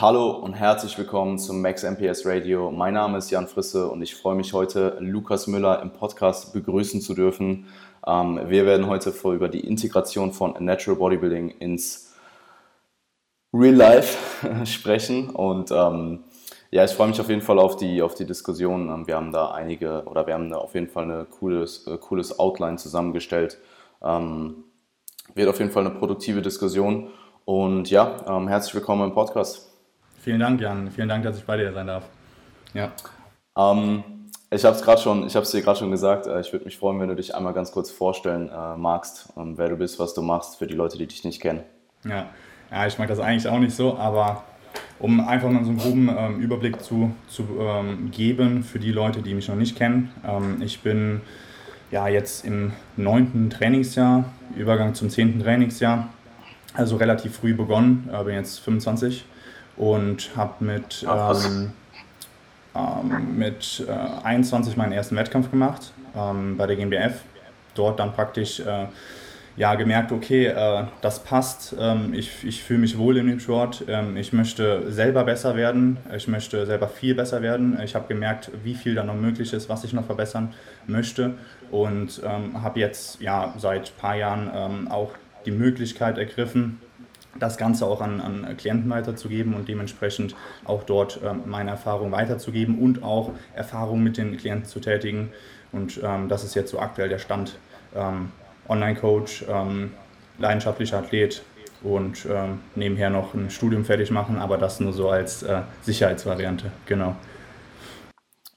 hallo und herzlich willkommen zum Max MPS Radio. Mein Name ist Jan Frisse und ich freue mich heute, Lukas Müller im Podcast begrüßen zu dürfen. Ähm, wir werden heute vor über die Integration von Natural Bodybuilding ins Real Life sprechen und ähm, ja, ich freue mich auf jeden Fall auf die, auf die Diskussion. Ähm, wir haben da einige oder wir haben da auf jeden Fall ein cooles, äh, cooles Outline zusammengestellt. Ähm, wird auf jeden Fall eine produktive Diskussion. Und ja, ähm, herzlich willkommen im Podcast. Vielen Dank, Jan. Vielen Dank, dass ich bei dir sein darf. Ja. Ähm, ich habe es gerade schon, ich habe es dir gerade schon gesagt. Äh, ich würde mich freuen, wenn du dich einmal ganz kurz vorstellen äh, magst, ähm, wer du bist, was du machst, für die Leute, die dich nicht kennen. Ja, ja ich mag das eigentlich auch nicht so, aber um einfach mal so einen groben ähm, Überblick zu, zu ähm, geben für die Leute, die mich noch nicht kennen. Ähm, ich bin ja jetzt im neunten Trainingsjahr, Übergang zum zehnten Trainingsjahr, also relativ früh begonnen, äh, bin jetzt 25 und habe mit, ähm, ähm, mit äh, 21 meinen ersten Wettkampf gemacht ähm, bei der GmbF. Dort dann praktisch äh, ja, gemerkt, okay, äh, das passt, ähm, ich, ich fühle mich wohl in dem Sport, ähm, ich möchte selber besser werden, ich möchte selber viel besser werden. Ich habe gemerkt, wie viel da noch möglich ist, was ich noch verbessern möchte und ähm, habe jetzt ja seit ein paar Jahren auch die Möglichkeit ergriffen, das Ganze auch an, an Klienten weiterzugeben und dementsprechend auch dort ähm, meine Erfahrung weiterzugeben und auch Erfahrungen mit den Klienten zu tätigen. Und ähm, das ist jetzt so aktuell der Stand. Ähm, Online-Coach, ähm, leidenschaftlicher Athlet und ähm, nebenher noch ein Studium fertig machen, aber das nur so als äh, Sicherheitsvariante, genau.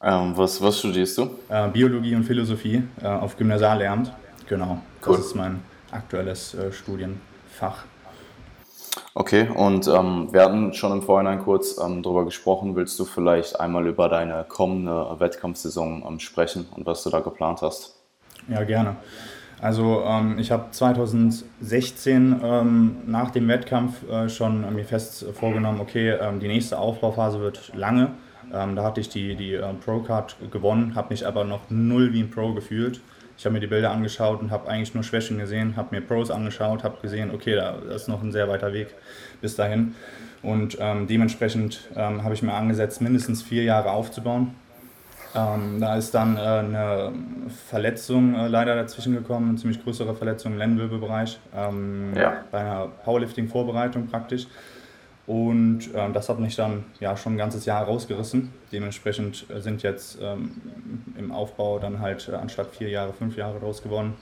Ähm, was, was studierst du? Äh, Biologie und Philosophie äh, auf Gymnasiallehramt, genau. Cool. Das ist mein aktuelles äh, Studienfach. Okay, und ähm, wir hatten schon im Vorhinein kurz ähm, darüber gesprochen. Willst du vielleicht einmal über deine kommende Wettkampfsaison ähm, sprechen und was du da geplant hast? Ja, gerne. Also ähm, ich habe 2016 ähm, nach dem Wettkampf äh, schon mir fest vorgenommen, okay, ähm, die nächste Aufbauphase wird lange. Da hatte ich die, die äh, Pro-Card gewonnen, habe mich aber noch null wie ein Pro gefühlt. Ich habe mir die Bilder angeschaut und habe eigentlich nur Schwächen gesehen, habe mir Pros angeschaut, habe gesehen, okay, da ist noch ein sehr weiter Weg bis dahin. Und ähm, dementsprechend ähm, habe ich mir angesetzt, mindestens vier Jahre aufzubauen. Ähm, da ist dann äh, eine Verletzung äh, leider dazwischen gekommen, eine ziemlich größere Verletzung im Lendenwirbelbereich, ähm, ja. bei einer Powerlifting-Vorbereitung praktisch. Und ähm, das hat mich dann ja schon ein ganzes Jahr rausgerissen. Dementsprechend äh, sind jetzt ähm, im Aufbau dann halt äh, anstatt vier Jahre fünf Jahre draus geworden.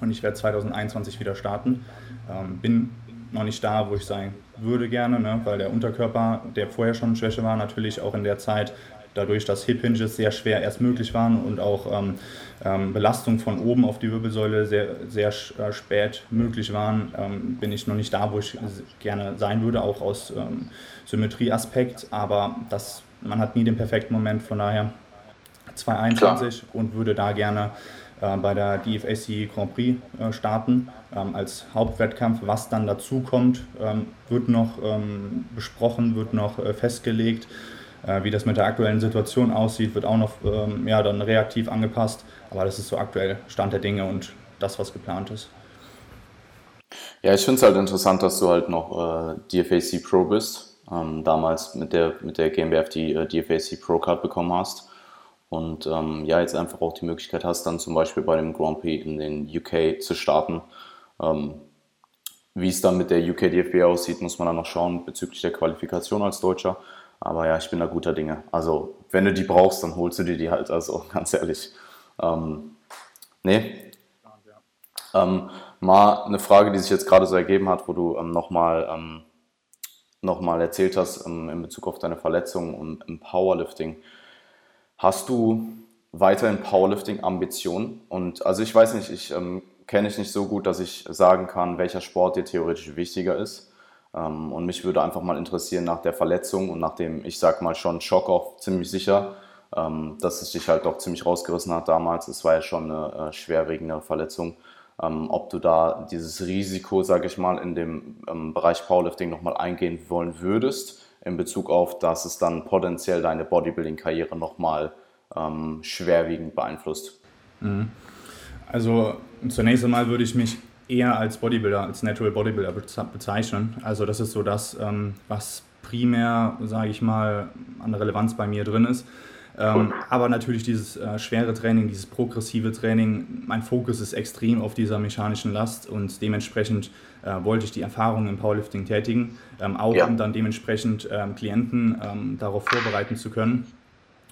Und ich werde 2021 wieder starten. Ähm, bin noch nicht da, wo ich sein würde gerne, ne? weil der Unterkörper, der vorher schon Schwäche war, natürlich auch in der Zeit dadurch, dass Hip Hinges sehr schwer erst möglich waren und auch ähm, ähm, Belastung von oben auf die Wirbelsäule sehr, sehr äh, spät möglich waren, ähm, bin ich noch nicht da, wo ich gerne sein würde, auch aus ähm, Symmetrieaspekt. Aber das, man hat nie den perfekten Moment, von daher 221 Klar. und würde da gerne äh, bei der DFAC Grand Prix äh, starten ähm, als Hauptwettkampf. Was dann dazu kommt, ähm, wird noch besprochen, wird noch äh, festgelegt. Äh, wie das mit der aktuellen Situation aussieht, wird auch noch ähm, ja, dann reaktiv angepasst. Aber das ist so aktuell Stand der Dinge und das, was geplant ist. Ja, ich finde es halt interessant, dass du halt noch äh, DFAC Pro bist. Ähm, damals mit der, mit der GmbF die äh, DFAC Pro Card bekommen hast. Und ähm, ja, jetzt einfach auch die Möglichkeit hast, dann zum Beispiel bei dem Grand Prix in den UK zu starten. Ähm, wie es dann mit der UK DFB aussieht, muss man dann noch schauen bezüglich der Qualifikation als Deutscher. Aber ja, ich bin da guter Dinge. Also, wenn du die brauchst, dann holst du dir die halt, also ganz ehrlich. Ähm, nee. Ähm, mal eine Frage, die sich jetzt gerade so ergeben hat, wo du ähm, nochmal ähm, noch erzählt hast ähm, in Bezug auf deine Verletzung und im Powerlifting. Hast du weiterhin Powerlifting-Ambitionen? Und also ich weiß nicht, ich ähm, kenne dich nicht so gut, dass ich sagen kann, welcher Sport dir theoretisch wichtiger ist. Ähm, und mich würde einfach mal interessieren nach der Verletzung und nach dem, ich sag mal schon Schock auch ziemlich sicher, ähm, dass es dich halt doch ziemlich rausgerissen hat damals. Es war ja schon eine äh, schwerwiegende Verletzung. Ähm, ob du da dieses Risiko, sage ich mal, in dem Bereich Powerlifting nochmal eingehen wollen würdest, in Bezug auf, dass es dann potenziell deine Bodybuilding-Karriere nochmal ähm, schwerwiegend beeinflusst. Mhm. Also zunächst einmal würde ich mich eher als Bodybuilder, als Natural Bodybuilder bezeichnen. Also das ist so das, ähm, was primär, sage ich mal, an Relevanz bei mir drin ist. Ähm, aber natürlich dieses äh, schwere Training, dieses progressive Training, mein Fokus ist extrem auf dieser mechanischen Last und dementsprechend äh, wollte ich die Erfahrung im Powerlifting tätigen, ähm, auch ja. um dann dementsprechend ähm, Klienten ähm, darauf vorbereiten zu können.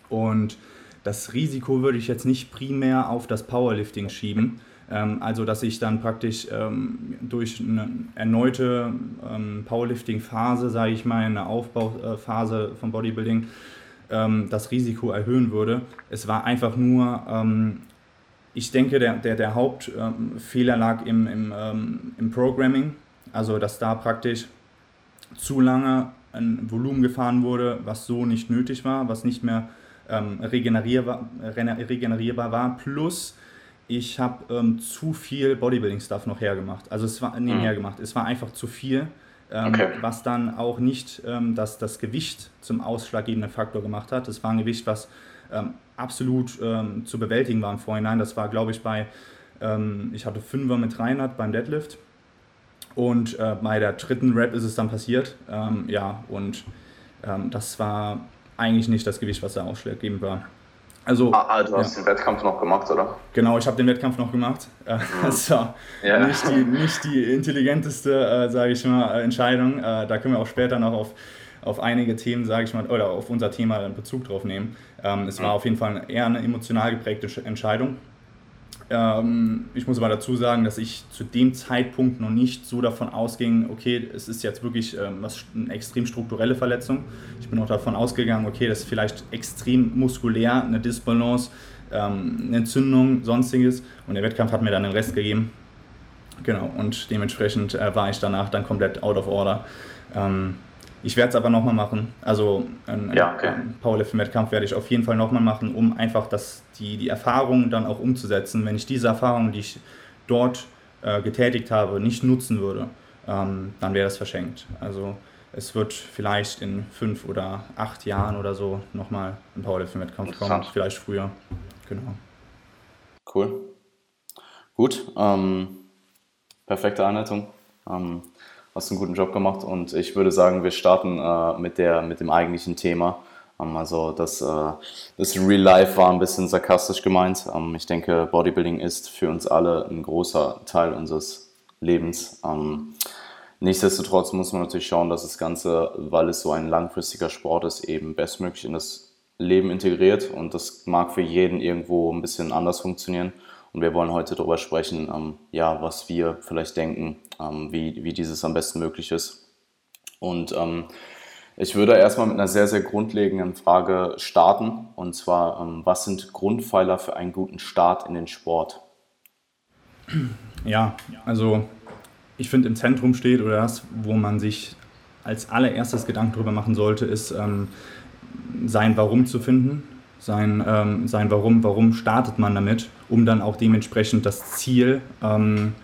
Und das Risiko würde ich jetzt nicht primär auf das Powerlifting schieben. Ähm, also, dass ich dann praktisch ähm, durch eine erneute Powerlifting-Phase, sage ich mal, eine Aufbauphase vom Bodybuilding, ähm, das Risiko erhöhen würde. Es war einfach nur, ähm, ich denke, der, der, der Hauptfehler ähm, lag im, im, ähm, im Programming, also dass da praktisch zu lange ein Volumen gefahren wurde, was so nicht nötig war, was nicht mehr ähm, regenerierbar, regenerierbar war, plus ich habe ähm, zu viel Bodybuilding-Stuff noch hergemacht. Also es war nebenher mhm. gemacht. Es war einfach zu viel ähm, okay. was dann auch nicht ähm, das, das Gewicht zum ausschlaggebenden Faktor gemacht hat. Das war ein Gewicht, was ähm, absolut ähm, zu bewältigen war im Vorhinein. Das war, glaube ich, bei, ähm, ich hatte Fünfer mit 300 beim Deadlift und äh, bei der dritten Rap ist es dann passiert. Ähm, ja, und das war eigentlich nicht das Gewicht, was da ausschlaggebend war. Also, ah, also hast ja. den Wettkampf noch gemacht, oder? Genau, ich habe den Wettkampf noch gemacht. Äh, mhm. Das war ja. nicht, die, nicht die intelligenteste, äh, sage ich mal, Entscheidung. Äh, da können wir auch später noch auf, auf einige Themen, sage ich mal, oder auf unser Thema Bezug drauf nehmen. Ähm, es war mhm. auf jeden Fall eher eine emotional geprägte Entscheidung. Ähm, ich muss aber dazu sagen, dass ich zu dem Zeitpunkt noch nicht so davon ausging, okay, es ist jetzt wirklich ähm, eine extrem strukturelle Verletzung. Ich bin auch davon ausgegangen, okay, das ist vielleicht extrem muskulär, eine Disbalance, ähm, eine Entzündung, sonstiges. Und der Wettkampf hat mir dann den Rest gegeben. Genau, und dementsprechend äh, war ich danach dann komplett out of order. Ähm, ich werde es aber nochmal machen. Also einen, ja, okay. Powerlifting-Wettkampf werde ich auf jeden Fall nochmal machen, um einfach das, die, die Erfahrung dann auch umzusetzen. Wenn ich diese Erfahrung, die ich dort äh, getätigt habe, nicht nutzen würde, ähm, dann wäre das verschenkt. Also es wird vielleicht in fünf oder acht Jahren oder so nochmal ein Powerlifting-Wettkampf kommen, vielleicht früher. Genau. Cool. Gut. Ähm, perfekte Anleitung. Ähm, hast einen guten Job gemacht und ich würde sagen, wir starten äh, mit, der, mit dem eigentlichen Thema. Ähm, also das, äh, das Real Life war ein bisschen sarkastisch gemeint. Ähm, ich denke, Bodybuilding ist für uns alle ein großer Teil unseres Lebens. Ähm, nichtsdestotrotz muss man natürlich schauen, dass das Ganze, weil es so ein langfristiger Sport ist, eben bestmöglich in das Leben integriert und das mag für jeden irgendwo ein bisschen anders funktionieren. Und wir wollen heute darüber sprechen, ähm, ja, was wir vielleicht denken, wie, wie dieses am besten möglich ist. Und ähm, ich würde erstmal mit einer sehr, sehr grundlegenden Frage starten. Und zwar, ähm, was sind Grundpfeiler für einen guten Start in den Sport? Ja, also ich finde im Zentrum steht oder das, wo man sich als allererstes Gedanken darüber machen sollte, ist ähm, sein Warum zu finden sein, ähm, sein Warum, warum startet man damit, um dann auch dementsprechend das Ziel ähm,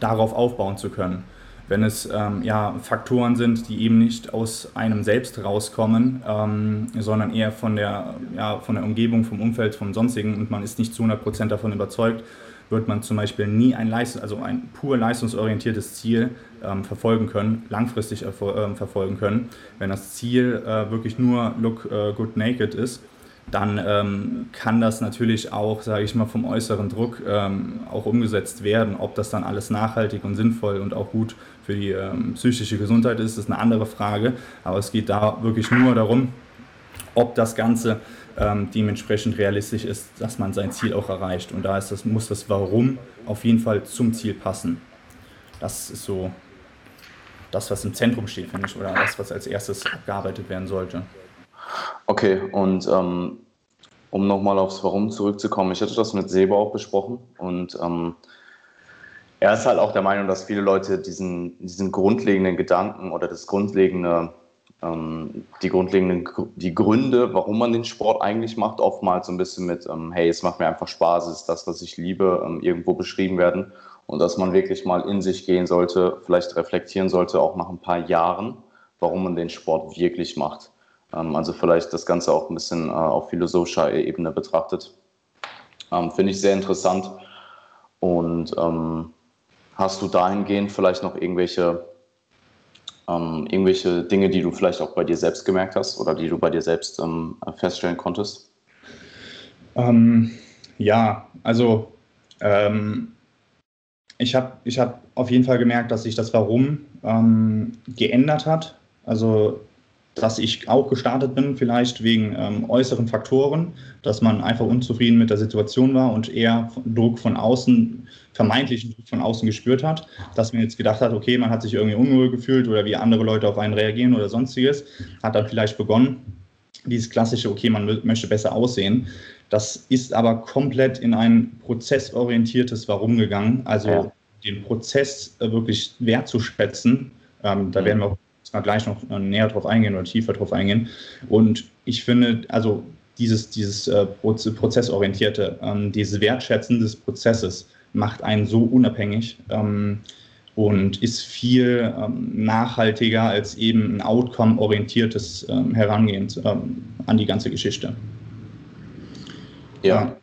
darauf aufbauen zu können. Wenn es ähm, ja, Faktoren sind, die eben nicht aus einem selbst rauskommen, ähm, sondern eher von der, ja, von der Umgebung, vom Umfeld, vom Sonstigen und man ist nicht zu 100% davon überzeugt, wird man zum Beispiel nie ein, Leist also ein pur leistungsorientiertes Ziel ähm, verfolgen können, langfristig äh, verfolgen können. Wenn das Ziel äh, wirklich nur Look äh, Good Naked ist, dann ähm, kann das natürlich auch, sage ich mal, vom äußeren Druck ähm, auch umgesetzt werden. Ob das dann alles nachhaltig und sinnvoll und auch gut für die ähm, psychische Gesundheit ist, ist eine andere Frage. Aber es geht da wirklich nur darum, ob das Ganze ähm, dementsprechend realistisch ist, dass man sein Ziel auch erreicht. Und da ist das, muss das Warum auf jeden Fall zum Ziel passen. Das ist so das, was im Zentrum steht, finde ich, oder das, was als erstes abgearbeitet werden sollte. Okay, und ähm, um nochmal aufs Warum zurückzukommen, ich hatte das mit Seba auch besprochen und ähm, er ist halt auch der Meinung, dass viele Leute diesen, diesen grundlegenden Gedanken oder das grundlegende, ähm, die grundlegenden die Gründe, warum man den Sport eigentlich macht, oftmals so ein bisschen mit, ähm, hey, es macht mir einfach Spaß, es ist das, was ich liebe, ähm, irgendwo beschrieben werden und dass man wirklich mal in sich gehen sollte, vielleicht reflektieren sollte, auch nach ein paar Jahren, warum man den Sport wirklich macht. Ähm, also vielleicht das Ganze auch ein bisschen äh, auf philosophischer Ebene betrachtet. Ähm, finde ich sehr interessant. Und ähm, hast du dahingehend vielleicht noch irgendwelche irgendwelche Dinge, die du vielleicht auch bei dir selbst gemerkt hast oder die du bei dir selbst feststellen konntest? Ähm, ja, also ähm, ich habe ich hab auf jeden Fall gemerkt, dass sich das Warum ähm, geändert hat. Also dass ich auch gestartet bin, vielleicht wegen ähm, äußeren Faktoren, dass man einfach unzufrieden mit der Situation war und eher Druck von außen, vermeintlichen Druck von außen gespürt hat, dass man jetzt gedacht hat, okay, man hat sich irgendwie unruhig gefühlt oder wie andere Leute auf einen reagieren oder sonstiges, hat dann vielleicht begonnen, dieses klassische, okay, man möchte besser aussehen. Das ist aber komplett in ein prozessorientiertes Warum gegangen, also ja. den Prozess äh, wirklich wertzuschätzen. Ähm, da mhm. werden wir auch mal gleich noch äh, näher drauf eingehen oder tiefer drauf eingehen. Und ich finde, also dieses, dieses äh, prozessorientierte, ähm, dieses Wertschätzen des Prozesses macht einen so unabhängig ähm, und ist viel ähm, nachhaltiger als eben ein outcome-orientiertes ähm, Herangehen ähm, an die ganze Geschichte. Ja.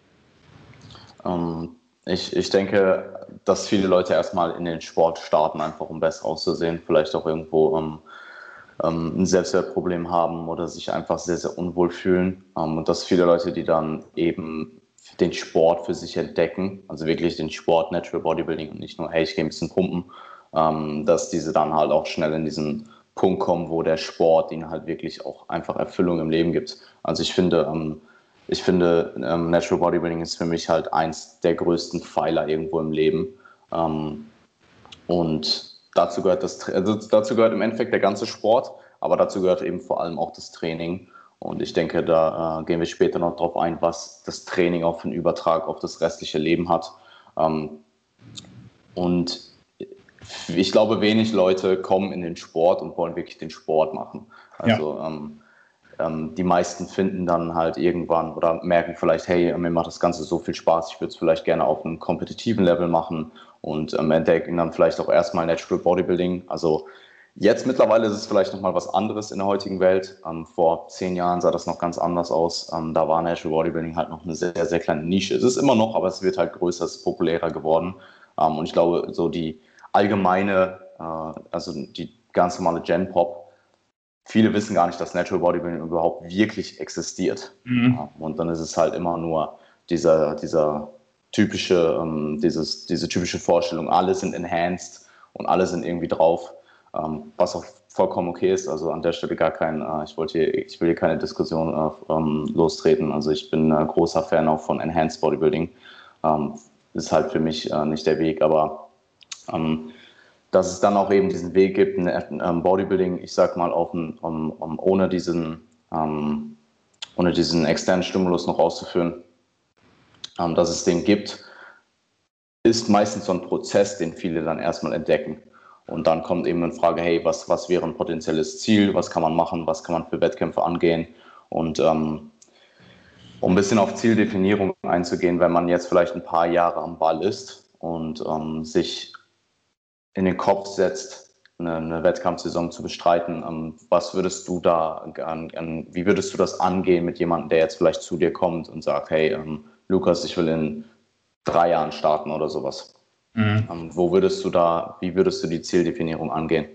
ja. Ähm, ich, ich denke, dass viele Leute erstmal in den Sport starten, einfach um besser auszusehen, vielleicht auch irgendwo ähm, ein Selbstwertproblem haben oder sich einfach sehr, sehr unwohl fühlen. Ähm, und dass viele Leute, die dann eben den Sport für sich entdecken, also wirklich den Sport Natural Bodybuilding und nicht nur, hey, ich gehe ein bisschen pumpen, ähm, dass diese dann halt auch schnell in diesen Punkt kommen, wo der Sport ihnen halt wirklich auch einfach Erfüllung im Leben gibt. Also ich finde, ähm, ich finde, ähm, Natural Bodybuilding ist für mich halt eins der größten Pfeiler irgendwo im Leben. Ähm, und dazu gehört, das, also dazu gehört im Endeffekt der ganze Sport, aber dazu gehört eben vor allem auch das Training. Und ich denke, da äh, gehen wir später noch drauf ein, was das Training auch für einen Übertrag auf das restliche Leben hat. Ähm, und ich glaube, wenig Leute kommen in den Sport und wollen wirklich den Sport machen. Also ja. ähm, ähm, die meisten finden dann halt irgendwann oder merken vielleicht, hey, mir macht das Ganze so viel Spaß, ich würde es vielleicht gerne auf einem kompetitiven Level machen und ähm, entdecken dann vielleicht auch erstmal Natural Bodybuilding. Also jetzt mittlerweile ist es vielleicht nochmal was anderes in der heutigen Welt. Ähm, vor zehn Jahren sah das noch ganz anders aus. Ähm, da war Natural Bodybuilding halt noch eine sehr, sehr kleine Nische. Es ist immer noch, aber es wird halt größer, es ist populärer geworden. Ähm, und ich glaube, so die allgemeine, äh, also die ganz normale Gen Pop, viele wissen gar nicht, dass Natural Bodybuilding überhaupt wirklich existiert. Mhm. Und dann ist es halt immer nur dieser, dieser typische, ähm, dieses, diese typische Vorstellung, alle sind enhanced und alle sind irgendwie drauf, ähm, was auch vollkommen okay ist. Also an der Stelle gar kein, äh, ich wollte hier, ich will hier keine Diskussion äh, ähm, lostreten. Also ich bin ein großer Fan auch von Enhanced Bodybuilding. Ähm, ist halt für mich äh, nicht der Weg, aber ähm, dass es dann auch eben diesen Weg gibt, ein, ein Bodybuilding, ich sag mal, auch ein, um, um, ohne diesen ähm, ohne diesen externen Stimulus noch auszuführen, ähm, dass es den gibt, ist meistens so ein Prozess, den viele dann erstmal entdecken. Und dann kommt eben in Frage, hey, was, was wäre ein potenzielles Ziel, was kann man machen, was kann man für Wettkämpfe angehen. Und ähm, um ein bisschen auf Zieldefinierung einzugehen, wenn man jetzt vielleicht ein paar Jahre am Ball ist und ähm, sich in den Kopf setzt, eine, eine Wettkampfsaison zu bestreiten, ähm, was würdest du da, an, an, wie würdest du das angehen mit jemandem, der jetzt vielleicht zu dir kommt und sagt, hey, ähm, Lukas, ich will in drei Jahren starten oder sowas. Mhm. Ähm, wo würdest du da, wie würdest du die Zieldefinierung angehen?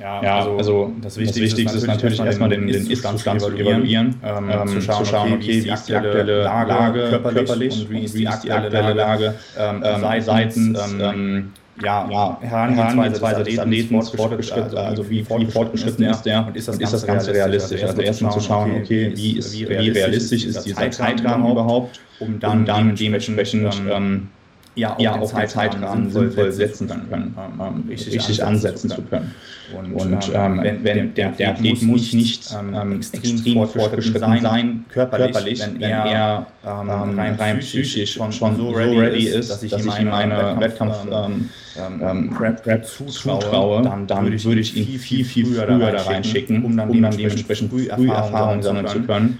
Ja, ja also, also, das Wichtigste, das Wichtigste ist natürlich erstmal den, den Ist-Zustand zu evaluieren, ähm, ähm, zu, schauen, zu schauen, okay, wie ist die aktuelle Lage, Lage körperlich, körperlich, und wie ist die aktuelle Lage ähm, ähm seitens ähm, ja, ja, Herangehensweise des Athleten, fortgeschritten, also wie, wie fortgeschritten ist der und ist das, ist das Ganze realistisch? Also erstmal zu schauen, okay, wie, ist, wie realistisch ist dieser Zeitrahmen überhaupt, um dann, um dann dementsprechend ähm, ja, auch, ja, den, auch den Zeitrahmen sinnvoll setzen zu können, ähm, ähm, richtig, richtig ansetzen, zu können. Und, und ähm, wenn, wenn der, der Athlet muss nicht ähm, ähm extrem fortgeschritten sein, körperlich, körperlich, wenn, wenn er ähm, rein, rein psychisch schon, schon so ready ist, dass ich ihm eine Wettkampf ähm, Prep, Prep zutraue, dann, dann würde ich, würde ich ihn viel, viel früher, früher da reinschicken, um dann, um dann dementsprechend früh Erfahrungen sammeln zu können,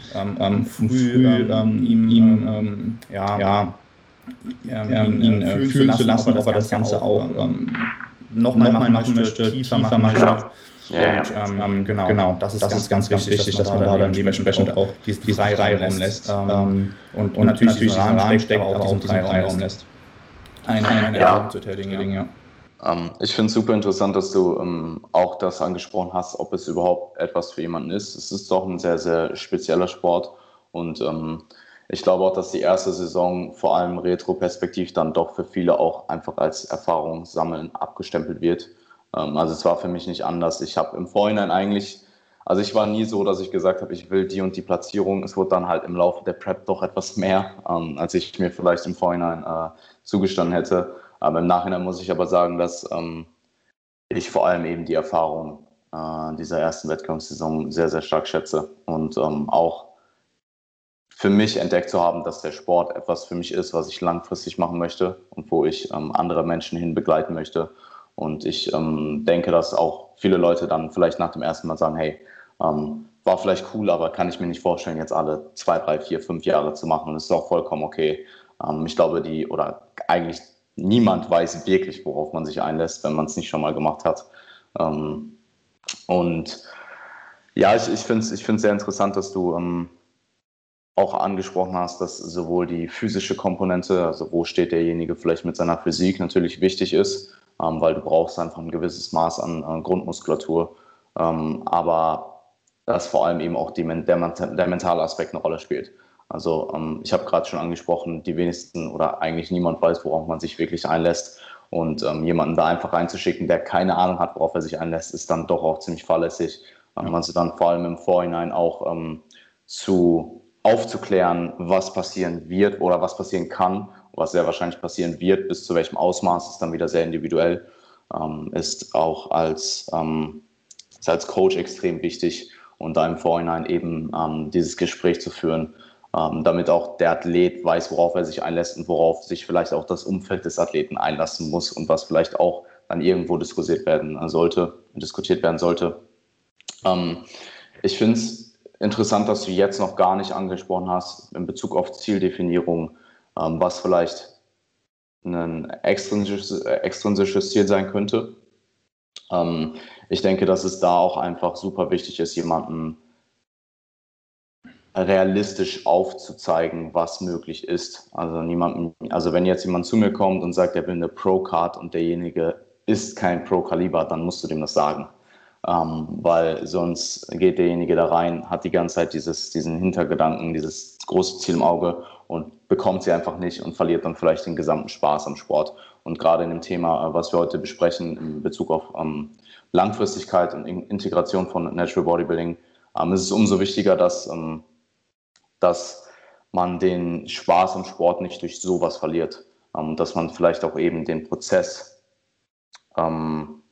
früh ihm ja, ja ähm, ihn, äh, fühlen, fühlen, zu lassen, ob er das Ganze auch ähm, nochmal noch machen möchte, tiefer machen möchte. Ja, und, ähm, ähm, genau, genau, das ist, das ganz, ist ganz, ganz wichtig, dass man da dann dementsprechend auch diesen Freiraum lässt. Ähm, ähm, und, und, natürlich diesen Rahmen steckt, aber auch diesen Freiraum lässt. Eine, eine ja. zu tätigen, ja. Ähm, ich finde es super interessant, dass du ähm, auch das angesprochen hast, ob es überhaupt etwas für jemanden ist. Es ist doch ein sehr, sehr spezieller Sport und ähm, ich glaube auch, dass die erste Saison vor allem retroperspektiv dann doch für viele auch einfach als Erfahrung sammeln abgestempelt wird. Ähm, also es war für mich nicht anders. Ich habe im Vorhinein eigentlich, also ich war nie so, dass ich gesagt habe, ich will die und die Platzierung. Es wurde dann halt im Laufe der Prep doch etwas mehr, ähm, als ich mir vielleicht im Vorhinein äh, zugestanden hätte. Aber im Nachhinein muss ich aber sagen, dass ähm, ich vor allem eben die Erfahrung äh, dieser ersten Wettkampfsaison sehr, sehr stark schätze und auch für mich entdeckt zu haben, dass der Sport etwas für mich ist, was ich langfristig machen möchte und wo ich ähm, andere Menschen hin begleiten möchte. Und ich ähm, denke, dass auch viele Leute dann vielleicht nach dem ersten Mal sagen, hey, ähm, war vielleicht cool, aber kann ich mir nicht vorstellen, jetzt alle zwei, drei, vier, fünf Jahre zu machen. Das ist auch vollkommen okay. Ähm, ich glaube, die, oder eigentlich niemand weiß wirklich, worauf man sich einlässt, wenn man es nicht schon mal gemacht hat. Ähm, und ja, ich, ich finde es ich sehr interessant, dass du ähm, auch angesprochen hast, dass sowohl die physische Komponente, also wo steht derjenige vielleicht mit seiner Physik, natürlich wichtig ist, ähm, weil du brauchst einfach ein gewisses Maß an, an Grundmuskulatur. Ähm, aber dass vor allem eben auch die, der, der mentale Aspekt eine Rolle spielt. Also ähm, ich habe gerade schon angesprochen, die wenigsten oder eigentlich niemand weiß, worauf man sich wirklich einlässt. Und ähm, jemanden da einfach reinzuschicken, der keine Ahnung hat, worauf er sich einlässt, ist dann doch auch ziemlich fahrlässig. Ähm, also dann vor allem im Vorhinein auch ähm, zu aufzuklären, was passieren wird oder was passieren kann, was sehr wahrscheinlich passieren wird, bis zu welchem Ausmaß ist dann wieder sehr individuell, ähm, ist auch als, ähm, ist als Coach extrem wichtig und da im Vorhinein eben ähm, dieses Gespräch zu führen, ähm, damit auch der Athlet weiß, worauf er sich einlässt und worauf sich vielleicht auch das Umfeld des Athleten einlassen muss und was vielleicht auch dann irgendwo diskutiert werden sollte, diskutiert werden sollte. Ähm, ich finde es interessant, dass du jetzt noch gar nicht angesprochen hast in Bezug auf Zieldefinierung, ähm, was vielleicht ein extrinsisches, Ziel sein könnte. Ähm, ich denke, dass es da auch einfach super wichtig ist, jemanden realistisch aufzuzeigen, was möglich ist. Also niemanden, also wenn jetzt jemand zu mir kommt und sagt, er will eine Pro-Card und derjenige ist kein Pro-Kaliber, dann musst du dem das sagen ähm, weil sonst geht derjenige da rein, hat die ganze Zeit dieses, diesen Hintergedanken, dieses große Ziel im Auge und bekommt sie einfach nicht und verliert dann vielleicht den gesamten Spaß am Sport. Und gerade in dem Thema, äh, was wir heute besprechen, in Bezug auf ähm, Langfristigkeit und Integration von Natural Bodybuilding, ähm, ist es umso wichtiger, dass, ähm, dass man den Spaß am Sport nicht durch sowas verliert. Ähm, dass man vielleicht auch eben den Prozess ähm,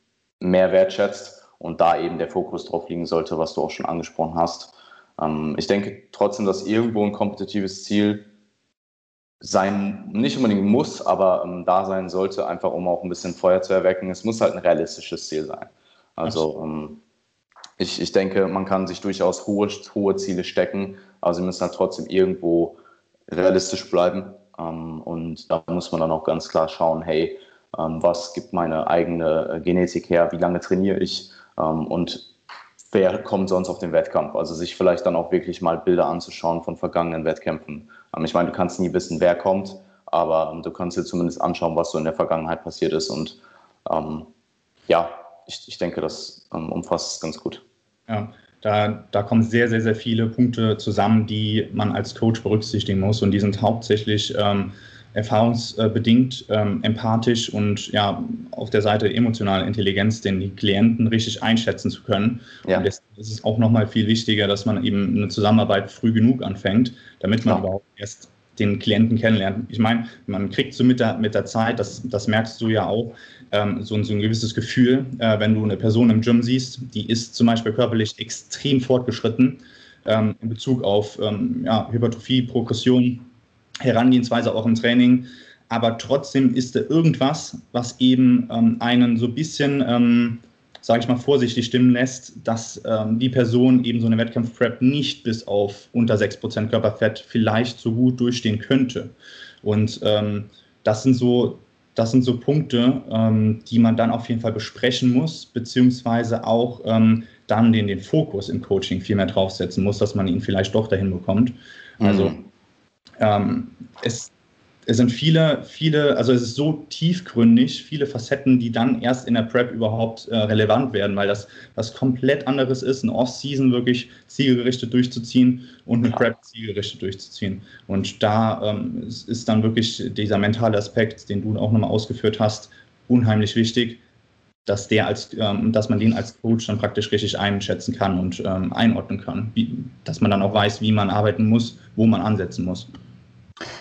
mehr wertschätzt und da eben der Fokus drauf liegen sollte, was du auch schon angesprochen hast. Ähm, ich denke trotzdem, dass irgendwo ein kompetitives Ziel sein, nicht unbedingt muss, aber ähm, da sein sollte, einfach um auch ein bisschen Feuer zu erwecken. Es muss halt ein realistisches Ziel sein. Also ähm, ich, ich denke, man kann sich durchaus hohe, hohe Ziele stecken, aber sie müssen halt trotzdem irgendwo realistisch bleiben. Ähm, und da muss man dann auch ganz klar schauen, hey, was gibt meine eigene äh, Genetik her, wie lange trainiere ich, ähm, und wer kommt sonst auf den Wettkampf? Also sich vielleicht dann auch wirklich mal Bilder anzuschauen von vergangenen Wettkämpfen. Ähm, ich meine, du kannst nie wissen, wer kommt, aber ähm, du kannst dir zumindest anschauen, was so in der Vergangenheit passiert ist. Und ähm, ja, ich, ich denke, das ähm, umfasst es ganz gut. Ja, da, da kommen sehr, sehr, sehr viele Punkte zusammen, die man als Coach berücksichtigen muss. Und die sind hauptsächlich ähm, erfahrungsbedingt ähm, empathisch und ja auf der Seite emotionale Intelligenz, den Klienten richtig einschätzen zu können. Ja. Und deswegen ist es auch nochmal viel wichtiger, dass man eben eine Zusammenarbeit früh genug anfängt, damit man ja. überhaupt erst den Klienten kennenlernt. Ich meine, man kriegt so mit der, mit der Zeit, das, das merkst du ja auch, ähm, so, so, ein gewisses Gefühl, äh, wenn du eine Person im Gym siehst, die ist zum Beispiel körperlich extrem fortgeschritten ähm, in Bezug auf ähm, ja, Hypertrophie, Progression, Herangehensweise auch im Training. Aber trotzdem ist da irgendwas, was eben ähm, einen so ein bisschen, ähm, sage ich mal, vorsichtig stimmen lässt, dass ähm, die Person eben so eine Wettkampfprep nicht bis auf unter 6% Körperfett vielleicht so gut durchstehen könnte. Und ähm, das sind so das sind so Punkte, ähm, die man dann auf jeden Fall besprechen muss, beziehungsweise auch ähm, dann den, den Fokus im Coaching viel mehr draufsetzen muss, dass man ihn vielleicht doch dahin bekommt. Also mhm ähm, es, es sind viele, viele, also es ist so tiefgründig, viele Facetten, die dann erst in der Prep überhaupt äh, relevant werden, weil das was komplett anderes ist, eine Off-Season wirklich zielgerichtet durchzuziehen und eine. Prep zielgerichtet durchzuziehen. Und da ähm, ist dann wirklich dieser mentale Aspekt, den du auch nochmal ausgeführt hast, unheimlich wichtig, dass der als, ähm, dass man den als Coach dann praktisch richtig einschätzen kann und ähm, einordnen kann, wie, dass man dann auch weiß, wie man arbeiten muss, wo man ansetzen muss.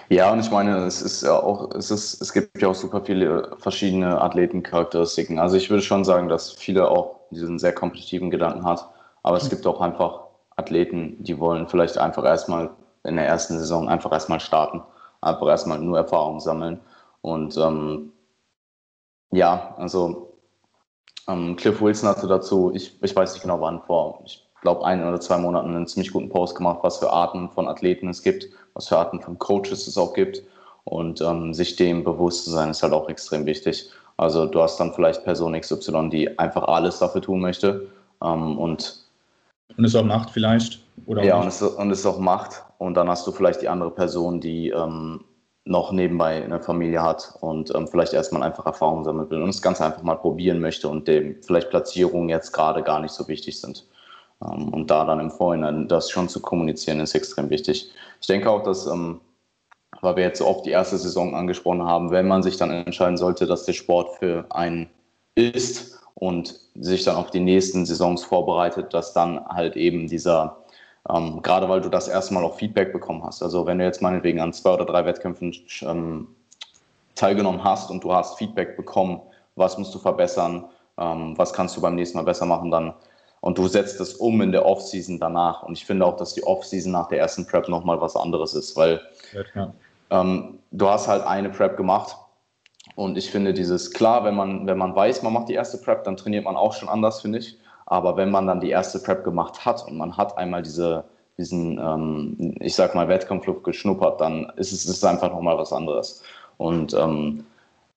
Ja, und ich meine, es ist ja auch, es ist, es gibt ja auch super viele verschiedene Athletencharakteristiken. Also ich würde schon sagen, dass viele auch diesen sehr kompetitiven Gedanken hat. Aber es gibt auch einfach Athleten, die wollen vielleicht einfach erstmal in der ersten Saison einfach erstmal starten, einfach erstmal nur Erfahrung sammeln. Und ähm, ja, also ähm, Cliff Wilson hatte dazu, ich, ich weiß nicht genau wann, vor, ich glaube, ein oder zwei Monaten einen ziemlich guten Post gemacht, was für Arten von Athleten es gibt, was für Arten von Coaches es auch gibt. Und ähm, sich dem bewusst zu sein, ist halt auch extrem wichtig. Also du hast dann vielleicht Person XY, die einfach alles dafür tun möchte ähm, und und es auch macht vielleicht oder ja und es, und es auch macht und dann hast du vielleicht die andere Person, die ähm, noch nebenbei eine Familie hat und ähm, vielleicht erstmal einfach Erfahrung sammeln will und es ganz einfach mal probieren möchte und dem vielleicht Platzierungen jetzt gerade gar nicht so wichtig sind. Ähm, und da dann im Vorhinein das schon zu kommunizieren, ist extrem wichtig. Ich denke auch, dass, ähm, weil wir jetzt so oft die erste Saison angesprochen haben, wenn man sich dann entscheiden sollte, dass der Sport für einen ist und sich dann auf die nächsten Saisons vorbereitet, dass dann halt eben dieser, ähm, gerade weil du das erste Mal auch Feedback bekommen hast. Also wenn du jetzt meinetwegen an zwei oder drei Wettkämpfen ähm, teilgenommen hast und du hast Feedback bekommen, was musst du verbessern, ähm, was kannst du beim nächsten Mal besser machen, dann und du setzt es um in der Offseason danach. Und ich finde auch, dass die Offseason nach der ersten Prep nochmal was anderes ist, weil ja. ähm, du hast halt eine Prep gemacht. Und ich finde dieses, klar, wenn man, wenn man weiß, man macht die erste Prep, dann trainiert man auch schon anders, finde ich. Aber wenn man dann die erste Prep gemacht hat und man hat einmal diese, diesen, ähm, ich sag mal, Wettkampfluft geschnuppert, dann ist es ist einfach nochmal was anderes. Und ähm,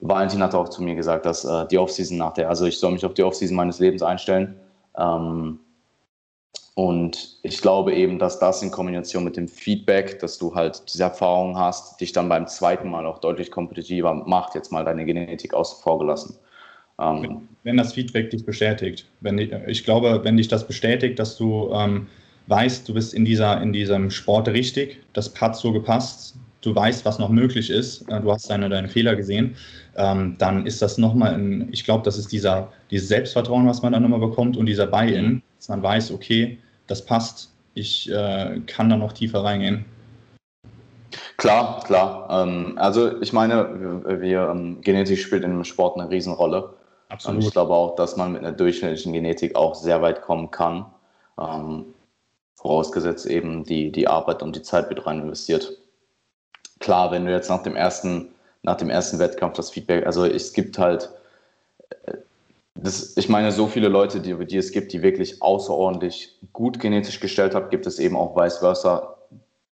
Valentin hat auch zu mir gesagt, dass äh, die Offseason nach der, also ich soll mich auf die Offseason meines Lebens einstellen ähm, und ich glaube eben, dass das in Kombination mit dem Feedback, dass du halt diese Erfahrung hast, dich dann beim zweiten Mal auch deutlich kompetitiver macht, jetzt mal deine Genetik außen vor gelassen. Ähm, wenn das Feedback dich bestätigt, wenn ich glaube, wenn dich das bestätigt, dass du ähm, weißt, du bist in, dieser, in diesem Sport richtig, das hat so gepasst, du weißt, was noch möglich ist, äh, du hast deine, deine Fehler gesehen, ähm, dann ist das nochmal ein, ich glaube, das ist dieser, dieses Selbstvertrauen, was man dann nochmal bekommt und dieser Buy-in, dass man weiß, okay, das passt, ich äh, kann da noch tiefer reingehen. Klar, klar. Ähm, also ich meine, wir, wir ähm, Genetik spielt in dem Sport eine Riesenrolle. Absolut. Und ich glaube auch, dass man mit einer durchschnittlichen Genetik auch sehr weit kommen kann. Vorausgesetzt eben die, die Arbeit und die Zeit wird rein investiert klar, wenn du jetzt nach dem ersten, nach dem ersten Wettkampf das Feedback, also es gibt halt, äh, das, ich meine, so viele Leute, die, die es gibt, die wirklich außerordentlich gut genetisch gestellt haben, gibt es eben auch vice versa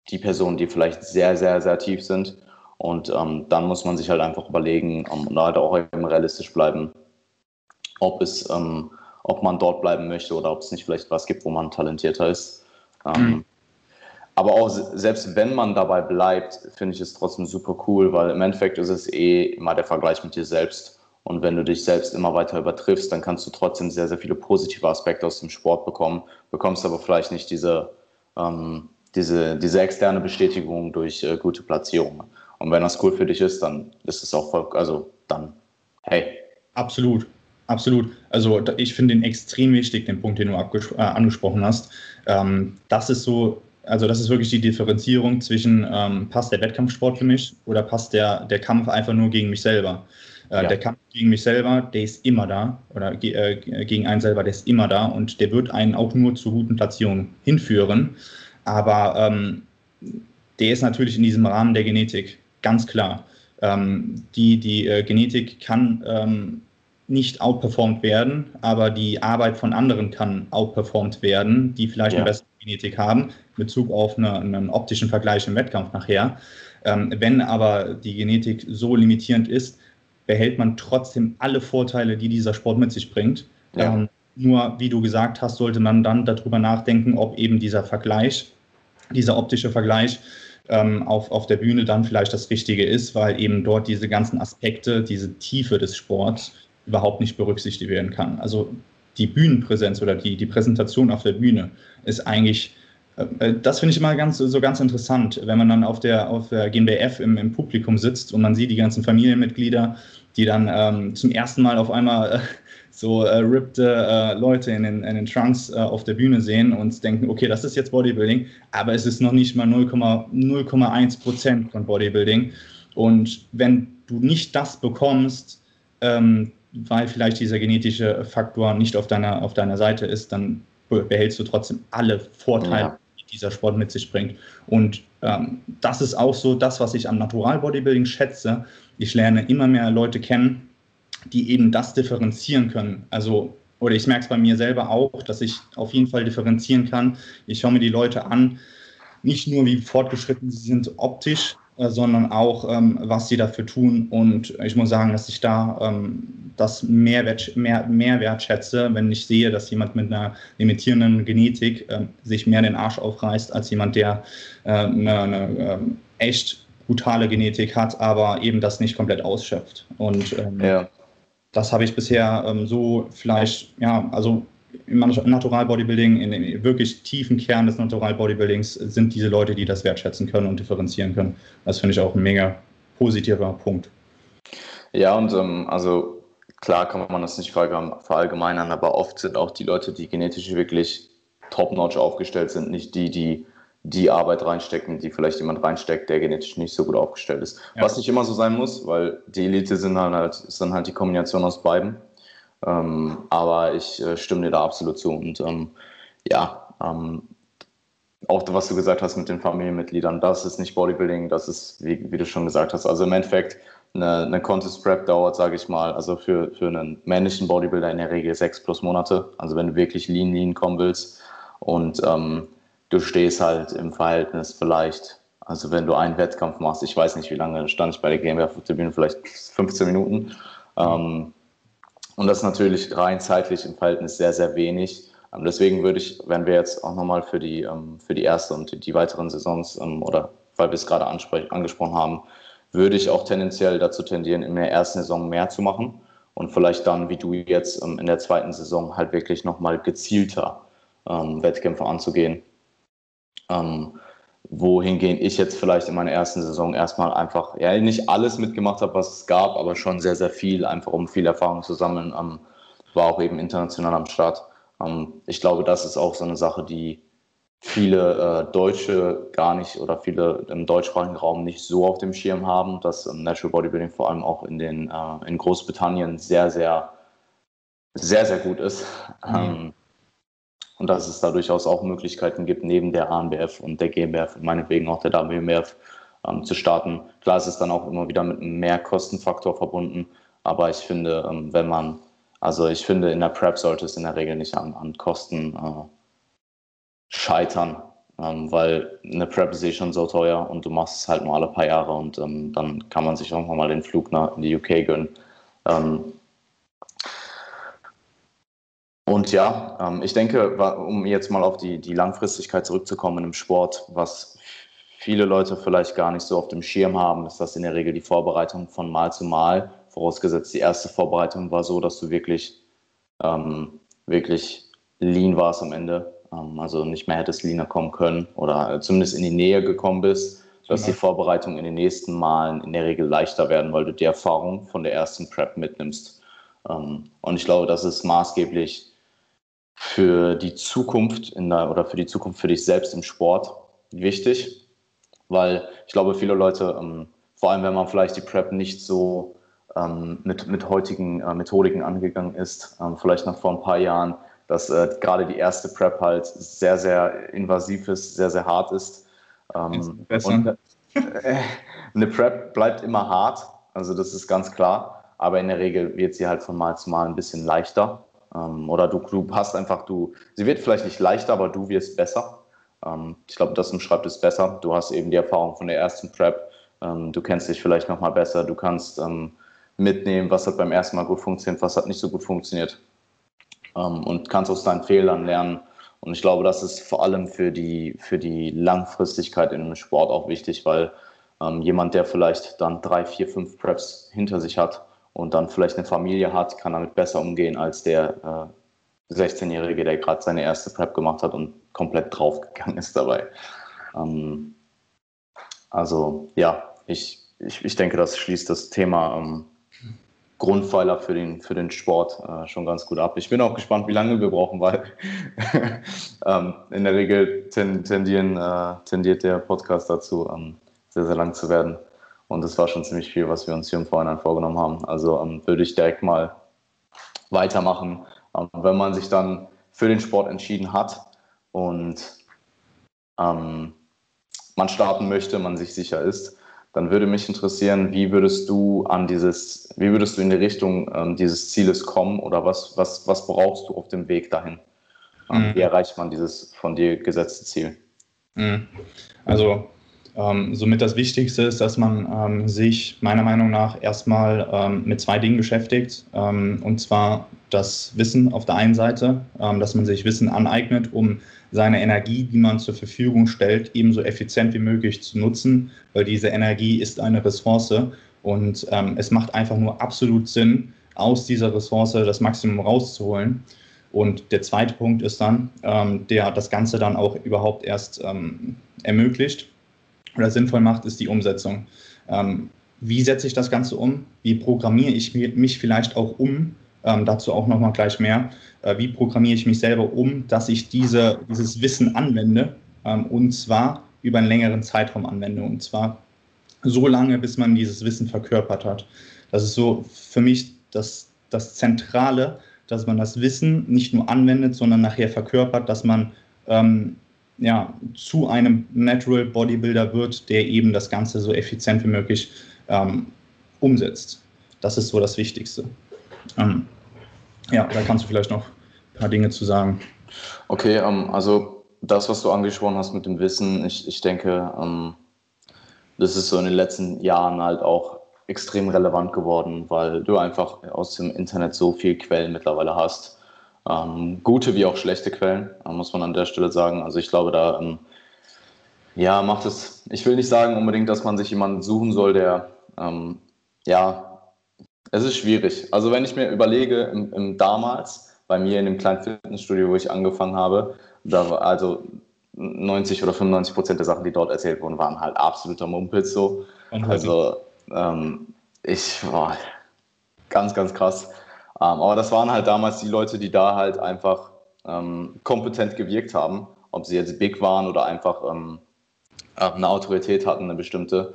die Personen, die vielleicht sehr, sehr, sehr tief sind. Und ähm, dann muss man sich halt einfach überlegen um, und halt auch eben realistisch bleiben, ob es, ähm, ob man dort bleiben möchte oder ob es nicht vielleicht was gibt, wo man talentierter ist. Ähm, mhm. Aber auch selbst wenn man dabei bleibt, finde ich es trotzdem super cool, weil im Endeffekt ist es eh immer der Vergleich mit dir selbst. Und wenn du dich selbst immer weiter übertriffst, dann kannst du trotzdem sehr, sehr viele positive Aspekte aus dem Sport bekommen, bekommst aber vielleicht nicht diese, ähm, diese, diese externe Bestätigung durch äh, gute Platzierungen. Und wenn das cool für dich ist, dann ist es auch voll, also dann, hey. Absolut, absolut. Also ich finde den extrem wichtig, den Punkt, den du äh, angesprochen hast. Ähm, das ist so also das ist wirklich die Differenzierung zwischen ähm, passt der Wettkampfsport für mich oder passt der, der Kampf einfach nur gegen mich selber. Äh, ja. Der Kampf gegen mich selber, der ist immer da oder äh, gegen einen selber, der ist immer da und der wird einen auch nur zu guten Platzierungen hinführen. Aber ähm, der ist natürlich in diesem Rahmen der Genetik, ganz klar. Ähm, die die äh, Genetik kann ähm, nicht outperformed werden, aber die Arbeit von anderen kann outperformed werden, die vielleicht ja. eine bessere Genetik haben, Bezug auf eine, einen optischen Vergleich im Wettkampf nachher. Ähm, wenn aber die Genetik so limitierend ist, behält man trotzdem alle Vorteile, die dieser Sport mit sich bringt. Ja. Ähm, nur, wie du gesagt hast, sollte man dann darüber nachdenken, ob eben dieser Vergleich, dieser optische Vergleich, ähm, auf, auf der Bühne dann vielleicht das Richtige ist, weil eben dort diese ganzen Aspekte, diese Tiefe des Sports überhaupt nicht berücksichtigt werden kann. Also die Bühnenpräsenz oder die, die Präsentation auf der Bühne ist eigentlich, das finde ich immer ganz, so ganz interessant, wenn man dann auf der, auf der GmbF im, im Publikum sitzt und man sieht die ganzen Familienmitglieder, die dann ähm, zum ersten Mal auf einmal äh, so äh, rippte äh, Leute in den, in den Trunks äh, auf der Bühne sehen und denken, okay, das ist jetzt Bodybuilding, aber es ist noch nicht mal 0,1 Prozent von Bodybuilding. Und wenn du nicht das bekommst, ähm, weil vielleicht dieser genetische Faktor nicht auf deiner, auf deiner Seite ist, dann behältst du trotzdem alle Vorteile, ja. Die dieser Sport mit sich bringt. Und ähm, das ist auch so das, was ich am Natural Bodybuilding schätze. Ich lerne immer mehr Leute kennen, die eben das differenzieren können. Also, oder ich merke es bei mir selber auch, dass ich auf jeden Fall differenzieren kann. Ich schaue mir die Leute an, nicht nur wie fortgeschritten sie sind optisch, sondern auch, ähm, was sie dafür tun. Und ich muss sagen, dass ich da ähm, das mehr, wert, mehr, mehr wertschätze, wenn ich sehe, dass jemand mit einer limitierenden Genetik äh, sich mehr den Arsch aufreißt, als jemand, der äh, eine, eine ähm, echt brutale Genetik hat, aber eben das nicht komplett ausschöpft. Und ähm, ja das habe ich bisher ähm, so vielleicht, ja, also im Natural Bodybuilding, in dem wirklich tiefen Kern des Natural Bodybuildings sind diese Leute, die das wertschätzen können und differenzieren können. Das finde ich auch ein mega positiver Punkt. Ja, und ähm, also klar kann man das nicht verallgemeinern, aber oft sind auch die Leute, die genetisch wirklich top-notch aufgestellt sind, nicht die, die die Arbeit reinstecken, die vielleicht jemand reinsteckt, der genetisch nicht so gut aufgestellt ist. Ja. Was nicht immer so sein muss, weil die Elite sind dann halt, ist dann halt die Kombination aus beiden. Ähm, aber ich äh, stimme dir da absolut zu. Und ähm, ja, ähm, auch was du gesagt hast mit den Familienmitgliedern, das ist nicht Bodybuilding, das ist, wie, wie du schon gesagt hast, also im Endeffekt eine, eine Contest Prep dauert, sage ich mal, also für, für einen männlichen Bodybuilder in der Regel sechs plus Monate. Also wenn du wirklich lean, lean kommen willst und ähm, du stehst halt im Verhältnis vielleicht, also wenn du einen Wettkampf machst, ich weiß nicht, wie lange stand ich bei der der Bühne, vielleicht 15 Minuten. Ähm, und das ist natürlich rein zeitlich im Verhältnis sehr, sehr wenig. Ähm, deswegen würde ich, wenn wir jetzt auch nochmal für die, ähm, für die erste und die, weiteren Saisons ähm, oder weil wir es gerade angesprochen haben, würde ich auch tendenziell dazu tendieren, in der ersten Saison mehr zu machen und vielleicht dann, wie du jetzt in der zweiten Saison, halt wirklich nochmal gezielter Wettkämpfe anzugehen wohingehend ich jetzt vielleicht in meiner ersten Saison erstmal einfach, ja, nicht alles mitgemacht habe, was es gab, aber schon sehr, sehr viel, einfach um viel Erfahrung zu sammeln. Ähm, war auch eben international am Start. Ähm, ich glaube, das ist auch so eine Sache, die viele äh, Deutsche gar nicht oder viele im deutschsprachigen Raum nicht so auf dem Schirm haben, dass ähm, Natural Bodybuilding vor allem auch in, den, äh, in Großbritannien sehr, sehr, sehr, sehr gut ist. Mhm. Ähm, und dass es da durchaus auch Möglichkeiten gibt, neben der ANBF und der GmbF und meinetwegen auch der WMBF ähm, zu starten. Klar ist es dann auch immer wieder mit einem Mehrkostenfaktor verbunden, aber ich finde, ähm, wenn man, also ich finde, in der Prep sollte es in der Regel nicht an, an Kosten äh, scheitern, ähm, weil eine Prep ist eh schon so teuer und du machst es halt nur alle paar Jahre und ähm, dann kann man sich irgendwann mal den Flug nach in die UK gönnen. Und ja, ähm, ich denke, um jetzt mal auf die, die Langfristigkeit zurückzukommen im Sport, was viele Leute vielleicht gar nicht so auf dem Schirm haben, ist das in der Regel die Vorbereitung von Mal zu Mal. Vorausgesetzt, die erste Vorbereitung war so, dass du wirklich, ähm, wirklich lean warst am Ende. Ähm, also nicht mehr hättest leaner kommen können oder zumindest in die Nähe gekommen bist, dass die Vorbereitung in den nächsten Malen in der Regel leichter werden, weil du die Erfahrung von der ersten Prep mitnimmst. Ähm, und ich glaube, das ist maßgeblich für die Zukunft in der, oder für die Zukunft für dich selbst im Sport wichtig, weil ich glaube, viele Leute, ähm, vor allem wenn man vielleicht die Prep nicht so ähm, mit, mit heutigen äh, Methodiken angegangen ist, ähm, vielleicht noch vor ein paar Jahren, dass äh, gerade die erste Prep halt sehr, sehr invasiv ist, sehr, sehr hart ist. Ähm, und, äh, eine Prep bleibt immer hart, also das ist ganz klar, aber in der Regel wird sie halt von Mal zu Mal ein bisschen leichter. Ähm, oder du, du hast einfach, du, sie wird vielleicht nicht leichter, aber du wirst besser. Ähm, ich glaube, das umschreibt es besser. Du hast eben die Erfahrung von der ersten Prep. Ähm, du kennst dich vielleicht nochmal besser. Du kannst ähm, mitnehmen, was hat beim ersten Mal gut funktioniert, was hat nicht so gut funktioniert. Ähm, und kannst aus deinen Fehlern lernen. Und ich glaube, das ist vor allem für die, für die Langfristigkeit in einem Sport auch wichtig, weil ähm, jemand, der vielleicht dann drei, vier, fünf Preps hinter sich hat und dann vielleicht eine Familie hat, kann damit besser umgehen als der äh, 16-Jährige, der gerade seine erste Prep gemacht hat und komplett draufgegangen ist dabei. Ähm, also ja, ich, ich, ich denke, das schließt das Thema ähm, Grundpfeiler für den, für den Sport äh, schon ganz gut ab. Ich bin auch gespannt, wie lange wir brauchen, weil ähm, in der Regel tendieren, äh, tendiert der Podcast dazu, ähm, sehr, sehr lang zu werden. Und das war schon ziemlich viel, was wir uns hier im Vorhinein vorgenommen haben. Also ähm, würde ich direkt mal weitermachen. Ähm, wenn man sich dann für den Sport entschieden hat und ähm, man starten möchte, man sich sicher ist, dann würde mich interessieren, wie würdest du an dieses, wie würdest du in die Richtung ähm, dieses Zieles kommen oder was, was, was brauchst du auf dem Weg dahin? Ähm, mhm. Wie erreicht man dieses von dir gesetzte Ziel? Mhm. Also ähm, somit das Wichtigste ist, dass man ähm, sich meiner Meinung nach erstmal ähm, mit zwei Dingen beschäftigt. Ähm, und zwar das Wissen auf der einen Seite, ähm, dass man sich Wissen aneignet, um seine Energie, die man zur Verfügung stellt, ebenso effizient wie möglich zu nutzen, weil diese Energie ist eine Ressource und ähm, es macht einfach nur absolut Sinn, aus dieser Ressource das Maximum rauszuholen. Und der zweite Punkt ist dann, der das Ganze dann auch überhaupt erst ermöglicht oder sinnvoll macht, ist die Umsetzung. Ähm, wie setze ich das Ganze um? Wie programmiere ich mich vielleicht auch um, ähm, dazu auch nochmal gleich mehr. Äh, wie programmiere ich mich selber um, dass ich diese, dieses Wissen anwende ähm, und zwar über einen längeren Zeitraum anwende und zwar so lange, bis man dieses Wissen verkörpert hat. Das ist so für mich das, das Zentrale, dass man das Wissen nicht nur anwendet, sondern nachher verkörpert, dass man ähm, ja, zu einem Natural Bodybuilder wird, der eben das Ganze so effizient wie möglich ähm, umsetzt. Das ist so das Wichtigste. Ähm, ja, da kannst du vielleicht noch ein paar Dinge zu sagen. Okay, ähm, also das, was du angesprochen hast mit dem Wissen, ich, ich denke, ähm, das ist so in den letzten Jahren halt auch extrem relevant geworden, weil du einfach aus dem Internet so viele Quellen mittlerweile hast. Ähm, gute wie auch schlechte Quellen, äh, muss man an der Stelle sagen. Also ich glaube, da ähm, ja, macht es, ich will nicht sagen unbedingt, dass man sich jemanden suchen soll, der ähm, ja es ist schwierig. Also wenn ich mir überlege, im, im damals, bei mir in dem kleinen Fitnessstudio, wo ich angefangen habe, da war also 90 oder 95 Prozent der Sachen, die dort erzählt wurden, waren halt absoluter Mumpitz so. Also ähm, ich war ganz, ganz krass. Ähm, aber das waren halt damals die Leute, die da halt einfach ähm, kompetent gewirkt haben, ob sie jetzt big waren oder einfach ähm, eine Autorität hatten, eine bestimmte.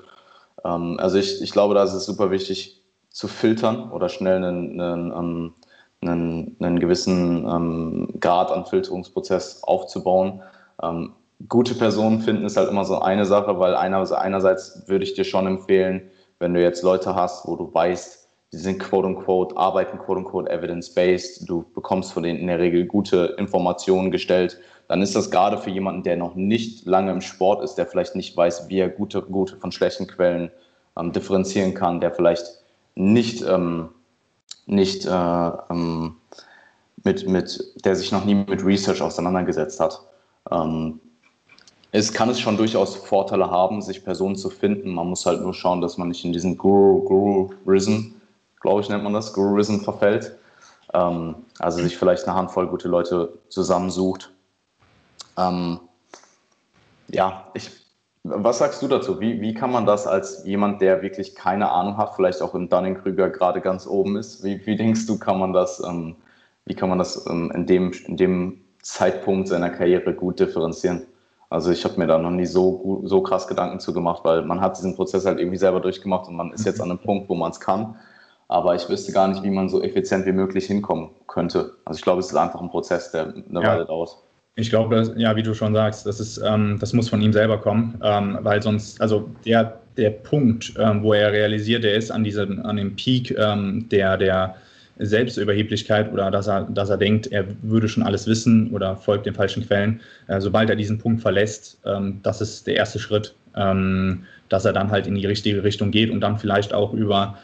Ähm, also ich, ich glaube, da ist es super wichtig, zu filtern oder schnell einen, einen, ähm, einen, einen gewissen ähm, Grad an Filterungsprozess aufzubauen. Gute Personen finden ist halt immer so eine Sache, weil einer, einerseits würde ich dir schon empfehlen, wenn du jetzt Leute hast, wo du weißt, die sind quote unquote, arbeiten quote unquote evidence-based, du bekommst von denen in der Regel gute Informationen gestellt, dann ist das gerade für jemanden, der noch nicht lange im Sport ist, der vielleicht nicht weiß, wie er gute, gute von schlechten Quellen ähm, differenzieren kann, der vielleicht nicht, ähm, nicht äh, ähm, mit, mit, der sich noch nie mit Research auseinandergesetzt hat. Ähm, es kann es schon durchaus Vorteile haben, sich Personen zu finden. Man muss halt nur schauen, dass man nicht in diesen Guru-Rism, glaube ich, nennt man das, Guru-Rism verfällt. Ähm, also sich vielleicht eine Handvoll gute Leute zusammensucht. Ähm, ja, ich, was sagst du dazu? Wie, wie kann man das als jemand, der wirklich keine Ahnung hat, vielleicht auch im Dunning-Krüger gerade ganz oben ist, wie, wie denkst du, kann man das, ähm, wie kann man das ähm, in, dem, in dem Zeitpunkt seiner Karriere gut differenzieren? Also ich habe mir da noch nie so, so krass Gedanken zu gemacht, weil man hat diesen Prozess halt irgendwie selber durchgemacht und man ist jetzt an einem Punkt, wo man es kann. Aber ich wüsste gar nicht, wie man so effizient wie möglich hinkommen könnte. Also ich glaube, es ist einfach ein Prozess, der eine ja. Weile dauert. Ich glaube, ja, wie du schon sagst, das, ist, ähm, das muss von ihm selber kommen, ähm, weil sonst, also der, der Punkt, ähm, wo er realisiert, er ist an, diesem, an dem Peak ähm, der, der Selbstüberheblichkeit oder dass er, dass er denkt, er würde schon alles wissen oder folgt den falschen Quellen. Äh, sobald er diesen Punkt verlässt, ähm, das ist der erste Schritt, ähm, dass er dann halt in die richtige Richtung geht und dann vielleicht auch über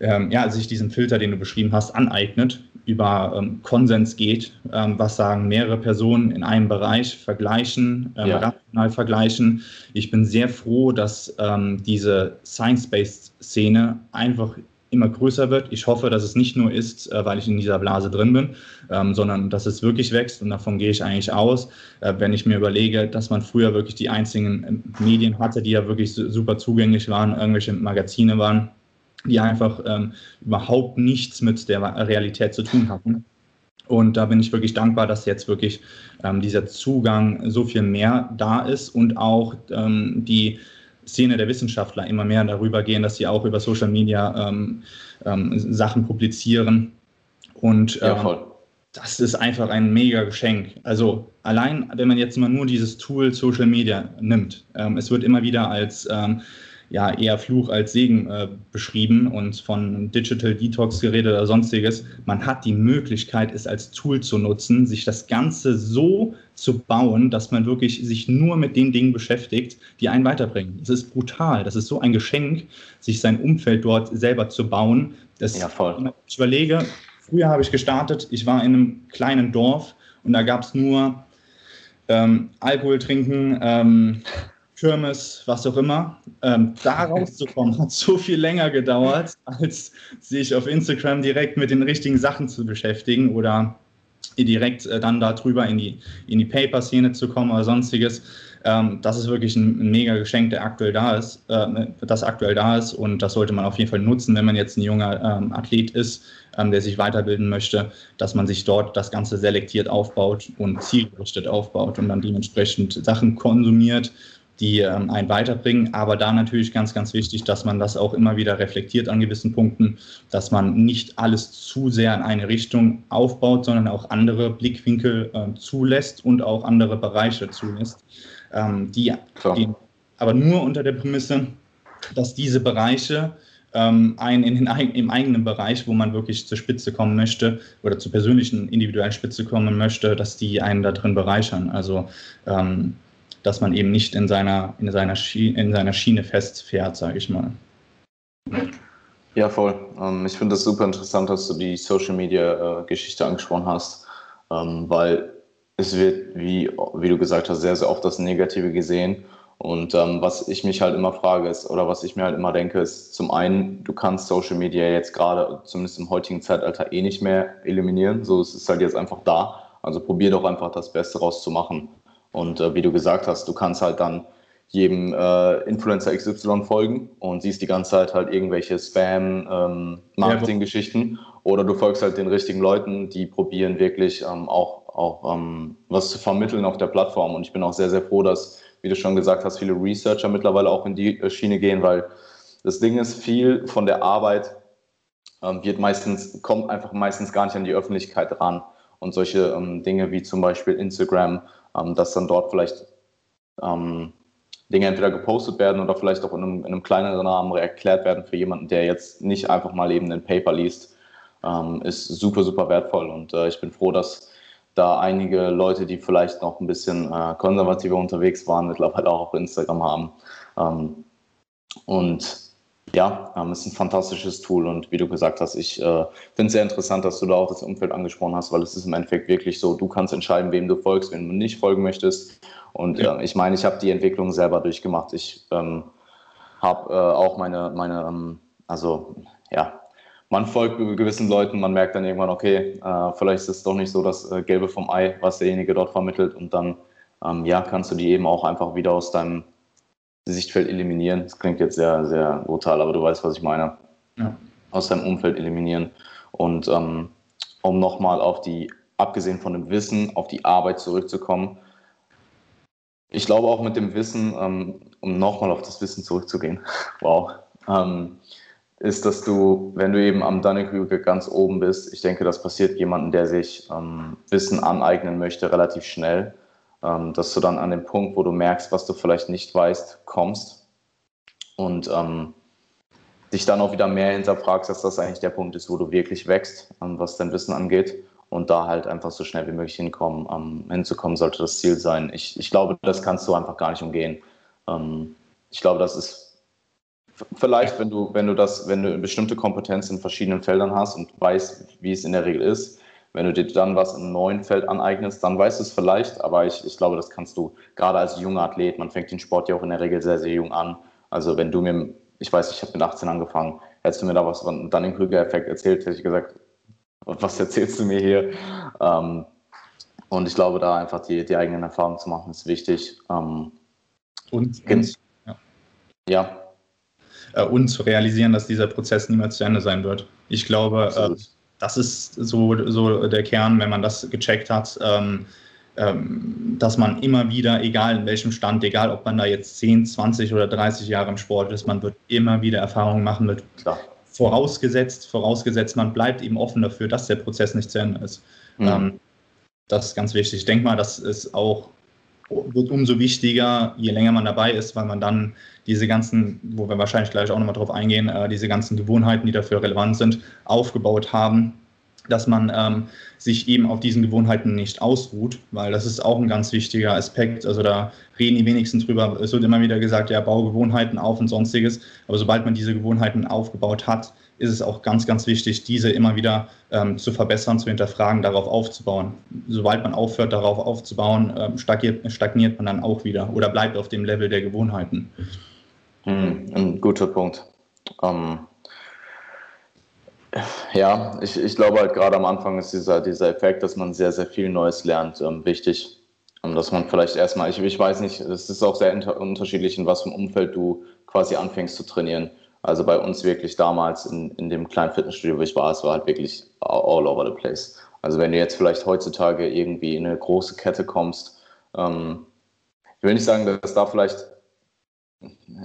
ja, sich diesen Filter, den du beschrieben hast, aneignet über ähm, Konsens geht. Ähm, was sagen mehrere Personen in einem Bereich, vergleichen, ähm, ja. rational vergleichen. Ich bin sehr froh, dass ähm, diese Science-Based-Szene einfach immer größer wird. Ich hoffe, dass es nicht nur ist, äh, weil ich in dieser Blase drin bin, ähm, sondern dass es wirklich wächst und davon gehe ich eigentlich aus. Äh, wenn ich mir überlege, dass man früher wirklich die einzigen äh, Medien hatte, die ja wirklich super zugänglich waren, irgendwelche Magazine waren, die einfach ähm, überhaupt nichts mit der Realität zu tun hatten. Und da bin ich wirklich dankbar, dass jetzt wirklich ähm, dieser Zugang so viel mehr da ist und auch ähm, die Szene der Wissenschaftler immer mehr darüber gehen, dass sie auch über Social Media ähm, ähm, Sachen publizieren. Und ja, ähm, das ist einfach ein mega Geschenk. Also allein, wenn man jetzt mal nur dieses Tool Social Media nimmt, ähm, es wird immer wieder als ähm, ja eher Fluch als Segen äh, beschrieben und von Digital Detox geredet oder sonstiges. Man hat die Möglichkeit, es als Tool zu nutzen, sich das Ganze so zu bauen, dass man wirklich sich nur mit den Dingen beschäftigt, die einen weiterbringen. Es ist brutal. Das ist so ein Geschenk, sich sein Umfeld dort selber zu bauen. Das, ja, voll. Ich überlege, früher habe ich gestartet, ich war in einem kleinen Dorf und da gab es nur ähm, Alkohol trinken, ähm, Kirmes, was auch immer. Ähm, da rauszukommen hat so viel länger gedauert, als sich auf Instagram direkt mit den richtigen Sachen zu beschäftigen oder direkt äh, dann darüber in die, in die Paper-Szene zu kommen oder sonstiges. Ähm, das ist wirklich ein, ein, mega Geschenk, der aktuell da ist, äh, das aktuell da ist und das sollte man auf jeden Fall nutzen, wenn man jetzt ein junger ähm, Athlet ist, ähm, der sich weiterbilden möchte, dass man sich dort das Ganze selektiert aufbaut und zielgerichtet aufbaut und dann dementsprechend Sachen konsumiert, die ähm, einen weiterbringen. Aber da natürlich ganz, ganz wichtig, dass man das auch immer wieder reflektiert an gewissen Punkten, dass man nicht alles zu sehr in eine Richtung aufbaut, sondern auch andere Blickwinkel äh, zulässt und auch andere Bereiche zulässt. Ähm, die, die, aber nur unter der Prämisse, dass diese Bereiche ähm, einen in den, im eigenen Bereich, wo man wirklich zur Spitze kommen möchte oder zur persönlichen individuellen Spitze kommen möchte, dass die einen da drin bereichern. Also ähm, dass man eben nicht in seiner, in seiner, Schiene, in seiner Schiene festfährt, sage ich mal. Ja, voll. Ähm, ich finde es super interessant, dass du die Social Media äh, Geschichte angesprochen hast, ähm, weil es wird, wie, wie du gesagt hast, sehr, sehr oft das Negative gesehen. Und ähm, was ich mich halt immer frage ist, oder was ich mir halt immer denke, ist zum einen, du kannst Social Media jetzt gerade, zumindest im heutigen Zeitalter, eh nicht mehr eliminieren. So, es ist halt jetzt einfach da. Also probier doch einfach das Beste rauszumachen. Und äh, wie du gesagt hast, du kannst halt dann jedem äh, Influencer XY folgen und siehst die ganze Zeit halt irgendwelche Spam-Marketing-Geschichten. Ähm, oder du folgst halt den richtigen Leuten, die probieren wirklich ähm, auch, auch ähm, was zu vermitteln auf der Plattform. Und ich bin auch sehr, sehr froh, dass, wie du schon gesagt hast, viele Researcher mittlerweile auch in die äh, Schiene gehen, weil das Ding ist, viel von der Arbeit ähm, wird meistens, kommt einfach meistens gar nicht an die Öffentlichkeit ran. Und solche ähm, Dinge wie zum Beispiel Instagram, ähm, dass dann dort vielleicht ähm, Dinge entweder gepostet werden oder vielleicht auch in einem, in einem, kleineren Rahmen erklärt werden für jemanden, der jetzt nicht einfach mal eben ein Paper liest, ähm, ist super, super wertvoll. Und äh, ich bin froh, dass da einige Leute, die vielleicht noch ein bisschen äh, konservativer unterwegs waren, mittlerweile auch auf Instagram haben. Ähm, und ja, ähm, ist ein fantastisches Tool und wie du gesagt hast, ich äh, finde es sehr interessant, dass du da auch das Umfeld angesprochen hast, weil es ist im Endeffekt wirklich so, du kannst entscheiden, wem du folgst, wem du nicht folgen möchtest. Und ja. äh, ich meine, ich habe die Entwicklung selber durchgemacht. Ich ähm, habe äh, auch meine, meine ähm, also ja, man folgt gewissen Leuten, man merkt dann irgendwann, okay, äh, vielleicht ist es doch nicht so das äh, Gelbe vom Ei, was derjenige dort vermittelt und dann ähm, ja, kannst du die eben auch einfach wieder aus deinem Sichtfeld eliminieren. Das klingt jetzt sehr, sehr brutal, aber du weißt, was ich meine. Ja. Aus deinem Umfeld eliminieren. Und ähm, um nochmal auf die, abgesehen von dem Wissen, auf die Arbeit zurückzukommen. Ich glaube auch mit dem Wissen, ähm, um nochmal auf das Wissen zurückzugehen, wow, ähm, ist, dass du, wenn du eben am Dunning-Hügel ganz oben bist, ich denke, das passiert jemandem, der sich ähm, Wissen aneignen möchte, relativ schnell ähm, dass du dann an den Punkt, wo du merkst, was du vielleicht nicht weißt, kommst und ähm, dich dann auch wieder mehr hinterfragst, dass das eigentlich der Punkt ist, wo du wirklich wächst, ähm, was dein Wissen angeht und da halt einfach so schnell wie möglich hinkommen, ähm, hinzukommen, sollte das Ziel sein. Ich, ich glaube, das kannst du einfach gar nicht umgehen. Ähm, ich glaube, das ist Vielleicht, wenn du, wenn du das, wenn du bestimmte Kompetenzen in verschiedenen Feldern hast und weißt, wie es in der Regel ist, wenn du dir dann was im neuen Feld aneignest, dann weißt du es vielleicht, aber ich, ich glaube, das kannst du gerade als junger Athlet, man fängt den Sport ja auch in der Regel sehr, sehr jung an. Also wenn du mir, ich weiß, ich habe mit 18 angefangen, hättest du mir da was von dann den Krüger-Effekt erzählt, hätte ich gesagt, was erzählst du mir hier? Ähm, und ich glaube, da einfach die, die eigenen Erfahrungen zu machen, ist wichtig. Ähm, und, und, ja. ja. Äh, und zu realisieren, dass dieser Prozess niemals zu Ende sein wird. Ich glaube, äh, das ist so, so der Kern, wenn man das gecheckt hat, ähm, ähm, dass man immer wieder, egal in welchem Stand, egal ob man da jetzt 10, 20 oder 30 Jahre im Sport ist, man wird immer wieder Erfahrungen machen mit. Klar. Vorausgesetzt, vorausgesetzt, man bleibt eben offen dafür, dass der Prozess nicht zu Ende ist. Mhm. Ähm, das ist ganz wichtig. Ich denke mal, das ist auch wird umso wichtiger, je länger man dabei ist, weil man dann diese ganzen, wo wir wahrscheinlich gleich auch nochmal drauf eingehen, äh, diese ganzen Gewohnheiten, die dafür relevant sind, aufgebaut haben, dass man ähm, sich eben auf diesen Gewohnheiten nicht ausruht, weil das ist auch ein ganz wichtiger Aspekt. Also da reden die wenigsten drüber. Es wird immer wieder gesagt, ja, bau Gewohnheiten auf und sonstiges. Aber sobald man diese Gewohnheiten aufgebaut hat, ist es auch ganz, ganz wichtig, diese immer wieder ähm, zu verbessern, zu hinterfragen, darauf aufzubauen. Sobald man aufhört, darauf aufzubauen, ähm, stagniert, stagniert man dann auch wieder oder bleibt auf dem Level der Gewohnheiten. Hm, ein guter Punkt. Ähm, ja, ich, ich glaube halt gerade am Anfang ist dieser, dieser Effekt, dass man sehr, sehr viel Neues lernt, ähm, wichtig. Ähm, dass man vielleicht erstmal, ich, ich weiß nicht, es ist auch sehr unterschiedlich, in was für einem Umfeld du quasi anfängst zu trainieren. Also bei uns wirklich damals in, in dem kleinen Fitnessstudio, wo ich war, es war halt wirklich all over the place. Also wenn du jetzt vielleicht heutzutage irgendwie in eine große Kette kommst, ähm, ich will nicht sagen, dass da vielleicht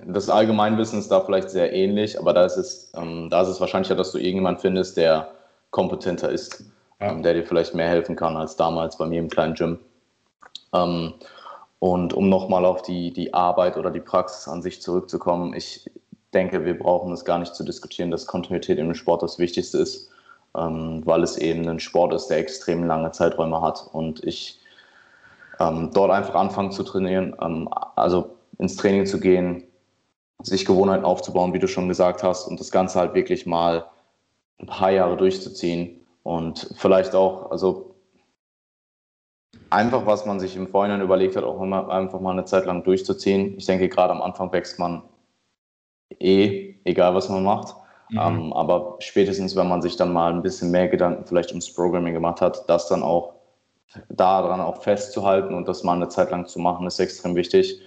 das Allgemeinwissen ist da vielleicht sehr ähnlich, aber da ist es, ähm, da ist es wahrscheinlicher, dass du irgendjemanden findest, der kompetenter ist, ja. ähm, der dir vielleicht mehr helfen kann als damals bei mir im kleinen Gym. Ähm, und um nochmal auf die, die Arbeit oder die Praxis an sich zurückzukommen, ich, denke, wir brauchen es gar nicht zu diskutieren, dass Kontinuität im Sport das Wichtigste ist, ähm, weil es eben ein Sport ist, der extrem lange Zeiträume hat. Und ich ähm, dort einfach anfangen zu trainieren, ähm, also ins Training zu gehen, sich Gewohnheiten aufzubauen, wie du schon gesagt hast, und das Ganze halt wirklich mal ein paar Jahre durchzuziehen und vielleicht auch, also einfach, was man sich im Vorhinein überlegt hat, auch immer einfach mal eine Zeit lang durchzuziehen. Ich denke, gerade am Anfang wächst man eh, egal was man macht. Mhm. Ähm, aber spätestens, wenn man sich dann mal ein bisschen mehr Gedanken vielleicht ums Programming gemacht hat, das dann auch daran auch festzuhalten und das mal eine Zeit lang zu machen, ist extrem wichtig.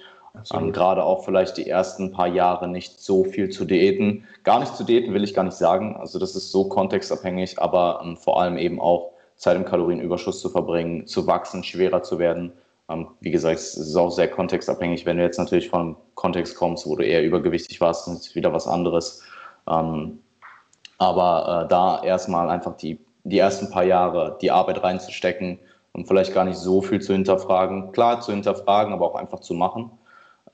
Ähm, Gerade auch vielleicht die ersten paar Jahre nicht so viel zu diäten. Gar nicht zu diäten will ich gar nicht sagen. Also das ist so kontextabhängig, aber ähm, vor allem eben auch Zeit im Kalorienüberschuss zu verbringen, zu wachsen, schwerer zu werden. Ähm, wie gesagt, es ist auch sehr kontextabhängig. Wenn du jetzt natürlich von einem Kontext kommst, wo du eher übergewichtig warst, ist wieder was anderes. Ähm, aber äh, da erstmal einfach die, die ersten paar Jahre die Arbeit reinzustecken und vielleicht gar nicht so viel zu hinterfragen. Klar zu hinterfragen, aber auch einfach zu machen,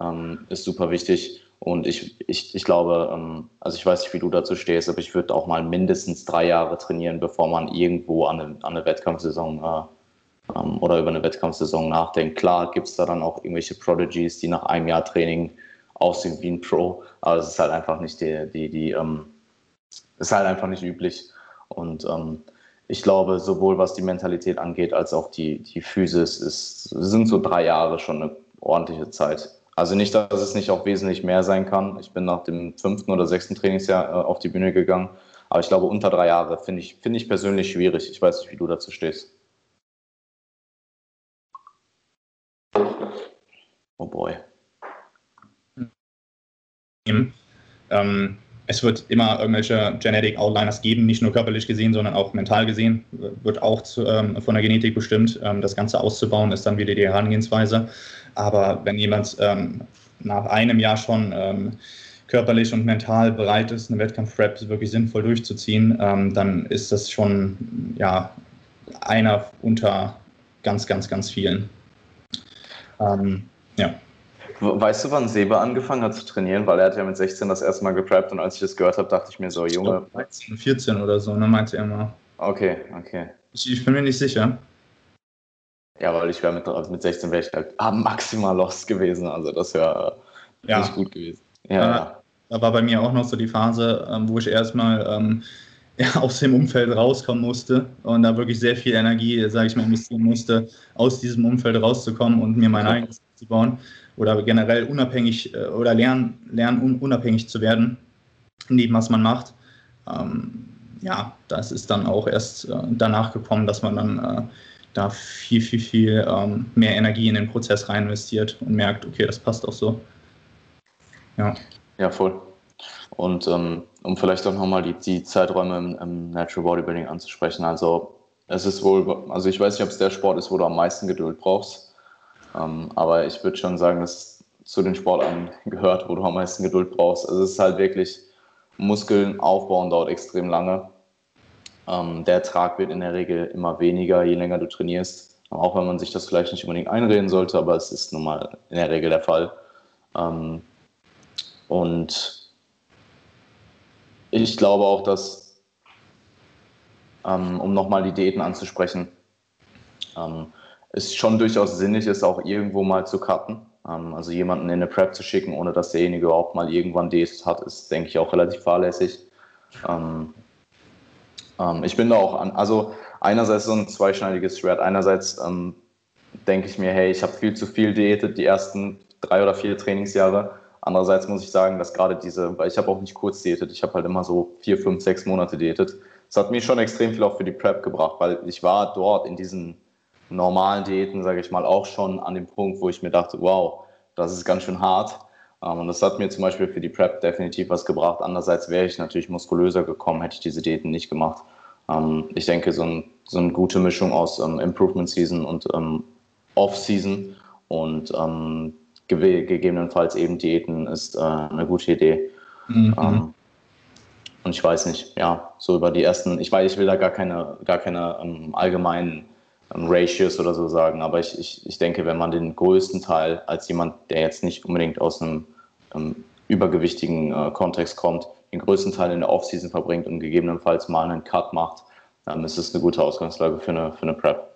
ähm, ist super wichtig. Und ich, ich, ich glaube, also ich weiß nicht, wie du dazu stehst, aber ich würde auch mal mindestens drei Jahre trainieren, bevor man irgendwo an eine, an eine Wettkampfsaison äh, ähm, oder über eine Wettkampfsaison nachdenkt. Klar gibt es da dann auch irgendwelche Prodigies, die nach einem Jahr Training aussehen wie ein Pro, aber es ist halt einfach nicht die, die, die ähm, ist halt einfach nicht üblich. Und ähm, ich glaube, sowohl was die Mentalität angeht, als auch die, die Physis, ist, sind so drei Jahre schon eine ordentliche Zeit. Also nicht, dass es nicht auch wesentlich mehr sein kann. Ich bin nach dem fünften oder sechsten Trainingsjahr äh, auf die Bühne gegangen. Aber ich glaube, unter drei Jahre finde ich, find ich persönlich schwierig. Ich weiß nicht, wie du dazu stehst. Oh boy. Ähm, es wird immer irgendwelche Genetic Outliners geben, nicht nur körperlich gesehen, sondern auch mental gesehen. Wird auch zu, ähm, von der Genetik bestimmt. Ähm, das Ganze auszubauen ist dann wieder die Herangehensweise. Aber wenn jemand ähm, nach einem Jahr schon ähm, körperlich und mental bereit ist, eine Wettkampf-Prep wirklich sinnvoll durchzuziehen, ähm, dann ist das schon ja, einer unter ganz, ganz, ganz vielen. Ähm, ja. Weißt du, wann Seba angefangen hat zu trainieren? Weil er hat ja mit 16 das erste Mal gepreppt und als ich das gehört habe, dachte ich mir so, Junge. 13, 14 oder so, ne, meinte er immer. Okay, okay. Ich, ich, bin mir nicht sicher. Ja, weil ich wäre mit, also mit 16 wäre ich halt maximal lost gewesen. Also das wäre ja. nicht gut gewesen. Ja. war bei mir auch noch so die Phase, ähm, wo ich erstmal ähm, ja, aus dem Umfeld rauskommen musste und da wirklich sehr viel Energie, sage ich mal, investieren musste, aus diesem Umfeld rauszukommen und mir mein eigenes zu bauen oder generell unabhängig äh, oder lernen, lernen unabhängig zu werden, neben was man macht. Ähm, ja, das ist dann auch erst äh, danach gekommen, dass man dann äh, da viel, viel, viel ähm, mehr Energie in den Prozess rein investiert und merkt, okay, das passt auch so. Ja, ja voll. Und ähm, um vielleicht auch nochmal die, die Zeiträume im, im, Natural Bodybuilding anzusprechen, also es ist wohl, also ich weiß nicht, ob es der Sport ist, wo du am meisten Geduld brauchst, ähm, aber ich würde schon sagen, dass zu den Sportarten gehört, wo du am meisten Geduld brauchst. Also es ist halt wirklich, Muskeln aufbauen dauert extrem lange. Ähm, der Ertrag wird in der Regel immer weniger, je länger du trainierst. Auch wenn man sich das vielleicht nicht unbedingt einreden sollte, aber es ist nun mal in der Regel der Fall. Ähm, und ich glaube auch, dass, ähm, um nochmal die Diäten anzusprechen, ähm, es schon durchaus sinnig ist, auch irgendwo mal zu cutten. Ähm, also jemanden in eine Prep zu schicken, ohne dass derjenige überhaupt mal irgendwann Diät hat, ist, denke ich, auch relativ fahrlässig. Ähm, ähm, ich bin da auch an, also einerseits so ein zweischneidiges Schwert. Einerseits ähm, denke ich mir, hey, ich habe viel zu viel diätet die ersten drei oder vier Trainingsjahre. Andererseits muss ich sagen, dass gerade diese, weil ich habe auch nicht kurz diätet, ich habe halt immer so vier, fünf, sechs Monate diätet. Das hat mir schon extrem viel auch für die Prep gebracht, weil ich war dort in diesen normalen Diäten, sage ich mal, auch schon an dem Punkt, wo ich mir dachte, wow, das ist ganz schön hart. Ähm, und das hat mir zum Beispiel für die Prep definitiv was gebracht. Andererseits wäre ich natürlich muskulöser gekommen, hätte ich diese Diäten nicht gemacht. Ähm, ich denke, so, ein, so eine gute Mischung aus ähm, Improvement Season und Off Season und gegebenenfalls eben Diäten ist äh, eine gute Idee. Mhm. und ich weiß nicht, ja, so über die ersten, ich weiß, ich will da gar keine, gar keine allgemeinen Ratios oder so sagen, aber ich, ich, ich denke, wenn man den größten Teil als jemand, der jetzt nicht unbedingt aus einem ähm, übergewichtigen äh, Kontext kommt, den größten Teil in der Offseason verbringt und gegebenenfalls mal einen Cut macht, dann ist es eine gute Ausgangslage für eine, für eine Prep.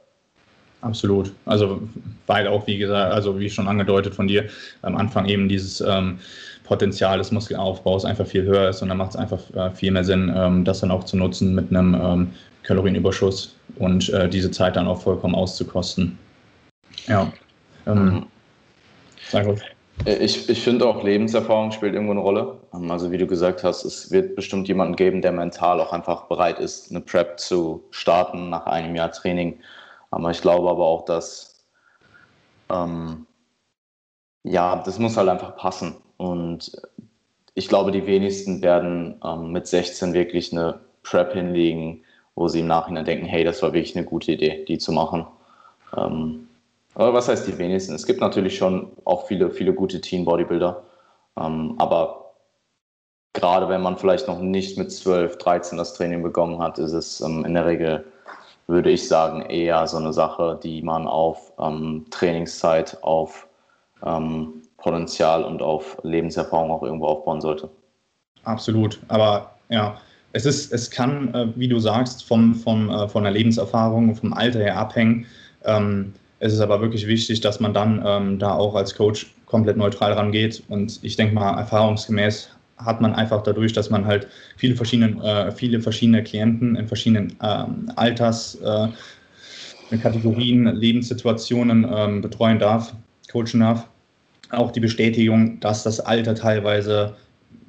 Absolut. Also, weil auch, wie gesagt, also wie schon angedeutet von dir, am Anfang eben dieses ähm, Potenzial des Muskelaufbaus einfach viel höher ist und dann macht es einfach äh, viel mehr Sinn, ähm, das dann auch zu nutzen mit einem ähm, Kalorienüberschuss und äh, diese Zeit dann auch vollkommen auszukosten. Ja. Ähm, mhm. Sag ruhig. Ich, ich finde auch Lebenserfahrung spielt irgendwo eine Rolle. Ähm, also wie du gesagt hast, es wird bestimmt jemanden geben, der mental auch einfach bereit ist, eine Prep zu starten nach einem Jahr Training. Aber ich glaube aber auch, dass ähm, ja, das muss halt einfach passen. Und ich glaube, die wenigsten werden ähm, mit 16 wirklich eine Prep hinlegen, wo sie im Nachhinein denken, hey, das war wirklich eine gute Idee, die zu machen. Ähm, was heißt die wenigsten? Es gibt natürlich schon auch viele, viele gute Teen-Bodybuilder, ähm, aber gerade wenn man vielleicht noch nicht mit 12, 13 das Training begonnen hat, ist es ähm, in der Regel, würde ich sagen, eher so eine Sache, die man auf ähm, Trainingszeit, auf Potenzial und auf Lebenserfahrung auch irgendwo aufbauen sollte. Absolut, aber ja, es, ist, es kann, äh, wie du sagst, vom, vom, äh, von der Lebenserfahrung, vom Alter her abhängen. Ähm, es ist aber wirklich wichtig, dass man dann ähm, da auch als Coach komplett neutral rangeht. Und ich denke mal, erfahrungsgemäß hat man einfach dadurch, dass man halt viele verschiedene, äh, viele verschiedene Klienten in verschiedenen ähm, Alters, äh, Kategorien, Lebenssituationen ähm, betreuen darf, coachen darf. Auch die Bestätigung, dass das Alter teilweise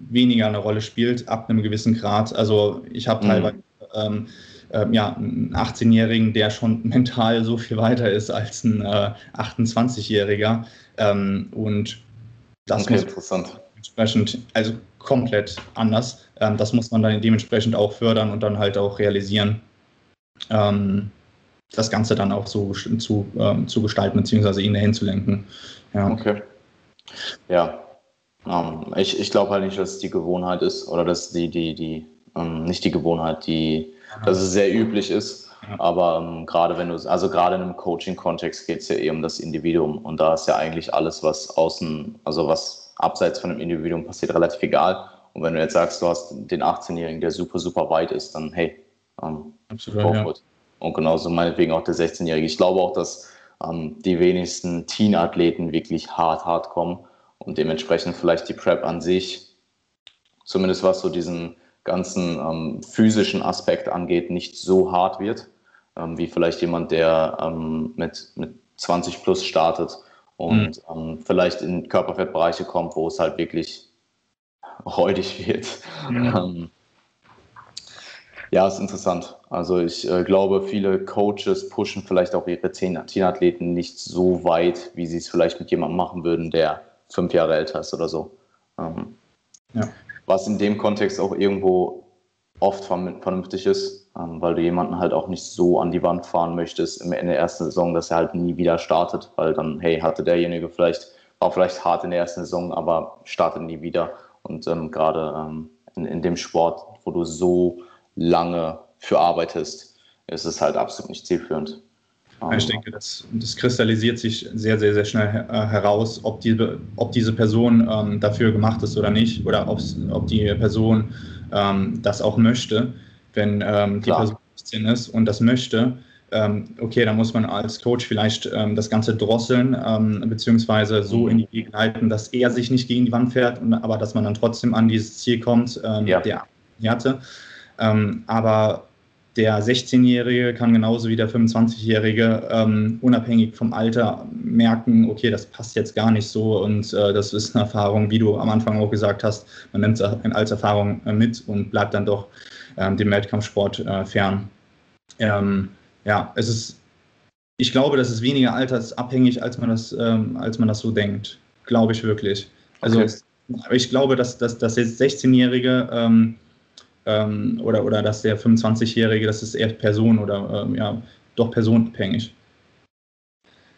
weniger eine Rolle spielt, ab einem gewissen Grad. Also ich habe mhm. teilweise ähm, äh, ja, einen 18-Jährigen, der schon mental so viel weiter ist als ein äh, 28-Jähriger. Ähm, und das okay, muss interessant. entsprechend, also komplett anders. Ähm, das muss man dann dementsprechend auch fördern und dann halt auch realisieren. Ähm, das Ganze dann auch so zu, ähm, zu gestalten, beziehungsweise ihn dahin zu lenken. Ja. Okay. Ja, ähm, ich ich glaube halt nicht, dass es die Gewohnheit ist oder dass die, die, die, ähm, nicht die Gewohnheit, die, dass es sehr üblich ist. Aber ähm, gerade wenn du, also gerade in einem Coaching-Kontext geht es ja eh um das Individuum und da ist ja eigentlich alles, was außen, also was abseits von dem Individuum passiert, relativ egal. Und wenn du jetzt sagst, du hast den 18-Jährigen, der super, super weit ist, dann hey, ähm, Absolut, ja. Und genauso meinetwegen auch der 16-Jährige. Ich glaube auch, dass ähm, die wenigsten Teen-Athleten wirklich hart, hart kommen und dementsprechend vielleicht die Prep an sich zumindest was so diesen ganzen ähm, physischen Aspekt angeht, nicht so hart wird, ähm, wie vielleicht jemand, der ähm, mit, mit 20 plus startet und mhm. vielleicht in Körperfettbereiche kommt, wo es halt wirklich räudig wird. Mhm. Ja, ist interessant. Also ich äh, glaube, viele Coaches pushen vielleicht auch ihre Teenathleten nicht so weit, wie sie es vielleicht mit jemandem machen würden, der fünf Jahre älter ist oder so. Ähm, ja. Was in dem Kontext auch irgendwo oft vernünftig ist, ähm, weil du jemanden halt auch nicht so an die Wand fahren möchtest in der ersten Saison, dass er halt nie wieder startet, weil dann, hey, hatte derjenige vielleicht, war vielleicht hart in der ersten Saison, aber startet nie wieder. Und ähm, gerade ähm, in, in dem Sport, wo du so lange für arbeitest, ist es halt absolut nicht zielführend. Ich denke, das, das kristallisiert sich sehr, sehr, sehr schnell äh, heraus, ob, die, ob diese Person ähm, dafür gemacht ist oder nicht, oder ob die Person ähm, das auch möchte. Wenn ähm, die Person 16 ist und das möchte, ähm, okay, dann muss man als Coach vielleicht ähm, das Ganze drosseln, ähm, beziehungsweise so mhm. in die Wege halten, dass er sich nicht gegen die Wand fährt, aber dass man dann trotzdem an dieses Ziel kommt, ja. der hatte. Ähm, aber der 16-Jährige kann genauso wie der 25-Jährige ähm, unabhängig vom Alter merken, okay, das passt jetzt gar nicht so und äh, das ist eine Erfahrung, wie du am Anfang auch gesagt hast, man nimmt es als Erfahrung äh, mit und bleibt dann doch ähm, dem Wettkampfsport äh, fern. Ähm, ja, es ist, ich glaube, das ist weniger altersabhängig, als man das, ähm, als man das so denkt. Glaube ich wirklich. Also okay. ich glaube, dass, dass, dass der 16-Jährige ähm, oder, oder dass der 25-Jährige, das ist eher Person oder ähm, ja, doch personenabhängig.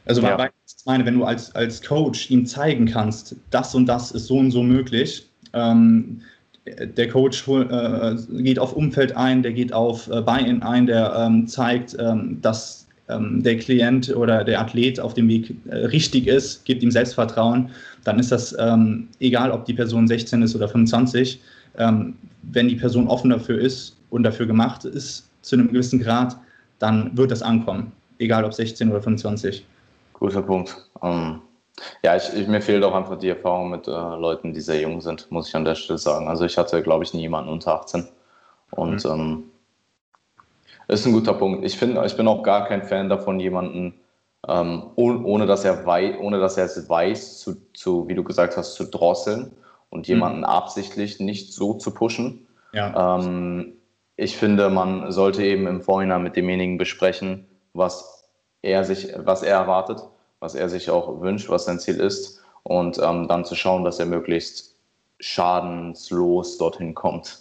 Also, ja. weil, ich meine, wenn du als, als Coach ihm zeigen kannst, das und das ist so und so möglich, ähm, der Coach äh, geht auf Umfeld ein, der geht auf äh, Buy-in ein, der ähm, zeigt, ähm, dass ähm, der Klient oder der Athlet auf dem Weg äh, richtig ist, gibt ihm Selbstvertrauen, dann ist das ähm, egal, ob die Person 16 ist oder 25 ähm, wenn die Person offen dafür ist und dafür gemacht ist, zu einem gewissen Grad, dann wird das ankommen, egal ob 16 oder 25. Guter Punkt. Ähm, ja, ich, ich, mir fehlt auch einfach die Erfahrung mit äh, Leuten, die sehr jung sind, muss ich an der Stelle sagen. Also ich hatte, glaube ich, nie jemanden unter 18. Und mhm. ähm, ist ein guter Punkt. Ich finde, ich bin auch gar kein Fan davon, jemanden ähm, ohne, dass er wei ohne dass er es weiß, zu, zu, wie du gesagt hast, zu drosseln und jemanden mhm. absichtlich nicht so zu pushen. Ja. Ähm, ich finde, man sollte eben im Vorhinein mit demjenigen besprechen, was er sich, was er erwartet, was er sich auch wünscht, was sein Ziel ist und ähm, dann zu schauen, dass er möglichst schadenslos dorthin kommt.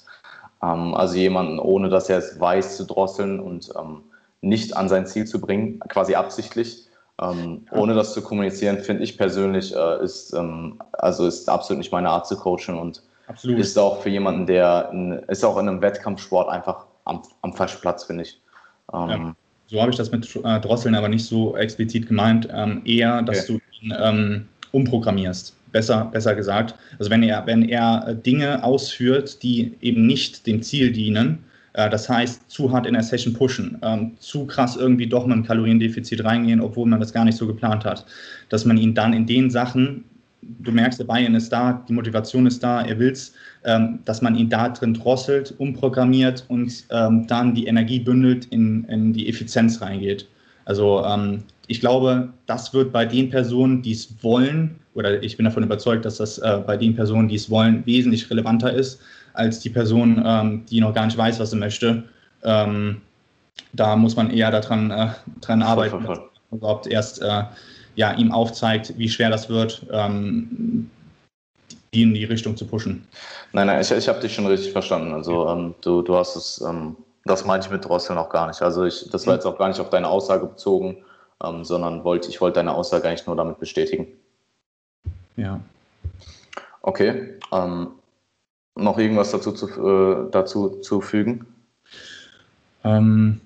Ähm, also jemanden, ohne dass er es weiß, zu drosseln und ähm, nicht an sein Ziel zu bringen, quasi absichtlich, ähm, ohne das zu kommunizieren, finde ich persönlich, äh, ist, ähm, also ist absolut nicht meine Art zu coachen und absolut. ist auch für jemanden, der in, ist auch in einem Wettkampfsport einfach am, am falschen Platz, finde ich. Ähm, ja. So habe ich das mit äh, Drosseln aber nicht so explizit gemeint. Ähm, eher, dass okay. du ihn ähm, umprogrammierst. Besser, besser gesagt. Also wenn er, wenn er äh, Dinge ausführt, die eben nicht dem Ziel dienen, das heißt, zu hart in der Session pushen, ähm, zu krass irgendwie doch mit einem Kaloriendefizit reingehen, obwohl man das gar nicht so geplant hat. Dass man ihn dann in den Sachen, du merkst, der Bayern ist da, die Motivation ist da, er will es, ähm, dass man ihn da drin drosselt, umprogrammiert und ähm, dann die Energie bündelt, in, in die Effizienz reingeht. Also ähm, ich glaube, das wird bei den Personen, die es wollen, oder ich bin davon überzeugt, dass das äh, bei den Personen, die es wollen, wesentlich relevanter ist, als die Person, ähm, die noch gar nicht weiß, was sie möchte. Ähm, da muss man eher daran äh, dran arbeiten, dass man überhaupt erst äh, ja, ihm aufzeigt, wie schwer das wird, ähm, die in die Richtung zu pushen. Nein, nein, ich, ich habe dich schon richtig verstanden. Also ähm, du, du hast es, ähm, das meinte ich mit Drosseln auch gar nicht. Also ich, das war jetzt auch gar nicht auf deine Aussage bezogen, ähm, sondern wollte, ich wollte deine Aussage eigentlich nur damit bestätigen. Ja. Okay. Ähm, noch irgendwas dazu zu, äh, dazu zu fügen? Ähm,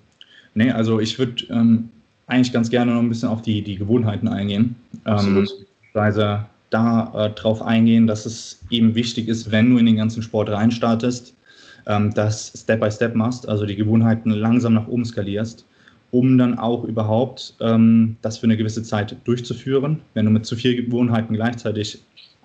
nee, also ich würde ähm, eigentlich ganz gerne noch ein bisschen auf die, die Gewohnheiten eingehen. Ähm, Weise da äh, drauf eingehen, dass es eben wichtig ist, wenn du in den ganzen Sport reinstartest, ähm, dass Step by Step machst, also die Gewohnheiten langsam nach oben skalierst, um dann auch überhaupt ähm, das für eine gewisse Zeit durchzuführen. Wenn du mit zu vielen Gewohnheiten gleichzeitig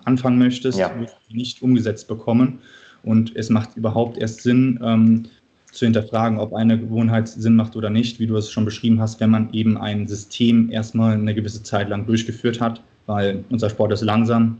anfangen möchtest, ja. nicht umgesetzt bekommen. Und es macht überhaupt erst Sinn, ähm, zu hinterfragen, ob eine Gewohnheit Sinn macht oder nicht, wie du es schon beschrieben hast, wenn man eben ein System erstmal eine gewisse Zeit lang durchgeführt hat, weil unser Sport ist langsam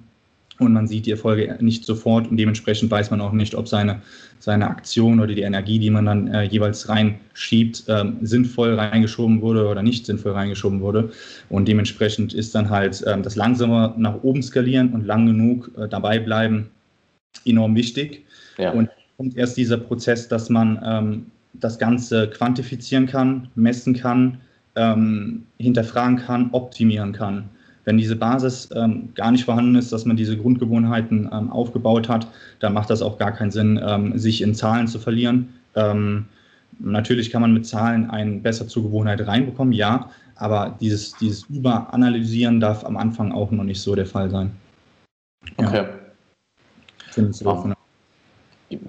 und man sieht die Erfolge nicht sofort und dementsprechend weiß man auch nicht, ob seine, seine Aktion oder die Energie, die man dann äh, jeweils reinschiebt, äh, sinnvoll reingeschoben wurde oder nicht sinnvoll reingeschoben wurde. Und dementsprechend ist dann halt äh, das langsame nach oben skalieren und lang genug äh, dabei bleiben enorm wichtig. Ja. Und kommt erst dieser Prozess, dass man ähm, das Ganze quantifizieren kann, messen kann, ähm, hinterfragen kann, optimieren kann. Wenn diese Basis ähm, gar nicht vorhanden ist, dass man diese Grundgewohnheiten ähm, aufgebaut hat, dann macht das auch gar keinen Sinn, ähm, sich in Zahlen zu verlieren. Ähm, natürlich kann man mit Zahlen eine besser zur Gewohnheit reinbekommen, ja, aber dieses, dieses Überanalysieren darf am Anfang auch noch nicht so der Fall sein. Okay. Ja. Findest du davon?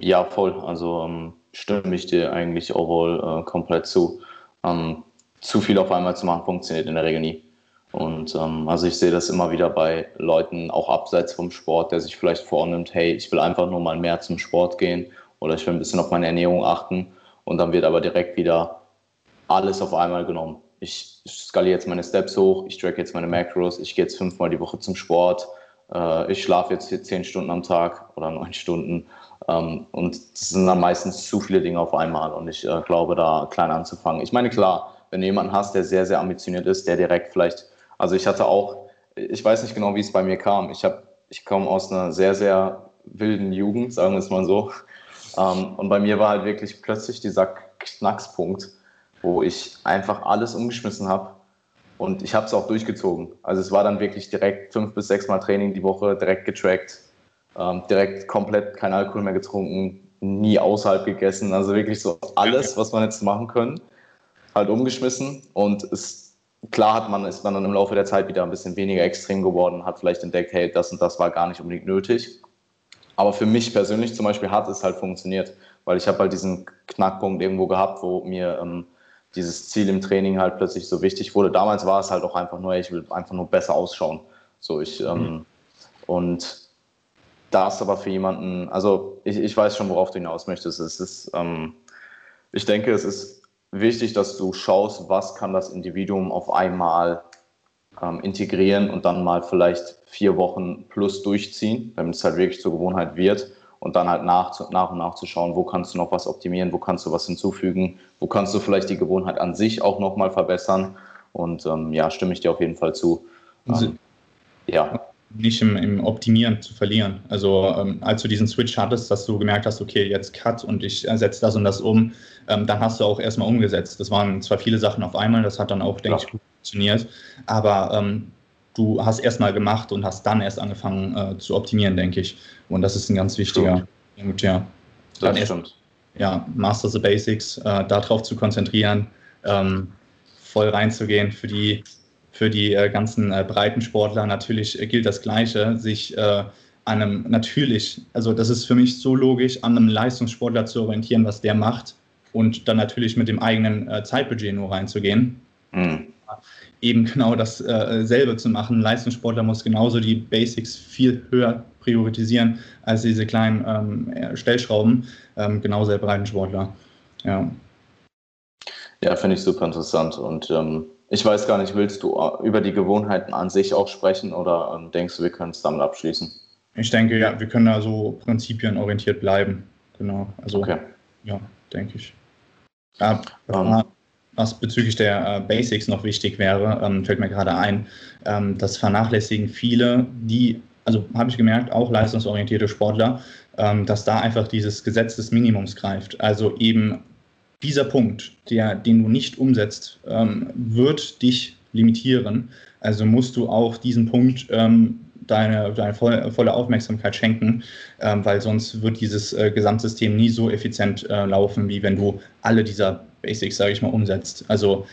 Ja, voll. Also ähm, stimme ich dir eigentlich overall äh, komplett zu. Ähm, zu viel auf einmal zu machen funktioniert in der Regel nie. Und ähm, also ich sehe das immer wieder bei Leuten, auch abseits vom Sport, der sich vielleicht vornimmt, hey, ich will einfach nur mal mehr zum Sport gehen oder ich will ein bisschen auf meine Ernährung achten und dann wird aber direkt wieder alles auf einmal genommen. Ich skaliere jetzt meine Steps hoch, ich track jetzt meine Macros, ich gehe jetzt fünfmal die Woche zum Sport, äh, ich schlafe jetzt hier zehn Stunden am Tag oder neun Stunden ähm, und das sind dann meistens zu viele Dinge auf einmal und ich äh, glaube, da klein anzufangen. Ich meine, klar, wenn du jemanden hast, der sehr, sehr ambitioniert ist, der direkt vielleicht, also ich hatte auch, ich weiß nicht genau, wie es bei mir kam. Ich, ich komme aus einer sehr, sehr wilden Jugend, sagen wir es mal so. Ähm, und bei mir war halt wirklich plötzlich dieser Knackspunkt, wo ich einfach alles umgeschmissen habe und ich habe es auch durchgezogen. Also es war dann wirklich direkt fünf bis sechs Mal Training die Woche, direkt getrackt, ähm, direkt komplett kein Alkohol mehr getrunken, nie außerhalb gegessen. Also wirklich so alles, was man jetzt machen können, halt umgeschmissen. Und es, klar hat man, ist man dann im Laufe der Zeit wieder ein bisschen weniger extrem geworden, hat vielleicht entdeckt, hey, das und das war gar nicht unbedingt nötig. Aber für mich persönlich zum Beispiel hat es halt funktioniert, weil ich habe halt diesen Knackpunkt irgendwo gehabt, wo mir ähm, dieses Ziel im Training halt plötzlich so wichtig wurde. Damals war es halt auch einfach nur, ich will einfach nur besser ausschauen. So ich ähm, mhm. und das aber für jemanden, also ich, ich weiß schon, worauf du hinaus möchtest. Es ist, ähm, ich denke, es ist wichtig, dass du schaust, was kann das Individuum auf einmal ähm, integrieren und dann mal vielleicht vier Wochen plus durchziehen, damit es halt wirklich zur Gewohnheit wird und dann halt nach, nach und nach zu schauen, wo kannst du noch was optimieren, wo kannst du was hinzufügen, wo kannst du vielleicht die Gewohnheit an sich auch nochmal verbessern und ähm, ja, stimme ich dir auf jeden Fall zu. Ähm, ja nicht im, im, Optimieren zu verlieren. Also ähm, als du diesen Switch hattest, dass du gemerkt hast, okay, jetzt Cut und ich setze das und das um, ähm, dann hast du auch erstmal umgesetzt. Das waren zwar viele Sachen auf einmal, das hat dann auch, denke ja. ich, gut funktioniert, aber ähm, du hast erstmal gemacht und hast dann erst angefangen äh, zu optimieren, denke ich. Und das ist ein ganz wichtiger Punkt, ja. Dann das stimmt. ja, Master the Basics, äh, darauf zu konzentrieren, ähm, voll reinzugehen für die für die äh, ganzen äh, Breitensportler natürlich gilt das Gleiche, sich äh, an einem natürlich, also das ist für mich so logisch, an einem Leistungssportler zu orientieren, was der macht und dann natürlich mit dem eigenen Zeitbudget nur reinzugehen. Mhm. Eben genau dasselbe zu machen. Ein Leistungssportler muss genauso die Basics viel höher priorisieren als diese kleinen ähm, Stellschrauben. Ähm, genauso der Breitensportler. Ja, ja finde ich super interessant und ähm ich weiß gar nicht, willst du äh, über die Gewohnheiten an sich auch sprechen oder ähm, denkst du, wir können es damit abschließen? Ich denke, ja, wir können da so prinzipienorientiert bleiben. Genau. Also, okay. ja, denke ich. Ja, um. Ähm. was bezüglich der äh, Basics noch wichtig wäre, ähm, fällt mir gerade ein, ähm, das vernachlässigen viele, die, also habe ich gemerkt, auch leistungsorientierte Sportler, ähm, dass da einfach dieses Gesetz des Minimums greift. Also eben dieser Punkt, der, den du nicht umsetzt, ähm, wird dich limitieren. Also musst du auch diesen Punkt ähm, deine, deine voll, volle Aufmerksamkeit schenken, ähm, weil sonst wird dieses äh, Gesamtsystem nie so effizient äh, laufen, wie wenn du alle dieser Basics, sage ich mal, umsetzt. Also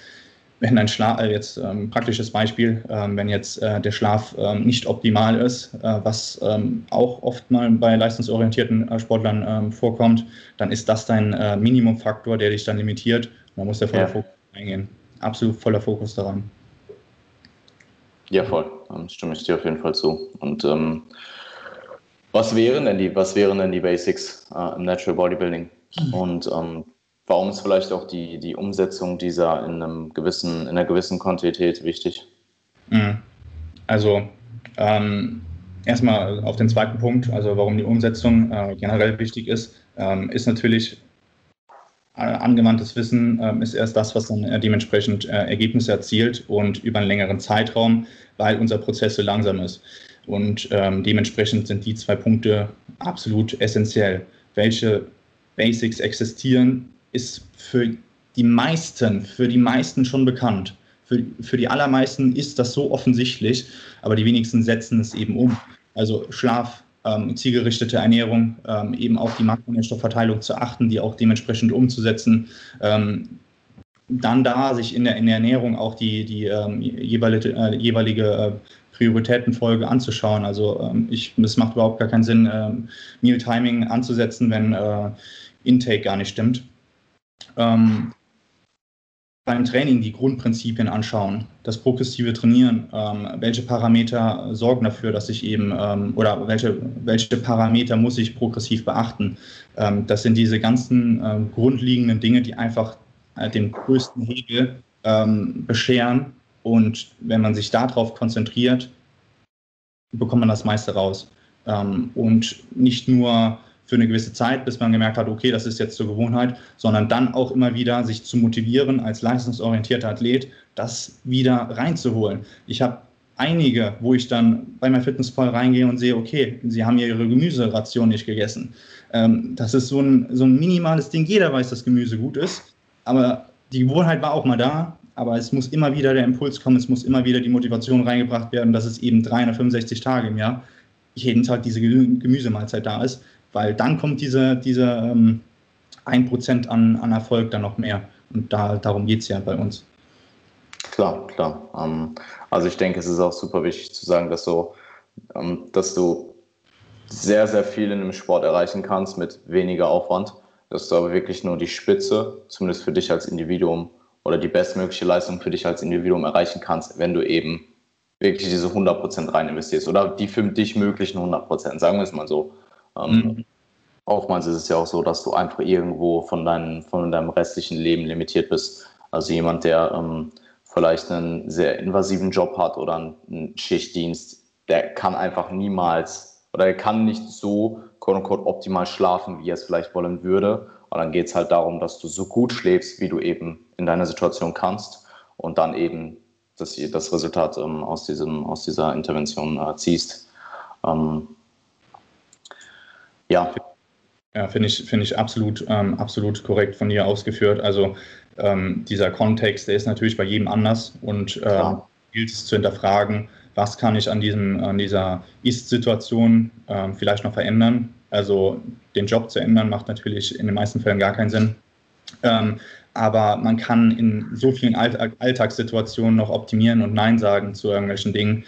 wenn dein Schlaf, äh, jetzt ähm, praktisches Beispiel, ähm, wenn jetzt äh, der Schlaf ähm, nicht optimal ist, äh, was ähm, auch oft mal bei leistungsorientierten äh, Sportlern ähm, vorkommt, dann ist das dein äh, Minimumfaktor, der dich dann limitiert. Da muss der voller ja. Fokus eingehen. Absolut voller Fokus daran. Ja, voll. Dann stimme ich dir auf jeden Fall zu. Und, ähm, Was wären denn die, was wären denn die Basics äh, im Natural Bodybuilding? Mhm. Und warum ist vielleicht auch die, die Umsetzung dieser in, einem gewissen, in einer gewissen Kontinuität wichtig? Mhm. Also ähm, erstmal auf den zweiten Punkt, also warum die Umsetzung äh, generell wichtig ist, ähm, ist natürlich äh, angewandtes Wissen äh, ist erst das, was dann äh, dementsprechend äh, Ergebnisse erzielt und über einen längeren Zeitraum, weil unser Prozess so langsam ist. Und ähm, dementsprechend sind die zwei Punkte absolut essentiell. Welche Basics existieren, ist für die meisten, für die meisten schon bekannt. Für, für die allermeisten ist das so offensichtlich, aber die wenigsten setzen es eben um. Also Schlaf, ähm, zielgerichtete Ernährung, ähm, eben auf die Makronährstoffverteilung zu achten, die auch dementsprechend umzusetzen. Ähm, dann da sich in der, in der Ernährung auch die, die ähm, jeweilige, äh, jeweilige äh, Prioritätenfolge anzuschauen. Also ähm, es macht überhaupt gar keinen Sinn, ähm, Meal Timing anzusetzen, wenn äh, Intake gar nicht stimmt. Ähm, beim Training die Grundprinzipien anschauen, das progressive Trainieren, ähm, welche Parameter sorgen dafür, dass ich eben, ähm, oder welche, welche Parameter muss ich progressiv beachten. Ähm, das sind diese ganzen ähm, grundlegenden Dinge, die einfach äh, den größten Hegel ähm, bescheren. Und wenn man sich darauf konzentriert, bekommt man das meiste raus. Ähm, und nicht nur für eine gewisse Zeit, bis man gemerkt hat, okay, das ist jetzt zur Gewohnheit, sondern dann auch immer wieder sich zu motivieren als leistungsorientierter Athlet, das wieder reinzuholen. Ich habe einige, wo ich dann bei meinem Fitnesspal reingehe und sehe, okay, sie haben ihre Gemüseration nicht gegessen. Ähm, das ist so ein, so ein minimales Ding. Jeder weiß, dass Gemüse gut ist, aber die Gewohnheit war auch mal da. Aber es muss immer wieder der Impuls kommen, es muss immer wieder die Motivation reingebracht werden, dass es eben 365 Tage im Jahr jeden Tag diese Gemüsemahlzeit da ist weil dann kommt diese, diese ähm, 1% an, an Erfolg dann noch mehr. Und da, darum geht es ja bei uns. Klar, klar. Ähm, also ich denke, es ist auch super wichtig zu sagen, dass, so, ähm, dass du sehr, sehr viel in einem Sport erreichen kannst mit weniger Aufwand, dass du aber wirklich nur die Spitze, zumindest für dich als Individuum, oder die bestmögliche Leistung für dich als Individuum erreichen kannst, wenn du eben wirklich diese 100% rein investierst oder die für dich möglichen 100%, sagen wir es mal so. Ähm, mhm. Oftmals ist es ja auch so, dass du einfach irgendwo von, dein, von deinem restlichen Leben limitiert bist. Also jemand, der ähm, vielleicht einen sehr invasiven Job hat oder einen Schichtdienst, der kann einfach niemals oder er kann nicht so quote unquote, optimal schlafen, wie er es vielleicht wollen würde. Und dann geht es halt darum, dass du so gut schläfst, wie du eben in deiner Situation kannst und dann eben das, das Resultat ähm, aus, diesem, aus dieser Intervention äh, ziehst. Ähm, ja. Ja, finde ich, find ich absolut, ähm, absolut korrekt von dir ausgeführt. Also ähm, dieser Kontext, der ist natürlich bei jedem anders und äh, gilt es zu hinterfragen, was kann ich an, diesem, an dieser Ist-Situation ähm, vielleicht noch verändern. Also den Job zu ändern macht natürlich in den meisten Fällen gar keinen Sinn. Ähm, aber man kann in so vielen Alltag Alltagssituationen noch optimieren und Nein sagen zu irgendwelchen Dingen.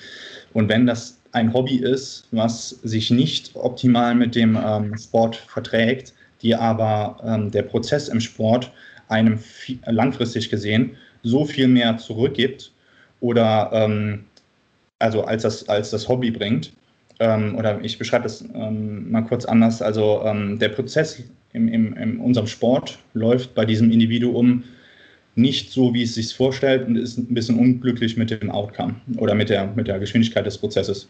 Und wenn das ein Hobby ist, was sich nicht optimal mit dem ähm, Sport verträgt, die aber ähm, der Prozess im Sport einem langfristig gesehen so viel mehr zurückgibt oder ähm, also als das, als das Hobby bringt. Ähm, oder ich beschreibe das ähm, mal kurz anders. Also ähm, der Prozess im, im, in unserem Sport läuft bei diesem Individuum nicht so, wie es sich vorstellt und ist ein bisschen unglücklich mit dem Outcome oder mit der, mit der Geschwindigkeit des Prozesses.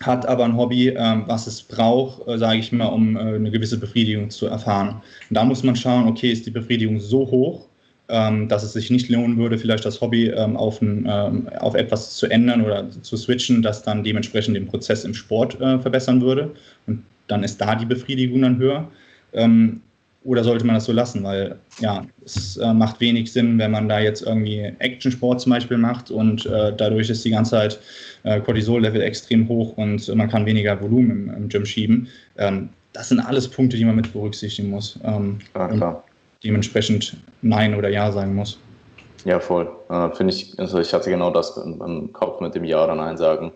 Hat aber ein Hobby, ähm, was es braucht, äh, sage ich mal, um äh, eine gewisse Befriedigung zu erfahren. Und da muss man schauen, okay, ist die Befriedigung so hoch, ähm, dass es sich nicht lohnen würde, vielleicht das Hobby ähm, auf, ein, ähm, auf etwas zu ändern oder zu switchen, das dann dementsprechend den Prozess im Sport äh, verbessern würde. Und dann ist da die Befriedigung dann höher. Ähm, oder sollte man das so lassen? Weil ja, es äh, macht wenig Sinn, wenn man da jetzt irgendwie Actionsport zum Beispiel macht und äh, dadurch ist die ganze Zeit äh, Cortisol-Level extrem hoch und man kann weniger Volumen im, im Gym schieben. Ähm, das sind alles Punkte, die man mit berücksichtigen muss. Ähm, ja, klar. dementsprechend Nein oder Ja sagen muss. Ja, voll. Äh, Finde ich, also ich hatte genau das im, im Kopf mit dem Ja oder Nein sagen.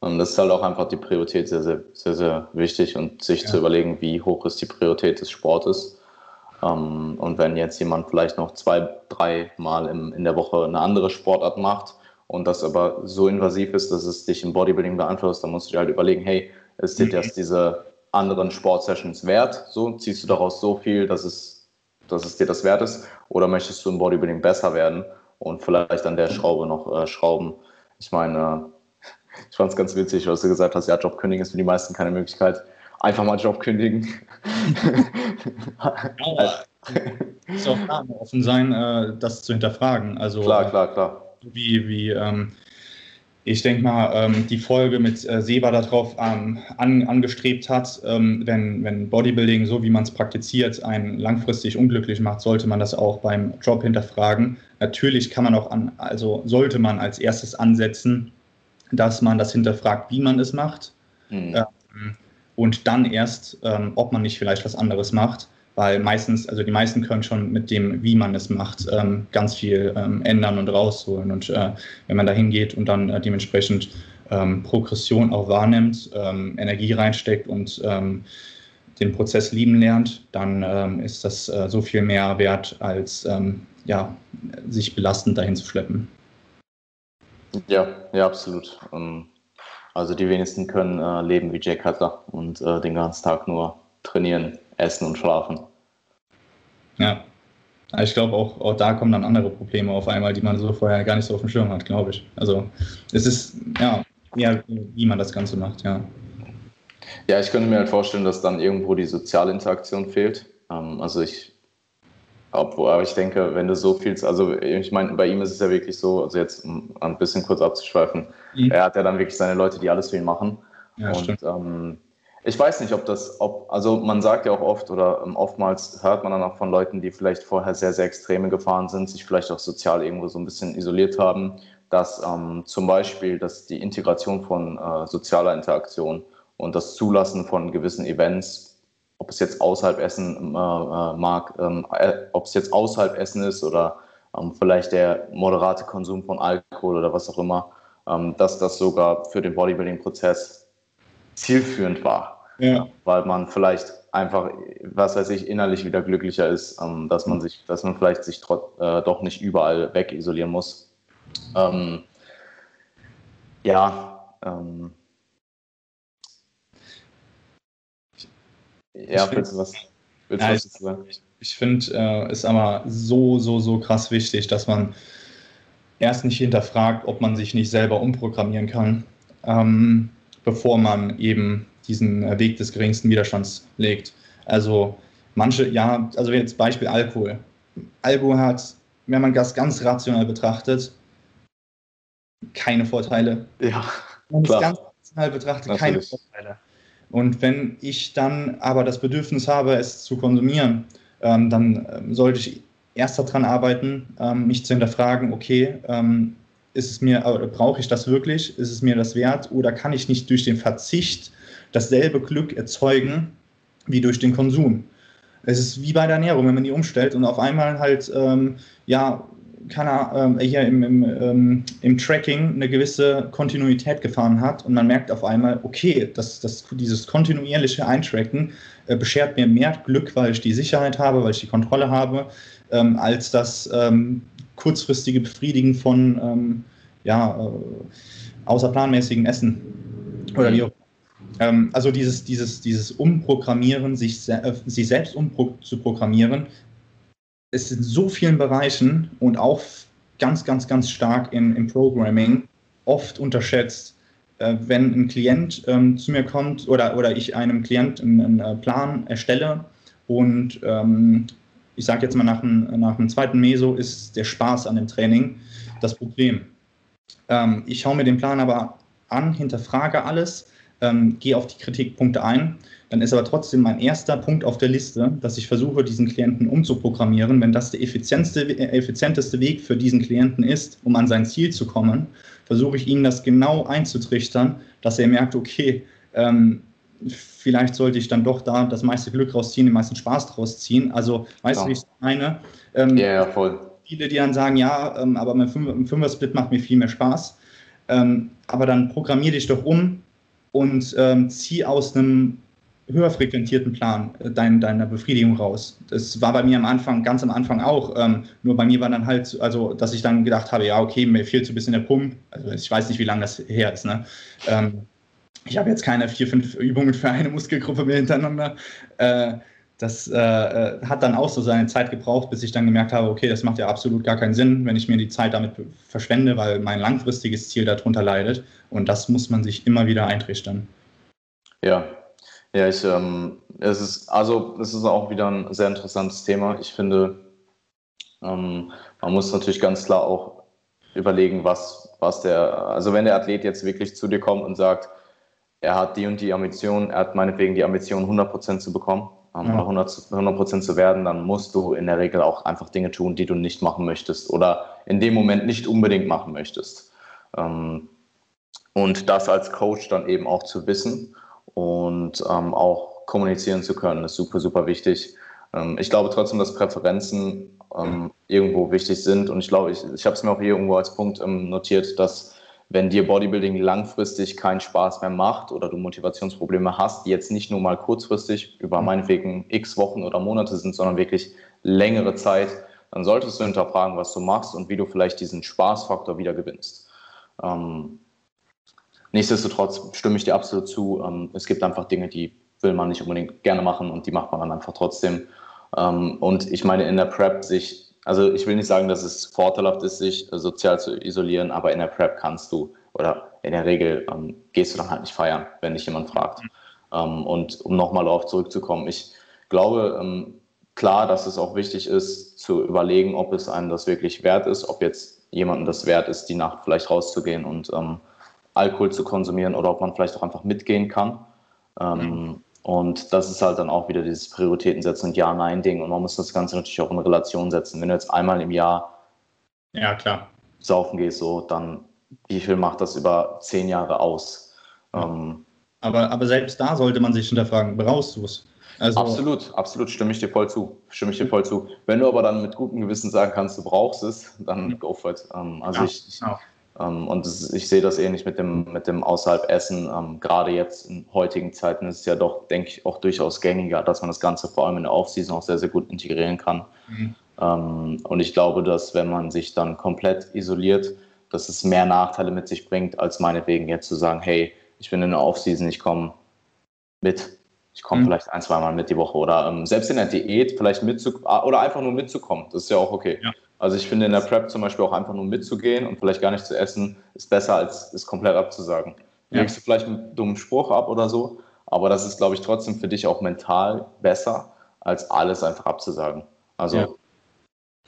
Und das ist halt auch einfach die Priorität sehr, sehr, sehr, sehr wichtig und sich ja. zu überlegen, wie hoch ist die Priorität des Sportes ähm, und wenn jetzt jemand vielleicht noch zwei, drei Mal in, in der Woche eine andere Sportart macht und das aber so invasiv ist, dass es dich im Bodybuilding beeinflusst, dann musst du dir halt überlegen, hey, ist dir mhm. das diese anderen Sportsessions wert? So ziehst du daraus so viel, dass es, dass es dir das wert ist? Oder möchtest du im Bodybuilding besser werden und vielleicht an der Schraube noch äh, schrauben? Ich meine, ich fand es ganz witzig, was du gesagt hast, ja, Job kündigen ist für die meisten keine Möglichkeit. Einfach mal Job kündigen. Aber es auch da offen sein, äh, das zu hinterfragen. Also, klar, klar, klar. Wie, wie ähm, ich denke mal, ähm, die Folge mit äh, Seba darauf ähm, an, angestrebt hat, ähm, wenn, wenn Bodybuilding, so wie man es praktiziert, einen langfristig unglücklich macht, sollte man das auch beim Job hinterfragen. Natürlich kann man auch an, also sollte man als erstes ansetzen, dass man das hinterfragt, wie man es macht. Mhm. Ähm, und dann erst, ähm, ob man nicht vielleicht was anderes macht weil meistens, also die meisten können schon mit dem, wie man es macht, ähm, ganz viel ähm, ändern und rausholen. Und äh, wenn man da hingeht und dann äh, dementsprechend ähm, Progression auch wahrnimmt, ähm, Energie reinsteckt und ähm, den Prozess lieben lernt, dann ist das äh, so viel mehr wert, als ja, sich belastend dahin zu schleppen. Ja, ja, absolut. Also die wenigsten können äh, leben wie Jay Cutler und äh, den ganzen Tag nur trainieren essen und schlafen. Ja. Ich glaube, auch, auch da kommen dann andere Probleme auf einmal, die man so vorher gar nicht so auf dem Schirm hat, glaube ich. Also es ist ja eher, wie man das Ganze macht, ja. Ja, ich könnte mir halt vorstellen, dass dann irgendwo die soziale Interaktion fehlt. Ähm, also ich, obwohl, aber ich denke, wenn du so viel, also ich meine, bei ihm ist es ja wirklich so, also jetzt um ein bisschen kurz abzuschweifen, mhm. er hat ja dann wirklich seine Leute, die alles für ihn machen. Ja, und ähm, ich weiß nicht, ob das, ob, also man sagt ja auch oft oder ähm, oftmals hört man dann auch von Leuten, die vielleicht vorher sehr, sehr extreme gefahren sind, sich vielleicht auch sozial irgendwo so ein bisschen isoliert haben, dass ähm, zum Beispiel dass die Integration von äh, sozialer Interaktion und das Zulassen von gewissen Events, ob es jetzt außerhalb Essen äh, äh mag, ähm, äh, ob es jetzt außerhalb Essen ist oder ähm, vielleicht der moderate Konsum von Alkohol oder was auch immer, ähm, dass das sogar für den Bodybuilding-Prozess zielführend war. Ja. Weil man vielleicht einfach, was weiß ich, innerlich wieder glücklicher ist, ähm, dass man sich, dass man vielleicht sich äh, doch nicht überall weg isolieren muss. Ähm, ja, ähm, ja, willst du was, willst ja, was ich, sagen? Ich, ich finde, äh, ist aber so, so, so krass wichtig, dass man erst nicht hinterfragt, ob man sich nicht selber umprogrammieren kann, ähm, bevor man eben diesen äh, Weg des geringsten Widerstands legt. Also manche, ja, also jetzt Beispiel Alkohol. Alkohol hat, wenn man das ganz rational betrachtet, keine Vorteile. Ja. Wenn man es ganz rational betrachtet, Natürlich. keine Vorteile. Und wenn ich dann aber das Bedürfnis habe, es zu konsumieren, ähm, dann ähm, sollte ich erst daran arbeiten, ähm, mich zu hinterfragen, okay, ähm, ist es mir, brauche ich das wirklich? Ist es mir das wert? Oder kann ich nicht durch den Verzicht dasselbe Glück erzeugen wie durch den Konsum. Es ist wie bei der Ernährung, wenn man die umstellt und auf einmal halt, ja, kann er ähm, hier im, im, ähm, im, Tracking eine gewisse Kontinuität gefahren hat und man merkt auf einmal, okay, das, das, dieses kontinuierliche Eintracken äh, beschert mir mehr Glück, weil ich die Sicherheit habe, weil ich die Kontrolle habe, ähm, als das ähm, kurzfristige Befriedigen von ähm, ja, äh, außerplanmäßigen Essen oder wie auch ähm, also dieses, dieses, dieses Umprogrammieren, sich, äh, sich selbst umzuprogrammieren, ist in so vielen Bereichen und auch ganz, ganz, ganz stark in, im Programming oft unterschätzt. Äh, wenn ein Klient ähm, zu mir kommt oder, oder ich einem Klient einen, einen äh, Plan erstelle und ähm, ich sage jetzt mal nach einem, nach einem zweiten Meso ist der Spaß an dem Training das Problem. Ähm, ich schaue mir den Plan aber an, hinterfrage alles, ähm, gehe auf die Kritikpunkte ein. Dann ist aber trotzdem mein erster Punkt auf der Liste, dass ich versuche, diesen Klienten umzuprogrammieren. Wenn das der effizienteste, effizienteste Weg für diesen Klienten ist, um an sein Ziel zu kommen, versuche ich ihn das genau einzutrichtern, dass er merkt, okay, ähm, vielleicht sollte ich dann doch da das meiste Glück rausziehen, den meisten Spaß draus ziehen. Also, weißt ja. du, wie ich meine? Ähm, ja, ja, voll. Viele, die dann sagen, ja, ähm, aber mein Fünfer-Split macht mir viel mehr Spaß. Ähm, aber dann programmier dich doch um, und ähm, zieh aus einem höher frequentierten Plan äh, dein, deine Befriedigung raus. Das war bei mir am Anfang, ganz am Anfang auch. Ähm, nur bei mir war dann halt, also, dass ich dann gedacht habe, ja, okay, mir fehlt so ein bisschen der Pump. Also, ich weiß nicht, wie lange das her ist. Ne? Ähm, ich habe jetzt keine vier, fünf Übungen für eine Muskelgruppe mehr hintereinander. Äh, das äh, äh, hat dann auch so seine Zeit gebraucht, bis ich dann gemerkt habe, okay, das macht ja absolut gar keinen Sinn, wenn ich mir die Zeit damit verschwende, weil mein langfristiges Ziel darunter leidet. Und das muss man sich immer wieder eintrichtern. Ja, ja, ich, ähm, es ist, also es ist auch wieder ein sehr interessantes Thema. Ich finde, ähm, man muss natürlich ganz klar auch überlegen, was, was der, also wenn der Athlet jetzt wirklich zu dir kommt und sagt, er hat die und die Ambition, er hat meinetwegen die Ambition, 100% zu bekommen, ähm, ja. 100%, 100 zu werden, dann musst du in der Regel auch einfach Dinge tun, die du nicht machen möchtest oder in dem Moment nicht unbedingt machen möchtest. Ähm, und das als Coach dann eben auch zu wissen und ähm, auch kommunizieren zu können, ist super, super wichtig. Ähm, ich glaube trotzdem, dass Präferenzen ähm, irgendwo wichtig sind und ich glaube, ich, ich habe es mir auch hier irgendwo als Punkt ähm, notiert, dass wenn dir Bodybuilding langfristig keinen Spaß mehr macht oder du Motivationsprobleme hast, die jetzt nicht nur mal kurzfristig über mhm. meinetwegen x Wochen oder Monate sind, sondern wirklich längere Zeit, dann solltest du hinterfragen, was du machst und wie du vielleicht diesen Spaßfaktor wieder gewinnst. Ähm, nichtsdestotrotz stimme ich dir absolut zu. Ähm, es gibt einfach Dinge, die will man nicht unbedingt gerne machen und die macht man dann einfach trotzdem. Ähm, und ich meine, in der Prep sich also ich will nicht sagen, dass es vorteilhaft ist, sich sozial zu isolieren, aber in der Prep kannst du oder in der Regel ähm, gehst du dann halt nicht feiern, wenn dich jemand fragt. Ähm, und um nochmal darauf zurückzukommen, ich glaube ähm, klar, dass es auch wichtig ist zu überlegen, ob es einem das wirklich wert ist, ob jetzt jemandem das wert ist, die Nacht vielleicht rauszugehen und ähm, Alkohol zu konsumieren oder ob man vielleicht auch einfach mitgehen kann. Ähm. Und das ist halt dann auch wieder dieses Prioritäten setzen und Ja-Nein-Ding. Und man muss das Ganze natürlich auch in Relation setzen. Wenn du jetzt einmal im Jahr ja, klar. saufen gehst, so, dann wie viel macht das über zehn Jahre aus? Ja. Ähm, aber, aber selbst da sollte man sich hinterfragen, brauchst du es? Also, absolut, absolut, stimme ich dir voll zu. Stimme ich dir voll zu. Wenn du aber dann mit gutem Gewissen sagen kannst, du brauchst es, dann go for it. Ähm, also ja, ich, ich, genau. Und ist, ich sehe das ähnlich mit dem, mit dem außerhalb Essen. Ähm, gerade jetzt in heutigen Zeiten ist es ja doch, denke ich, auch durchaus gängiger, dass man das Ganze vor allem in der Offseason auch sehr, sehr gut integrieren kann. Mhm. Ähm, und ich glaube, dass wenn man sich dann komplett isoliert, dass es mehr Nachteile mit sich bringt, als meinetwegen jetzt zu sagen, hey, ich bin in der Offseason, ich komme mit. Ich komme mhm. vielleicht ein, zwei Mal mit die Woche oder ähm, selbst in der Diät vielleicht mitzukommen oder einfach nur mitzukommen. Das ist ja auch okay. Ja. Also ich finde in der Prep zum Beispiel auch einfach nur mitzugehen und vielleicht gar nicht zu essen, ist besser als es komplett abzusagen. Ja. Legst du vielleicht einen dummen Spruch ab oder so, aber das ist, glaube ich, trotzdem für dich auch mental besser, als alles einfach abzusagen. Also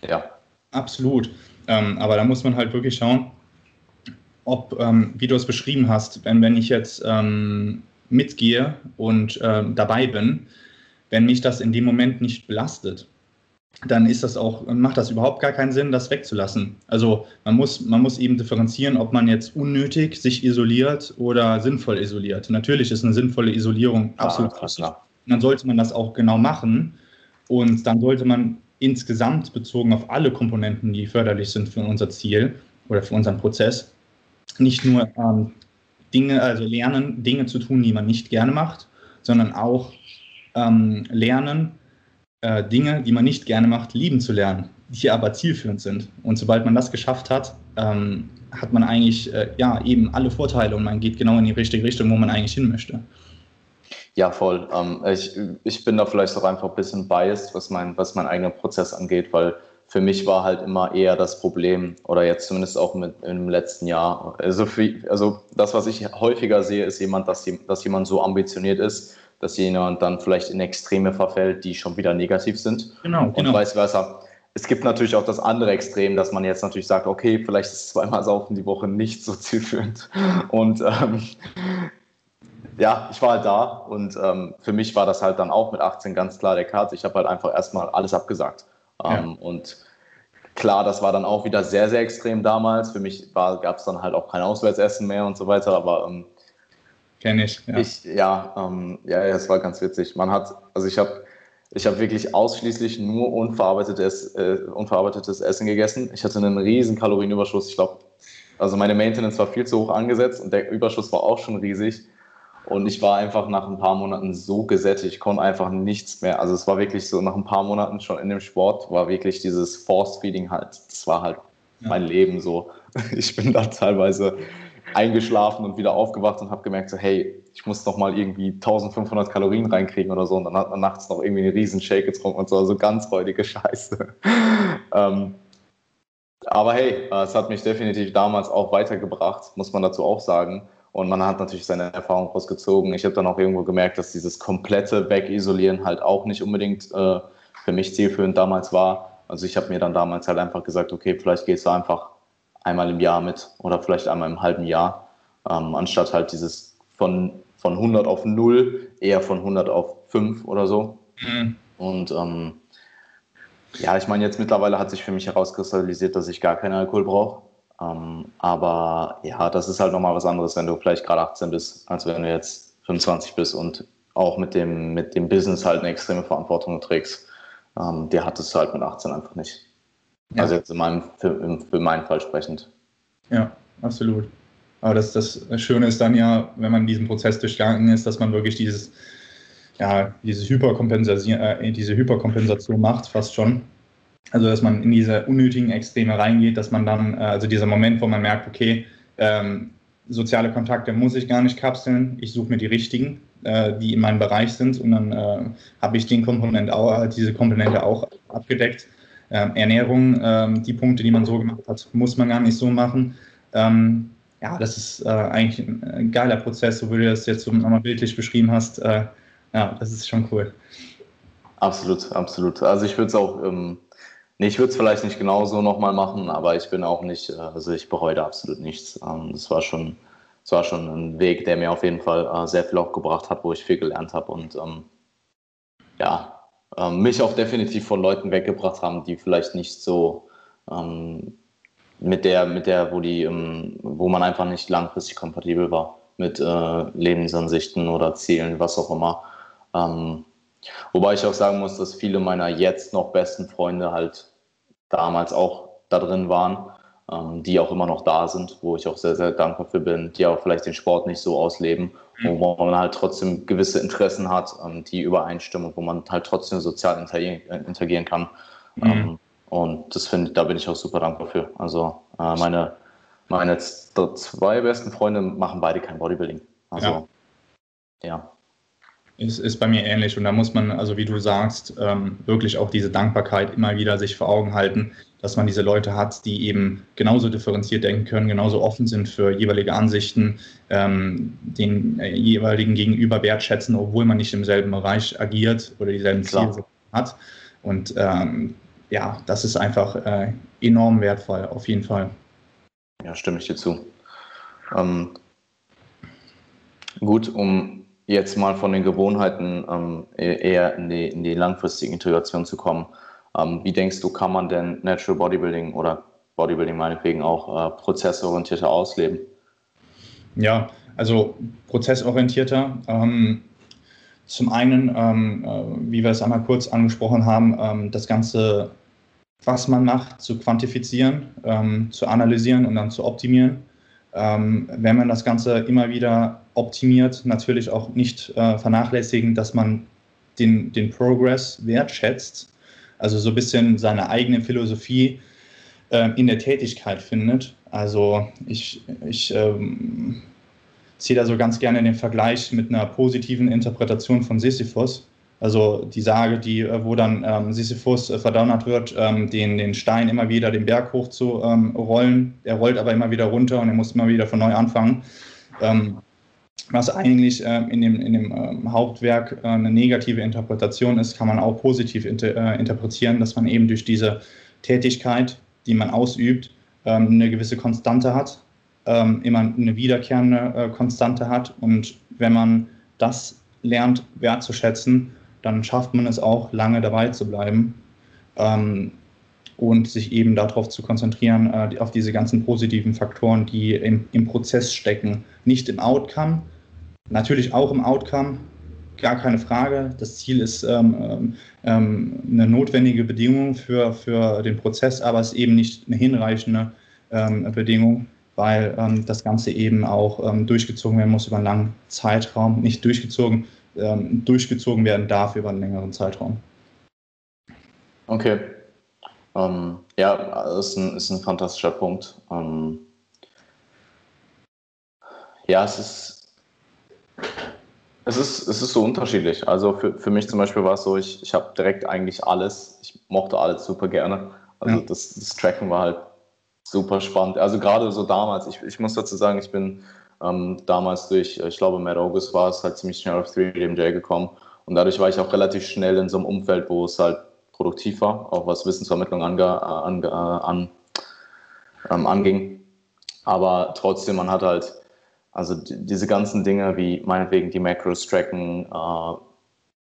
ja. ja. Absolut. Ähm, aber da muss man halt wirklich schauen, ob, ähm, wie du es beschrieben hast, wenn, wenn ich jetzt ähm, mitgehe und ähm, dabei bin, wenn mich das in dem Moment nicht belastet dann ist das auch, macht das überhaupt gar keinen Sinn, das wegzulassen. Also man muss, man muss eben differenzieren, ob man jetzt unnötig sich isoliert oder sinnvoll isoliert. Natürlich ist eine sinnvolle Isolierung ah, absolut klar. Dann sollte man das auch genau machen und dann sollte man insgesamt bezogen auf alle Komponenten, die förderlich sind für unser Ziel oder für unseren Prozess, nicht nur ähm, Dinge, also lernen, Dinge zu tun, die man nicht gerne macht, sondern auch ähm, lernen, äh, Dinge, die man nicht gerne macht, lieben zu lernen, die aber zielführend sind. Und sobald man das geschafft hat, ähm, hat man eigentlich äh, ja eben alle Vorteile und man geht genau in die richtige Richtung, wo man eigentlich hin möchte. Ja, voll. Ähm, ich, ich bin da vielleicht auch einfach ein bisschen biased, was mein, was mein eigener Prozess angeht, weil für mich war halt immer eher das Problem, oder jetzt zumindest auch mit, im letzten Jahr, also, für, also das, was ich häufiger sehe, ist jemand, dass, dass jemand so ambitioniert ist, dass jemand dann vielleicht in Extreme verfällt, die schon wieder negativ sind. Genau, genau. Und vice versa. Es gibt natürlich auch das andere Extrem, dass man jetzt natürlich sagt, okay, vielleicht ist zweimal Saufen die Woche nicht so zielführend. Und ähm, ja, ich war halt da und ähm, für mich war das halt dann auch mit 18 ganz klar der Cut. Ich habe halt einfach erstmal alles abgesagt. Ähm, ja. Und klar, das war dann auch wieder sehr, sehr extrem damals. Für mich gab es dann halt auch kein Auswärtsessen mehr und so weiter, aber ähm, Kenne ich, ja. Ich, ja, ähm, ja, es war ganz witzig. Man hat, also ich habe ich hab wirklich ausschließlich nur unverarbeitetes, äh, unverarbeitetes Essen gegessen. Ich hatte einen riesen Kalorienüberschuss. Ich glaube, also meine Maintenance war viel zu hoch angesetzt und der Überschuss war auch schon riesig. Und ich war einfach nach ein paar Monaten so gesättigt, ich konnte einfach nichts mehr. Also es war wirklich so, nach ein paar Monaten schon in dem Sport war wirklich dieses Force Feeding halt, das war halt ja. mein Leben so. Ich bin da teilweise eingeschlafen und wieder aufgewacht und habe gemerkt, so, hey, ich muss noch mal irgendwie 1500 Kalorien reinkriegen oder so. Und dann hat man nachts noch irgendwie einen riesen Shake getrunken und so, also ganz räudige Scheiße. ähm, aber hey, es hat mich definitiv damals auch weitergebracht, muss man dazu auch sagen. Und man hat natürlich seine Erfahrung rausgezogen. Ich habe dann auch irgendwo gemerkt, dass dieses komplette Wegisolieren halt auch nicht unbedingt äh, für mich zielführend damals war. Also ich habe mir dann damals halt einfach gesagt, okay, vielleicht gehst du einfach einmal im Jahr mit oder vielleicht einmal im halben Jahr, ähm, anstatt halt dieses von, von 100 auf 0, eher von 100 auf 5 oder so. Mhm. Und ähm, ja, ich meine, jetzt mittlerweile hat sich für mich herauskristallisiert, dass ich gar keinen Alkohol brauche. Ähm, aber ja, das ist halt nochmal was anderes, wenn du vielleicht gerade 18 bist, als wenn du jetzt 25 bist und auch mit dem, mit dem Business halt eine extreme Verantwortung trägst. Ähm, der hat es halt mit 18 einfach nicht. Ja. Also jetzt in meinem, für, für meinen Fall sprechend. Ja, absolut. Aber das, das Schöne ist dann ja, wenn man diesen Prozess durchgegangen ist, dass man wirklich dieses, ja, diese Hyperkompensation, äh, diese Hyperkompensation macht, fast schon. Also, dass man in diese unnötigen Extreme reingeht, dass man dann, äh, also dieser Moment, wo man merkt, okay, ähm, soziale Kontakte muss ich gar nicht kapseln, ich suche mir die richtigen, äh, die in meinem Bereich sind und dann äh, habe ich den Komponent auch, diese Komponente auch abgedeckt. Ähm, Ernährung, ähm, die Punkte, die man so gemacht hat, muss man gar nicht so machen. Ähm, ja, das ist äh, eigentlich ein geiler Prozess, so wie du das jetzt so nochmal bildlich beschrieben hast. Äh, ja, das ist schon cool. Absolut, absolut. Also ich würde es auch, ähm, nee, ich würde es vielleicht nicht genauso nochmal machen, aber ich bin auch nicht, äh, also ich bereue da absolut nichts. Ähm, das war schon, das war schon ein Weg, der mir auf jeden Fall äh, sehr viel auch gebracht hat, wo ich viel gelernt habe und ähm, ja, ähm, mich auch definitiv von Leuten weggebracht haben, die vielleicht nicht so ähm, mit der, mit der, wo die, ähm, wo man einfach nicht langfristig kompatibel war mit äh, Lebensansichten oder Zielen, was auch immer. Ähm, wobei ich auch sagen muss, dass viele meiner jetzt noch besten Freunde halt damals auch da drin waren, ähm, die auch immer noch da sind, wo ich auch sehr, sehr dankbar für bin, die auch vielleicht den Sport nicht so ausleben. Wo man halt trotzdem gewisse Interessen hat, ähm, die übereinstimmen und wo man halt trotzdem sozial interagieren, interagieren kann. Mhm. Ähm, und das finde da bin ich auch super dankbar für. Also äh, meine meine zwei besten Freunde machen beide kein Bodybuilding. Also, ja. ja. Ist, ist bei mir ähnlich und da muss man, also wie du sagst, ähm, wirklich auch diese Dankbarkeit immer wieder sich vor Augen halten, dass man diese Leute hat, die eben genauso differenziert denken können, genauso offen sind für jeweilige Ansichten, ähm, den äh, jeweiligen Gegenüber wertschätzen, obwohl man nicht im selben Bereich agiert oder dieselben Ziele hat. Und ähm, ja, das ist einfach äh, enorm wertvoll, auf jeden Fall. Ja, stimme ich dir zu. Ähm, gut, um jetzt mal von den Gewohnheiten ähm, e-, eher in die, in die langfristige Integration zu kommen. Ähm, wie denkst du, kann man denn Natural Bodybuilding oder Bodybuilding meinetwegen auch äh, prozessorientierter ausleben? Ja, also prozessorientierter. Ähm, zum einen, ähm, äh, wie wir es einmal kurz angesprochen haben, ähm, das Ganze was man macht, zu quantifizieren, ähm, zu analysieren und dann zu optimieren. Ähm, wenn man das Ganze immer wieder optimiert, natürlich auch nicht äh, vernachlässigen, dass man den, den Progress wertschätzt, also so ein bisschen seine eigene Philosophie äh, in der Tätigkeit findet. Also ich, ich ähm, ziehe da so ganz gerne den Vergleich mit einer positiven Interpretation von Sisyphus. Also die Sage, die, äh, wo dann ähm, Sisyphus äh, verdonnert wird, ähm, den, den Stein immer wieder den Berg hoch zu ähm, rollen. Er rollt aber immer wieder runter und er muss immer wieder von neu anfangen. Ähm, was eigentlich äh, in dem, in dem ähm, Hauptwerk äh, eine negative Interpretation ist, kann man auch positiv inter, äh, interpretieren, dass man eben durch diese Tätigkeit, die man ausübt, ähm, eine gewisse Konstante hat, immer eine wiederkehrende äh, Konstante hat. Und wenn man das lernt wertzuschätzen, dann schafft man es auch, lange dabei zu bleiben ähm, und sich eben darauf zu konzentrieren, äh, auf diese ganzen positiven Faktoren, die im, im Prozess stecken. Nicht im Outcome, natürlich auch im Outcome, gar keine Frage. Das Ziel ist ähm, ähm, ähm, eine notwendige Bedingung für, für den Prozess, aber es ist eben nicht eine hinreichende ähm, Bedingung, weil ähm, das Ganze eben auch ähm, durchgezogen werden muss über einen langen Zeitraum. Nicht durchgezogen, durchgezogen werden darf über einen längeren Zeitraum. Okay. Ähm, ja, ist ein, ist ein fantastischer Punkt. Ähm, Ja, es ist, es ist, es ist so unterschiedlich. Also für, für mich zum Beispiel war es so, ich, ich habe direkt eigentlich alles, ich mochte alles super gerne. Also ja. das, das Tracken war halt super spannend. Also gerade so damals, ich, ich muss dazu sagen, ich bin ähm, damals durch, ich glaube, Matt August war es halt ziemlich schnell auf 3DMJ gekommen. Und dadurch war ich auch relativ schnell in so einem Umfeld, wo es halt produktiv war, auch was Wissensvermittlung ange, äh, an, äh, an, ähm, anging. Aber trotzdem, man hat halt, also diese ganzen Dinge wie meinetwegen die Macros tracken, äh,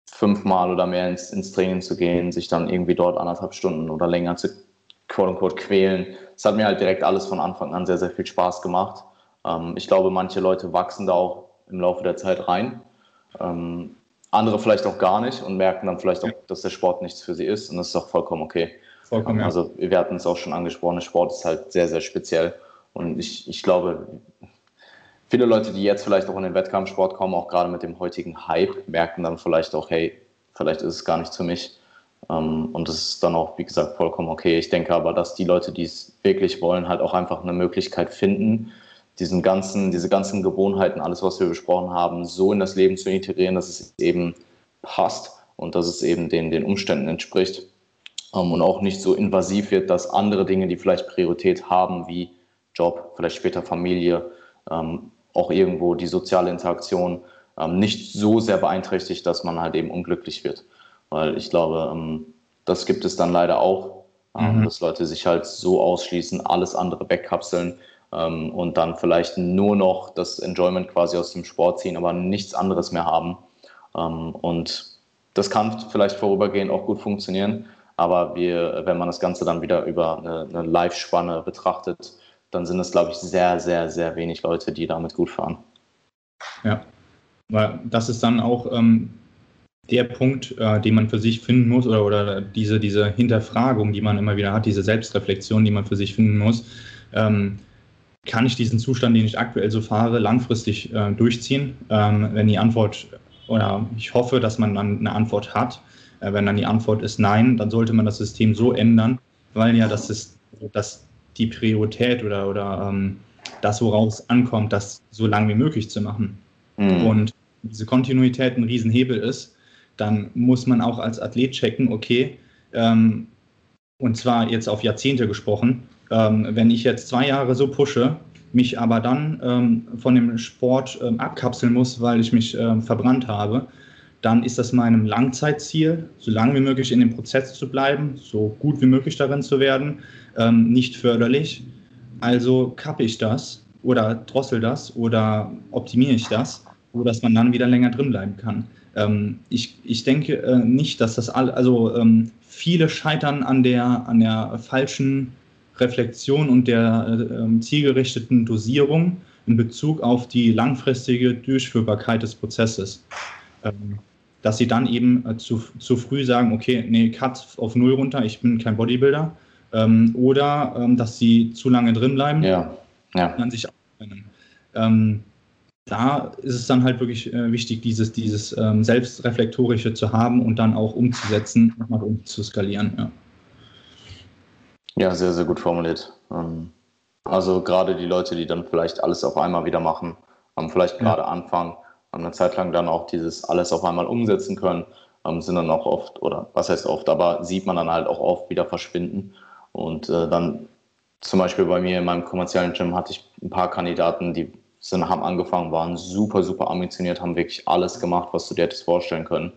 fünfmal oder mehr ins, ins Training zu gehen, sich dann irgendwie dort anderthalb Stunden oder länger zu quote unquote quälen. Das hat mir halt direkt alles von Anfang an sehr, sehr viel Spaß gemacht. Ähm, ich glaube, manche Leute wachsen da auch im Laufe der Zeit rein. Ähm, andere vielleicht auch gar nicht und merken dann vielleicht auch, dass der Sport nichts für sie ist und das ist auch vollkommen okay. Vollkommen, ähm, also wir hatten es auch schon angesprochen, der Sport ist halt sehr, sehr speziell und ich, ich glaube, viele Leute, die jetzt vielleicht auch in den Wettkampfsport kommen, auch gerade mit dem heutigen Hype, merken dann vielleicht auch, hey, vielleicht ist es gar nicht für mich. Ähm, und das ist dann auch, wie gesagt, vollkommen okay. Ich denke aber, dass die Leute, die es wirklich wollen, halt auch einfach eine Möglichkeit finden, diesen ganzen, diese ganzen Gewohnheiten, alles, was wir besprochen haben, so in das Leben zu integrieren, dass es eben passt und dass es eben den, den Umständen entspricht ähm, und auch nicht so invasiv wird, dass andere Dinge, die vielleicht Priorität haben, wie Job, vielleicht später Familie, ähm, auch irgendwo die soziale Interaktion, ähm, nicht so sehr beeinträchtigt, dass man halt eben unglücklich wird. Weil ich glaube, ähm, das gibt es dann leider auch, ähm, mhm. dass Leute sich halt so ausschließen, alles andere wegkapseln und dann vielleicht nur noch das Enjoyment quasi aus dem Sport ziehen, aber nichts anderes mehr haben. Ähm, und das kann vielleicht vorübergehend auch gut funktionieren, aber wir, wenn man das Ganze dann wieder über eine, eine Live-Spanne betrachtet, dann sind es, glaube ich, sehr, sehr, sehr wenig Leute, die damit gut fahren. Ja, weil das ist dann auch ähm, der Punkt, äh, den man für sich finden muss, oder, oder diese, diese Hinterfragung, die man immer wieder hat, diese Selbstreflexion, die man für sich finden muss. Ähm, kann ich diesen Zustand, den ich aktuell so fahre, langfristig äh, durchziehen? Ähm, wenn die Antwort, oder ich hoffe, dass man dann eine Antwort hat, äh, wenn dann die Antwort ist nein, dann sollte man das System so ändern, weil ja das ist, dass die Priorität oder, oder ähm, das, worauf es ankommt, das so lang wie möglich zu machen. Mhm. Und diese Kontinuität ein Riesenhebel ist, dann muss man auch als Athlet checken, okay, ähm, und zwar jetzt auf Jahrzehnte gesprochen, ähm, wenn ich jetzt zwei Jahre so pushe, mich aber dann ähm, von dem Sport ähm, abkapseln muss, weil ich mich ähm, verbrannt habe, dann ist das meinem Langzeitziel, so lange wie möglich in dem Prozess zu bleiben, so gut wie möglich darin zu werden, ähm, nicht förderlich. Also kappe ich das oder drossel das oder optimiere ich das, so dass man dann wieder länger drin bleiben kann. Ähm, ich, ich denke äh, nicht, dass das alle, also viele scheitern an der, an der falschen Reflexion und der äh, zielgerichteten Dosierung in Bezug auf die langfristige Durchführbarkeit des Prozesses. Ähm, dass sie dann eben äh, zu, zu früh sagen, okay, nee, Cut auf Null runter, ich bin kein Bodybuilder. Ähm, oder ähm, dass sie zu lange drin bleiben ja. Ja. und sich ähm, da ist es dann halt wirklich äh, wichtig, dieses, dieses ähm, Selbstreflektorische zu haben und dann auch umzusetzen und nach unten zu skalieren. Ja. Ja, sehr, sehr gut formuliert. Ähm, also gerade die Leute, die dann vielleicht alles auf einmal wieder machen, haben vielleicht gerade anfangen, haben eine Zeit lang dann auch dieses alles auf einmal umsetzen können, ähm, sind dann auch oft, oder was heißt oft, aber sieht man dann halt auch oft wieder verschwinden. Und äh, dann zum Beispiel bei mir in meinem kommerziellen Gym hatte ich ein paar Kandidaten, die sind, haben angefangen, waren super, super ambitioniert, haben wirklich alles gemacht, was du dir hättest vorstellen können.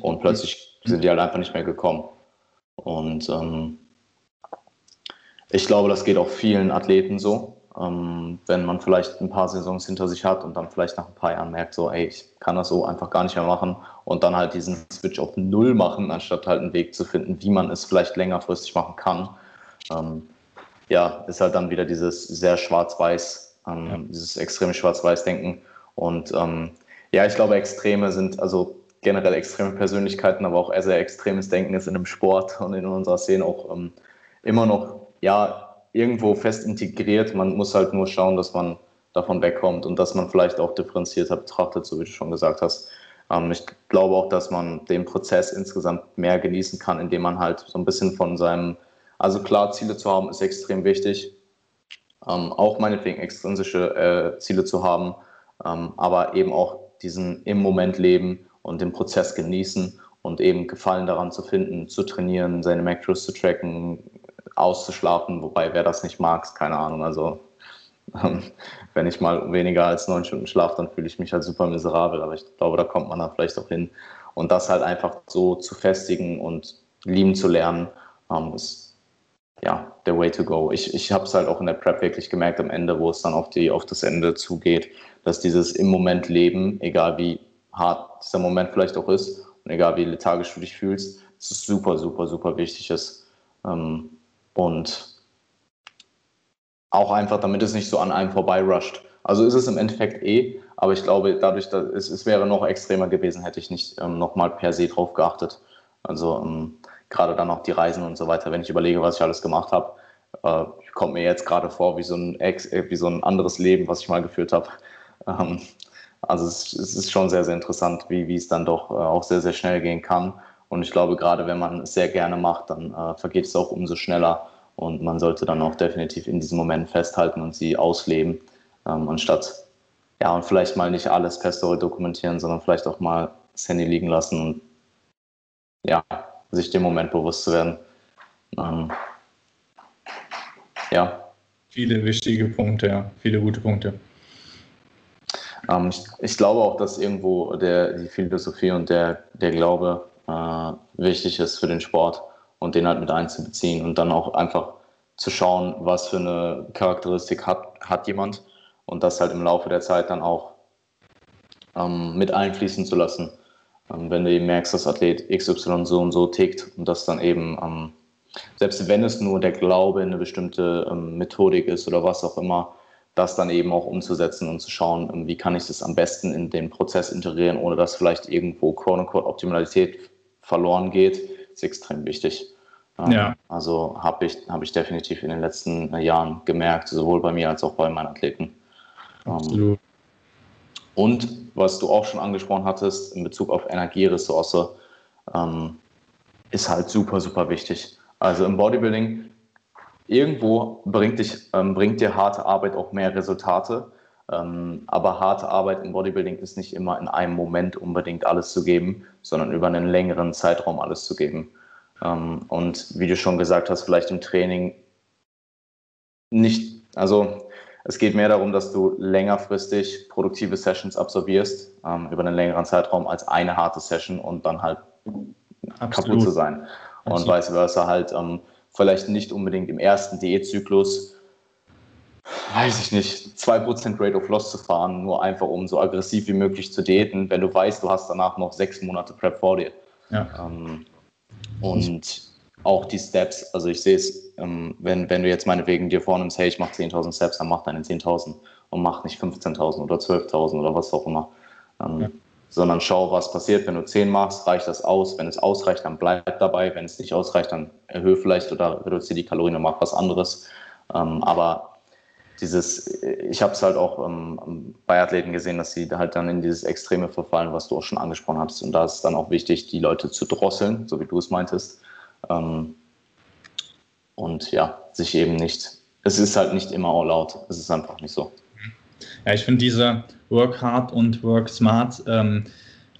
Und plötzlich sind die halt einfach nicht mehr gekommen. Und ähm, ich glaube, das geht auch vielen Athleten so. Ähm, wenn man vielleicht ein paar Saisons hinter sich hat und dann vielleicht nach ein paar Jahren merkt, so, ey, ich kann das so einfach gar nicht mehr machen und dann halt diesen Switch auf Null machen, anstatt halt einen Weg zu finden, wie man es vielleicht längerfristig machen kann. Ähm, ja, ist halt dann wieder dieses sehr schwarz-weiß, ähm, ja. dieses extreme Schwarz-Weiß-Denken. Und ähm, ja, ich glaube, Extreme sind also generell extreme Persönlichkeiten, aber auch sehr extremes Denken ist in dem Sport und in unserer Szene auch ähm, immer noch ja, irgendwo fest integriert. Man muss halt nur schauen, dass man davon wegkommt und dass man vielleicht auch differenzierter betrachtet, so wie du schon gesagt hast. Ähm, ich glaube auch, dass man den Prozess insgesamt mehr genießen kann, indem man halt so ein bisschen von seinem, also klar, Ziele zu haben, ist extrem wichtig. Ähm, auch meinetwegen extrinsische äh, Ziele zu haben, ähm, aber eben auch diesen im Moment leben und den Prozess genießen und eben Gefallen daran zu finden, zu trainieren, seine Macros zu tracken, auszuschlafen, wobei wer das nicht mag, keine Ahnung. Also ähm, wenn ich mal weniger als neun Stunden schlafe, dann fühle ich mich halt super miserabel, aber ich glaube, da kommt man dann vielleicht auch hin. Und das halt einfach so zu festigen und lieben zu lernen, ähm, ist ja der Way to go. Ich, ich habe es halt auch in der Prep wirklich gemerkt am Ende, wo es dann auf, die, auf das Ende zugeht, dass dieses im Moment Leben, egal wie hart dieser Moment vielleicht auch ist und egal wie lethargisch du dich fühlst, es super, super, super wichtig ist. Ähm, und auch einfach, damit es nicht so an einem vorbei rusht. Also ist es im Endeffekt eh, aber ich glaube, dadurch, dass es, es wäre noch extremer gewesen, hätte ich nicht ähm, nochmal per se drauf geachtet. Also ähm, gerade dann auch die Reisen und so weiter, wenn ich überlege, was ich alles gemacht habe, äh, kommt mir jetzt gerade vor wie so, ein Ex, äh, wie so ein anderes Leben, was ich mal geführt habe. Ähm, also es, es, ist schon sehr, sehr interessant, wie, wie es dann doch äh, auch sehr, sehr schnell gehen kann. Und ich glaube, gerade wenn man es sehr gerne macht, dann äh, vergeht es auch umso schneller. Und man sollte dann auch definitiv in diesen Momenten festhalten und sie ausleben, ähm, anstatt, ja, und vielleicht mal nicht alles per Story dokumentieren, sondern vielleicht auch mal das Handy liegen lassen und ja, sich dem Moment bewusst zu werden. Ähm, ja. Viele wichtige Punkte, ja, viele gute Punkte. Ähm, ich, ich, glaube auch, dass irgendwo der, die Philosophie und der, der Glaube äh, wichtig ist für den Sport und den halt mit einzubeziehen und dann auch einfach zu schauen, was für eine Charakteristik hat, hat jemand und das halt im Laufe der Zeit dann auch ähm, mit einfließen zu lassen. Ähm, wenn du eben merkst, dass Athlet XY so und so tickt und das dann eben, ähm, selbst wenn es nur der Glaube in eine bestimmte ähm, Methodik ist oder was auch immer, das dann eben auch umzusetzen und zu schauen, ähm, wie kann ich das am besten in den Prozess integrieren, ohne dass vielleicht irgendwo quote-unquote Optimalität verloren geht, ist extrem wichtig. Ähm, ja. Also habe ich, hab ich definitiv in den letzten Jahren gemerkt, sowohl bei mir als auch bei meinen Athleten. Absolut. Und was du auch schon angesprochen hattest in Bezug auf Energieressource, ähm, ist halt super, super wichtig. Also im Bodybuilding, irgendwo bringt, dich, ähm, bringt dir harte Arbeit auch mehr Resultate. Ähm, aber harte Arbeit im Bodybuilding ist nicht immer in einem Moment unbedingt alles zu geben, sondern über einen längeren Zeitraum alles zu geben. Ähm, und wie du schon gesagt hast, vielleicht im Training nicht, also es geht mehr darum, dass du längerfristig produktive Sessions absolvierst, ähm, über einen längeren Zeitraum, als eine harte Session und dann halt Absolut. kaputt zu sein. Und Absolut. vice versa halt vielleicht nicht unbedingt im ersten Diätzyklus, weiß ich nicht, 2% Rate of Loss zu fahren, nur einfach um so aggressiv wie möglich zu daten, wenn du weißt, du hast danach noch sechs Monate Prep vor dir. Ja. Ähm, und auch die Steps. Also ich sehe es, ähm, wenn, wenn du jetzt meinetwegen dir vornimmst, hey, ich mache 10.000 Steps, dann mach deine 10.000 und mach nicht 15.000 oder 12.000 oder was auch immer. Ähm, ja. Sondern schau, was passiert. Wenn du 10 machst, reicht das aus. Wenn es ausreicht, dann bleib dabei. Wenn es nicht ausreicht, dann erhöhe vielleicht oder reduziere die Kalorien und mach was anderes. Ähm, aber dieses, ich habe es halt auch ähm, bei Athleten gesehen, dass sie halt dann in dieses Extreme verfallen, was du auch schon angesprochen hast. Und da ist dann auch wichtig, die Leute zu drosseln, so wie du es meintest, ähm, und ja, sich eben nicht, es ist halt nicht immer all out. Es ist einfach nicht so. Ja, ich finde diese Work Hard und Work Smart, ähm,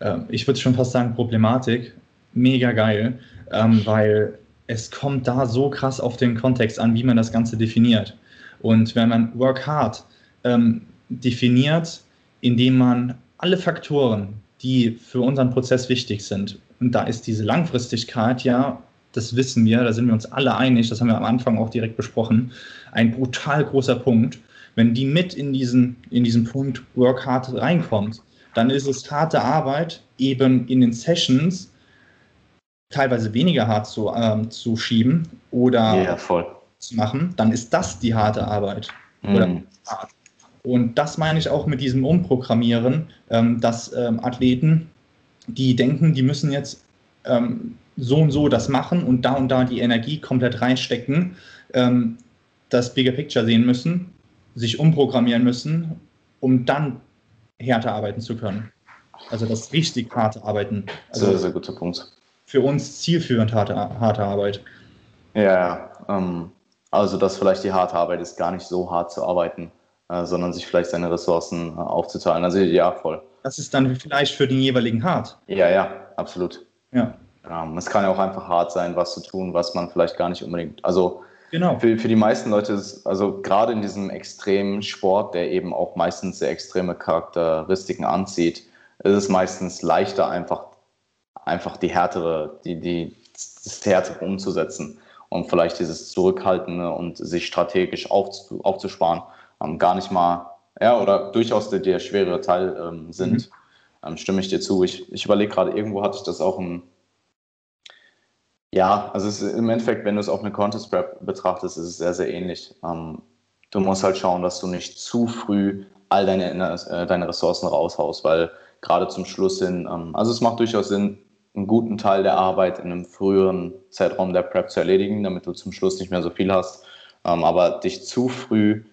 äh, ich würde schon fast sagen Problematik, mega geil, ähm, weil es kommt da so krass auf den Kontext an, wie man das Ganze definiert. Und wenn man Work Hard ähm, definiert, indem man alle Faktoren, die für unseren Prozess wichtig sind, und da ist diese Langfristigkeit ja das wissen wir, da sind wir uns alle einig, das haben wir am Anfang auch direkt besprochen, ein brutal großer Punkt. Wenn die mit in diesen, in diesen Punkt Work Hard reinkommt, dann ist es harte Arbeit, eben in den Sessions teilweise weniger hart zu, ähm, zu schieben oder ja, zu machen, dann ist das die harte Arbeit. Mhm. Und das meine ich auch mit diesem Umprogrammieren, ähm, dass ähm, Athleten, die denken, die müssen jetzt ähm, so und so das machen und da und da die Energie komplett reinstecken, ähm, das Bigger Picture sehen müssen, sich umprogrammieren müssen, um dann härter arbeiten zu können. Also das richtig harte Arbeiten. Also sehr, sehr guter Punkt. Für uns zielführend harte, harte Arbeit. Ja, ähm, also dass vielleicht die harte Arbeit ist, gar nicht so hart zu arbeiten, äh, sondern sich vielleicht seine Ressourcen äh, aufzuteilen. Also ja, voll. Das ist dann vielleicht für den jeweiligen hart. Ja, ja, absolut. Ja. Ähm, es kann ja auch einfach hart sein, was zu tun, was man vielleicht gar nicht unbedingt. Also genau. für, für die meisten Leute ist, also gerade in diesem extremen Sport, der eben auch meistens sehr extreme Charakteristiken anzieht, ist es meistens leichter, einfach, einfach die härtere, die, die, das Härtere umzusetzen und vielleicht dieses Zurückhaltende und sich strategisch aufzu, aufzusparen, ähm, gar nicht mal, ja, oder durchaus der, der schwerere Teil ähm, sind. Mhm. Ähm, stimme ich dir zu. Ich, ich überlege gerade, irgendwo hatte ich das auch im, ja, also es ist im Endeffekt, wenn du es auf eine Contest Prep betrachtest, ist es sehr, sehr ähnlich. Ähm, du musst halt schauen, dass du nicht zu früh all deine, äh, deine Ressourcen raushaust, weil gerade zum Schluss hin, ähm, also es macht durchaus Sinn, einen guten Teil der Arbeit in einem früheren Zeitraum der Prep zu erledigen, damit du zum Schluss nicht mehr so viel hast. Ähm, aber dich zu früh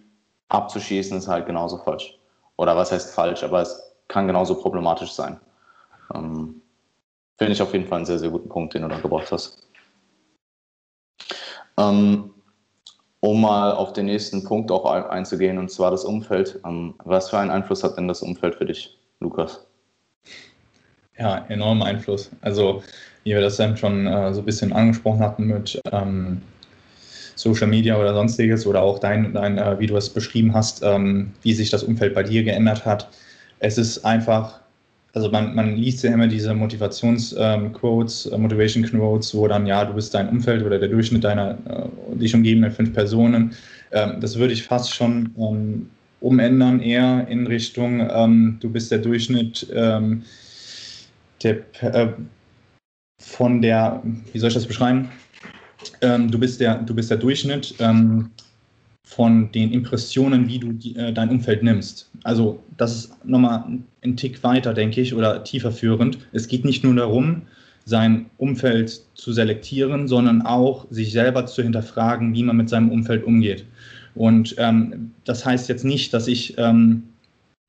abzuschießen ist halt genauso falsch. Oder was heißt falsch, aber es kann genauso problematisch sein. Ähm, Finde ich auf jeden Fall einen sehr, sehr guten Punkt, den du da gebracht hast. Ähm, um mal auf den nächsten Punkt auch einzugehen, und zwar das Umfeld. Was für einen Einfluss hat denn das Umfeld für dich, Lukas? Ja, enormen Einfluss. Also, wie wir das dann schon äh, so ein bisschen angesprochen hatten mit ähm, Social Media oder sonstiges oder auch dein, dein äh, wie du es beschrieben hast, ähm, wie sich das Umfeld bei dir geändert hat. Es ist einfach also man, man liest ja immer diese Motivationsquotes, ähm, äh, Motivation Quotes, wo dann, ja, du bist dein Umfeld oder der Durchschnitt deiner äh, dich umgebenden fünf Personen. Ähm, das würde ich fast schon ähm, umändern, eher in Richtung, ähm, du bist der Durchschnitt der, äh, von der, wie soll ich das beschreiben? Ähm, du, bist der, du bist der Durchschnitt von den Impressionen, wie du die, äh, dein Umfeld nimmst. Also das ist nochmal ein Tick weiter, denke ich, oder tiefer führend. Es geht nicht nur darum, sein Umfeld zu selektieren, sondern auch sich selber zu hinterfragen, wie man mit seinem Umfeld umgeht. Und ähm, das heißt jetzt nicht, dass ich, ähm,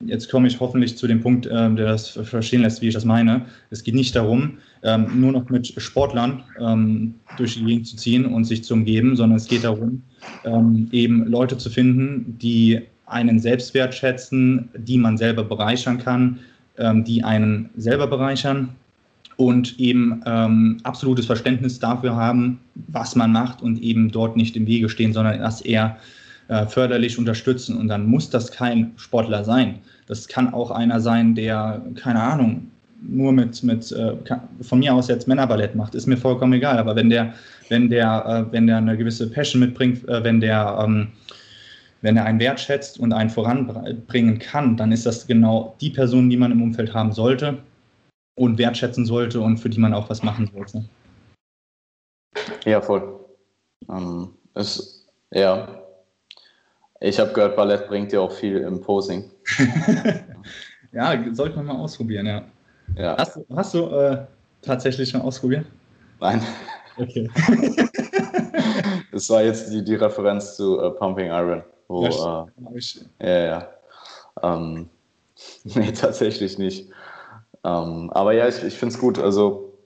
jetzt komme ich hoffentlich zu dem Punkt, ähm, der das verstehen lässt, wie ich das meine. Es geht nicht darum, ähm, nur noch mit Sportlern ähm, durch die Gegend zu ziehen und sich zu umgeben, sondern es geht darum, eben Leute zu finden, die einen Selbstwert schätzen, die man selber bereichern kann, die einen selber bereichern und eben absolutes Verständnis dafür haben, was man macht und eben dort nicht im Wege stehen, sondern das eher äh, förderlich unterstützen. Und dann muss das kein Sportler sein. Das kann auch einer sein, der, keine Ahnung, nur mit, mit äh, von mir aus jetzt Männerballett macht, ist mir vollkommen egal. Aber wenn der, wenn der, äh, wenn der eine gewisse Passion mitbringt, wenn der, ähm, wenn er einen wertschätzt und einen voranbringen kann, dann ist das genau die Person, die man im Umfeld haben sollte und wertschätzen sollte und für die man auch was machen sollte. Ja, voll. Ähm, ist, ja. Ich habe gehört, Ballett bringt dir auch viel im Posing. ja, sollte man mal ausprobieren, ja. Ja. Hast du, hast du äh, tatsächlich schon ausprobiert? Nein. Okay. das war jetzt die, die Referenz zu uh, Pumping Iron. Wo, ja, äh, ja, ja. Ähm, nee, tatsächlich nicht. Ähm, aber ja, ich, ich finde es gut. Also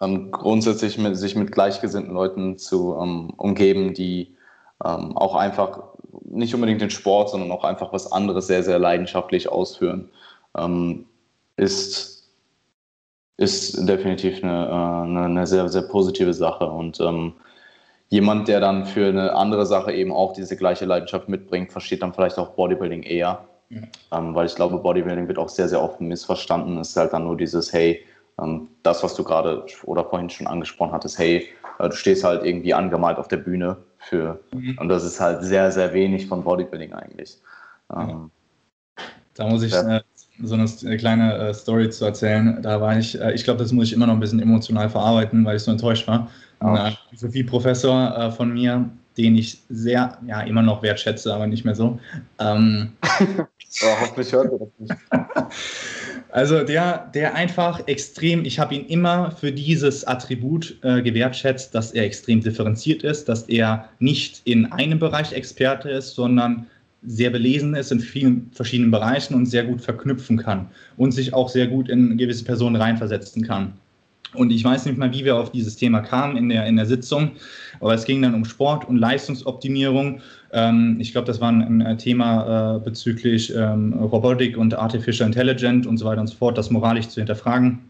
ähm, grundsätzlich mit, sich mit gleichgesinnten Leuten zu ähm, umgeben, die ähm, auch einfach nicht unbedingt den Sport, sondern auch einfach was anderes sehr, sehr leidenschaftlich ausführen, ähm, ist ist definitiv eine, äh, eine, eine, sehr, sehr positive Sache. Und ähm, jemand, der dann für eine andere Sache eben auch diese gleiche Leidenschaft mitbringt, versteht dann vielleicht auch Bodybuilding eher. Ja. Ähm, weil ich glaube, Bodybuilding wird auch sehr, sehr oft missverstanden. Es ist halt dann nur dieses, hey, das, was du gerade oder vorhin schon angesprochen hattest, hey, äh, du stehst halt irgendwie angemalt auf der Bühne für. Mhm. Und das ist halt sehr, sehr wenig von Bodybuilding eigentlich. Ähm, da muss ich ja. so eine kleine äh, Story zu erzählen. Da war ich, äh, ich glaube, das muss ich immer noch ein bisschen emotional verarbeiten, weil ich so enttäuscht war. Ein Philosophie-Professor von mir, den ich sehr, ja, immer noch wertschätze, aber nicht mehr so. Ähm, oh, hoffentlich hört er das nicht. Also der, der einfach extrem, ich habe ihn immer für dieses Attribut äh, gewertschätzt, dass er extrem differenziert ist, dass er nicht in einem Bereich Experte ist, sondern sehr belesen ist in vielen verschiedenen Bereichen und sehr gut verknüpfen kann und sich auch sehr gut in gewisse Personen reinversetzen kann. Und ich weiß nicht mal, wie wir auf dieses Thema kamen in der, in der Sitzung, aber es ging dann um Sport und Leistungsoptimierung. Ähm, ich glaube, das war ein, ein Thema äh, bezüglich ähm, Robotik und Artificial Intelligence und so weiter und so fort, das moralisch zu hinterfragen,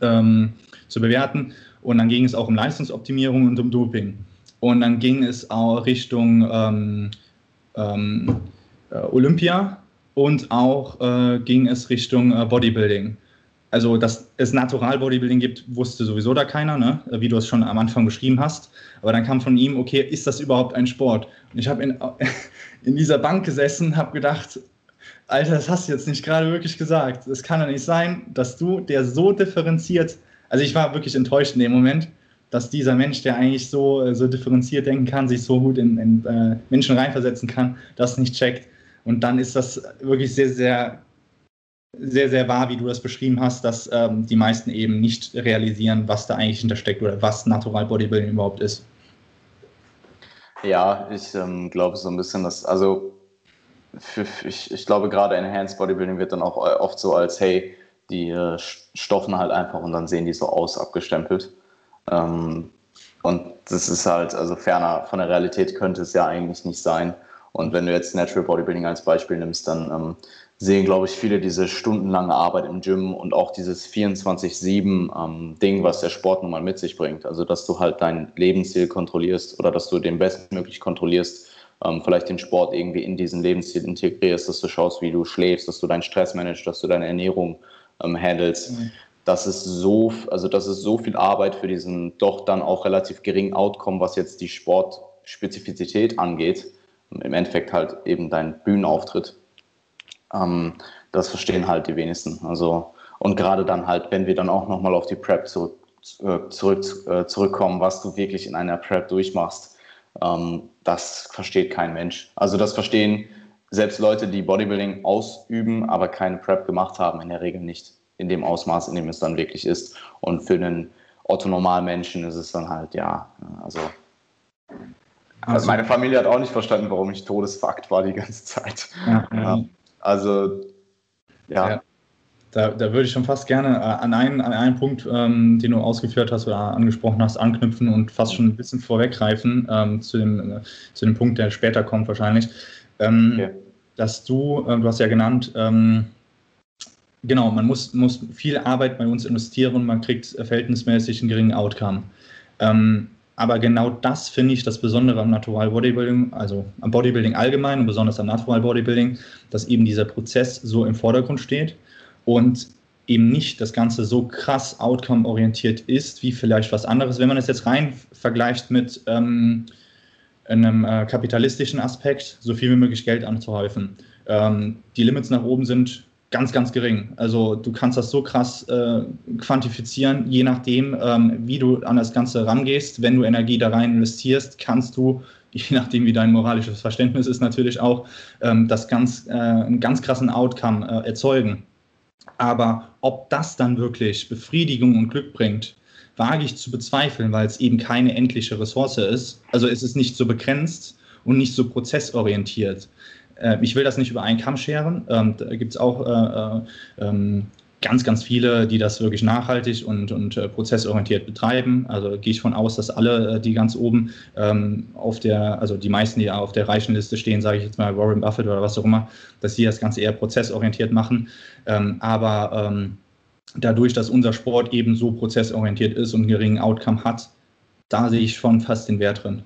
ähm, zu bewerten. Und dann ging es auch um Leistungsoptimierung und um Doping. Und dann ging es auch Richtung ähm, ähm, äh, Olympia und auch äh, ging es Richtung äh, Bodybuilding. Also, dass es Natural Bodybuilding gibt, wusste sowieso da keiner, ne? wie du es schon am Anfang beschrieben hast. Aber dann kam von ihm, okay, ist das überhaupt ein Sport? Und ich habe in, in dieser Bank gesessen, habe gedacht, Alter, das hast du jetzt nicht gerade wirklich gesagt. Es kann ja nicht sein, dass du, der so differenziert, also ich war wirklich enttäuscht in dem Moment, dass dieser Mensch, der eigentlich so, so differenziert denken kann, sich so gut in, in äh, Menschen reinversetzen kann, das nicht checkt. Und dann ist das wirklich sehr, sehr sehr, sehr wahr, wie du das beschrieben hast, dass ähm, die meisten eben nicht realisieren, was da eigentlich hintersteckt oder was Natural Bodybuilding überhaupt ist. Ja, ich ähm, glaube so ein bisschen, dass, also für, für, ich, ich glaube gerade Enhanced Bodybuilding wird dann auch äh, oft so als, hey, die äh, stoffen halt einfach und dann sehen die so aus, abgestempelt. Ähm, und das ist halt, also ferner von der Realität könnte es ja eigentlich nicht sein. Und wenn du jetzt Natural Bodybuilding als Beispiel nimmst, dann ähm, sehen, glaube ich, viele diese stundenlange Arbeit im Gym und auch dieses 24-7-Ding, ähm, was der Sport nun mal mit sich bringt. Also, dass du halt dein Lebensziel kontrollierst oder dass du den bestmöglich kontrollierst, ähm, vielleicht den Sport irgendwie in diesen Lebensziel integrierst, dass du schaust, wie du schläfst, dass du deinen Stress managst, dass du deine Ernährung ähm, handelst. Mhm. Das ist so, also das ist so viel Arbeit für diesen doch dann auch relativ geringen Outcome, was jetzt die Sportspezifizität angeht. Im Endeffekt halt eben dein Bühnenauftritt ähm, das verstehen halt die wenigsten. Also, und gerade dann halt, wenn wir dann auch nochmal auf die Prep zurück, äh, zurück, äh, zurückkommen, was du wirklich in einer Prep durchmachst, ähm, das versteht kein Mensch. Also das verstehen selbst Leute, die Bodybuilding ausüben, aber keine Prep gemacht haben, in der Regel nicht in dem Ausmaß, in dem es dann wirklich ist. Und für einen Otto-Normal-Menschen ist es dann halt, ja, also, also, meine Familie hat auch nicht verstanden, warum ich Todesfakt war die ganze Zeit. Ja, ja. Also, ja. ja. Da, da, würde ich schon fast gerne äh, an einen, an einen Punkt, ähm, den du ausgeführt hast oder angesprochen hast, anknüpfen und fast schon ein bisschen vorweggreifen ähm, zu, dem, äh, zu dem Punkt, der später kommt wahrscheinlich. Ähm, okay. Dass du, äh, du hast ja genannt, ähm, genau, man muss, muss viel Arbeit bei uns investieren man kriegt verhältnismäßig einen geringen Outcome. Ähm, aber genau das finde ich das Besondere am Natural Bodybuilding, also am Bodybuilding allgemein und besonders am Natural Bodybuilding, dass eben dieser Prozess so im Vordergrund steht und eben nicht das Ganze so krass outcome-orientiert ist, wie vielleicht was anderes. Wenn man es jetzt rein vergleicht mit ähm, einem äh, kapitalistischen Aspekt, so viel wie möglich Geld anzuhäufen. Ähm, die Limits nach oben sind ganz, ganz gering. Also du kannst das so krass äh, quantifizieren, je nachdem, ähm, wie du an das Ganze rangehst. Wenn du Energie da rein investierst, kannst du, je nachdem, wie dein moralisches Verständnis ist, natürlich auch ähm, das ganz, äh, einen ganz krassen Outcome äh, erzeugen. Aber ob das dann wirklich Befriedigung und Glück bringt, wage ich zu bezweifeln, weil es eben keine endliche Ressource ist. Also es ist nicht so begrenzt und nicht so prozessorientiert. Äh, ich will das nicht über einen Kamm scheren. Ähm, da gibt es auch äh, äh, ähm, ganz, ganz viele, die das wirklich nachhaltig und, und äh, prozessorientiert betreiben. Also gehe ich von aus, dass alle, äh, die ganz oben ähm, auf der, also die meisten, die auf der reichen Liste stehen, sage ich jetzt mal Warren Buffett oder was auch immer, dass die das Ganze eher prozessorientiert machen. Ähm, aber ähm, dadurch, dass unser Sport eben so prozessorientiert ist und einen geringen Outcome hat, da sehe ich schon fast den Wert drin.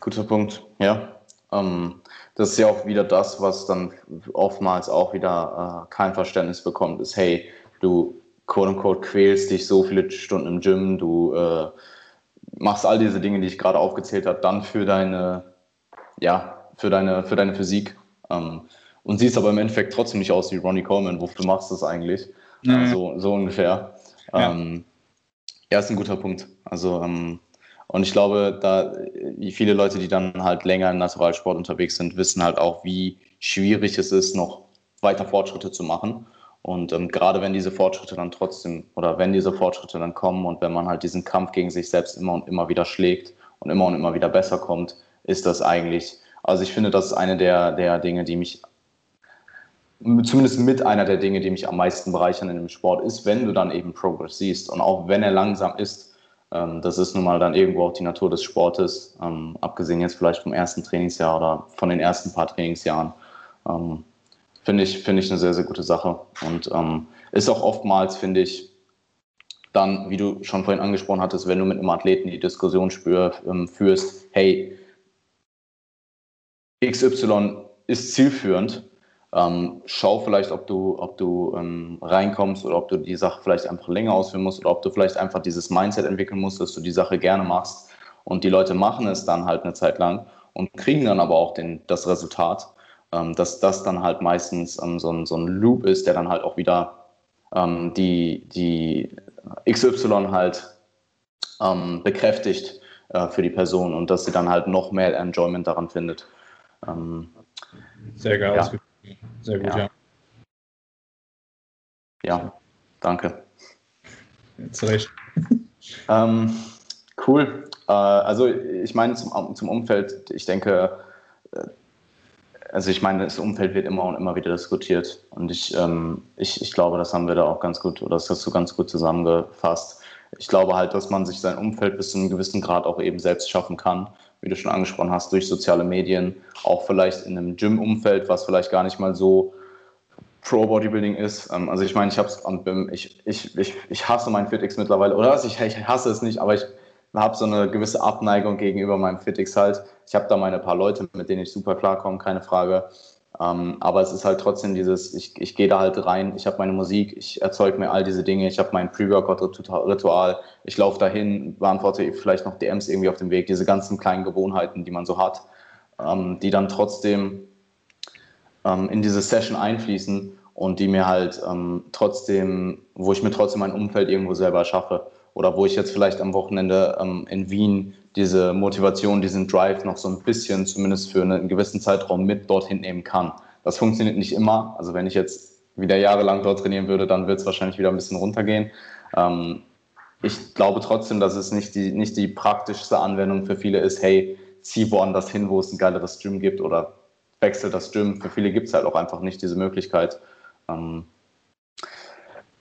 Guter Punkt, ja. Ähm, das ist ja auch wieder das, was dann oftmals auch wieder äh, kein Verständnis bekommt, ist, hey, du quote unquote quälst dich so viele Stunden im Gym, du äh, machst all diese Dinge, die ich gerade aufgezählt habe, dann für deine, ja, für deine, für deine Physik. Ähm, und siehst aber im Endeffekt trotzdem nicht aus wie Ronnie Coleman, wofür machst du das eigentlich? Mhm. so, so ungefähr. Ja. Ähm, ja, ist ein guter Punkt. Also ähm, und ich glaube, da viele Leute, die dann halt länger im Naturalsport unterwegs sind, wissen halt auch, wie schwierig es ist, noch weiter Fortschritte zu machen. Und ähm, gerade wenn diese Fortschritte dann trotzdem oder wenn diese Fortschritte dann kommen und wenn man halt diesen Kampf gegen sich selbst immer und immer wieder schlägt und immer und immer wieder besser kommt, ist das eigentlich, also ich finde, das ist eine der, der Dinge, die mich zumindest mit einer der Dinge, die mich am meisten bereichern in dem Sport, ist, wenn du dann eben Progress siehst und auch wenn er langsam ist. Ähm, das ist nun mal dann irgendwo auch die Natur des Sportes, ähm, abgesehen jetzt vielleicht vom ersten Trainingsjahr oder von den ersten paar Trainingsjahren. Ähm, finde ich, finde ich eine sehr, sehr gute Sache und ähm, ist auch oftmals, finde ich, dann, wie du schon vorhin angesprochen hattest, wenn du mit einem Athleten die Diskussion spür, ähm, führst, hey, XY ist zielführend, ähm, schau vielleicht, ob du, ob du ähm, reinkommst oder ob du die Sache vielleicht einfach länger ausführen musst oder ob du vielleicht einfach dieses Mindset entwickeln musst, dass du die Sache gerne machst. Und die Leute machen es dann halt eine Zeit lang und kriegen dann aber auch den, das Resultat, ähm, dass das dann halt meistens ähm, so, ein, so ein Loop ist, der dann halt auch wieder ähm, die, die XY halt ähm, bekräftigt äh, für die Person und dass sie dann halt noch mehr Enjoyment daran findet. Sehr geil ja. ausgeführt. Sehr gut, ja. Ja, ja danke. Zu Recht. Ähm, cool. Äh, also ich meine zum, zum Umfeld, ich denke, äh, also ich meine, das Umfeld wird immer und immer wieder diskutiert. Und ich, ähm, ich, ich glaube, das haben wir da auch ganz gut, oder das hast du ganz gut zusammengefasst. Ich glaube halt, dass man sich sein Umfeld bis zu einem gewissen Grad auch eben selbst schaffen kann wie du schon angesprochen hast, durch soziale Medien, auch vielleicht in einem Gym-Umfeld, was vielleicht gar nicht mal so Pro-Bodybuilding ist. Ähm, also ich meine, ich, hab's, ich, ich, ich, ich hasse mein FitX mittlerweile, oder was? Ich, ich hasse es nicht, aber ich habe so eine gewisse Abneigung gegenüber meinem FitX halt. Ich habe da meine paar Leute, mit denen ich super klarkomme, keine Frage. Ähm, aber es ist halt trotzdem dieses, ich, ich gehe da halt rein, ich habe meine Musik, ich erzeuge mir all diese Dinge, ich habe mein Pre-Workout-Ritual, ich laufe dahin, beantworte vielleicht noch DMs irgendwie auf dem Weg, diese ganzen kleinen Gewohnheiten, die man so hat, ähm, die dann trotzdem ähm, in diese Session einfließen und die mir halt ähm, trotzdem, wo ich mir trotzdem mein Umfeld irgendwo selber schaffe oder wo ich jetzt vielleicht am Wochenende ähm, in Wien diese Motivation, diesen Drive noch so ein bisschen, zumindest für einen gewissen Zeitraum mit dorthin nehmen kann. Das funktioniert nicht immer. Also wenn ich jetzt wieder jahrelang dort trainieren würde, dann wird es wahrscheinlich wieder ein bisschen runtergehen. Ähm, ich glaube trotzdem, dass es nicht die, nicht die praktischste Anwendung für viele ist, hey, zieh woanders hin, wo es ein geileres Gym gibt oder wechsel das Gym. Für viele gibt es halt auch einfach nicht diese Möglichkeit. Ähm,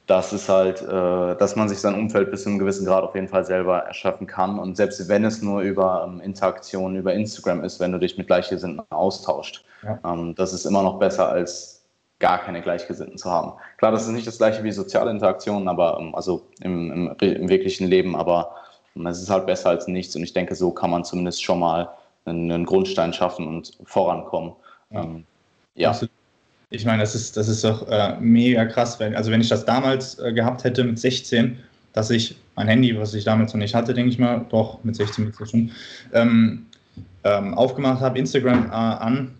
das ist halt, äh, dass man sich sein Umfeld bis zu einem gewissen Grad auf jeden Fall selber erschaffen kann. Und selbst wenn es nur über ähm, Interaktionen über Instagram ist, wenn du dich mit Gleichgesinnten austauscht, ja. ähm, das ist immer noch besser als gar keine Gleichgesinnten zu haben. Klar, das ist nicht das gleiche wie soziale Interaktionen, aber ähm, also im, im, im, wirklichen Leben, aber ähm, es ist halt besser als nichts. Und ich denke, so kann man zumindest schon mal einen, einen Grundstein schaffen und vorankommen. Ja. Ähm, ja. Ich meine, das ist, das ist doch äh, mega krass. Wenn, also wenn ich das damals äh, gehabt hätte mit 16, dass ich mein Handy, was ich damals noch nicht hatte, denke ich mal, doch mit 16 mit 16, ähm, ähm, aufgemacht habe, Instagram äh, an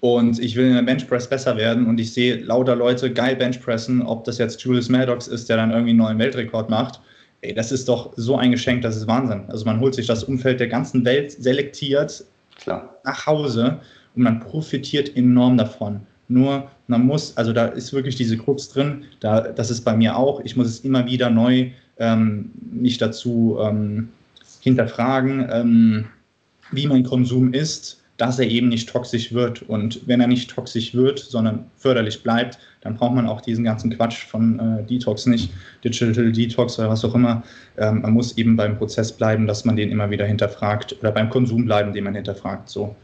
und ich will in der Benchpress besser werden und ich sehe lauter Leute geil Benchpressen, ob das jetzt Julius Maddox ist, der dann irgendwie einen neuen Weltrekord macht. Ey, das ist doch so ein Geschenk, das ist Wahnsinn. Also man holt sich das Umfeld der ganzen Welt selektiert Klar. nach Hause und man profitiert enorm davon. Nur man muss, also da ist wirklich diese Krux drin, da, das ist bei mir auch, ich muss es immer wieder neu ähm, mich dazu ähm, hinterfragen, ähm, wie mein Konsum ist, dass er eben nicht toxisch wird. Und wenn er nicht toxisch wird, sondern förderlich bleibt, dann braucht man auch diesen ganzen Quatsch von äh, Detox nicht, Digital Detox oder was auch immer. Ähm, man muss eben beim Prozess bleiben, dass man den immer wieder hinterfragt oder beim Konsum bleiben, den man hinterfragt. So.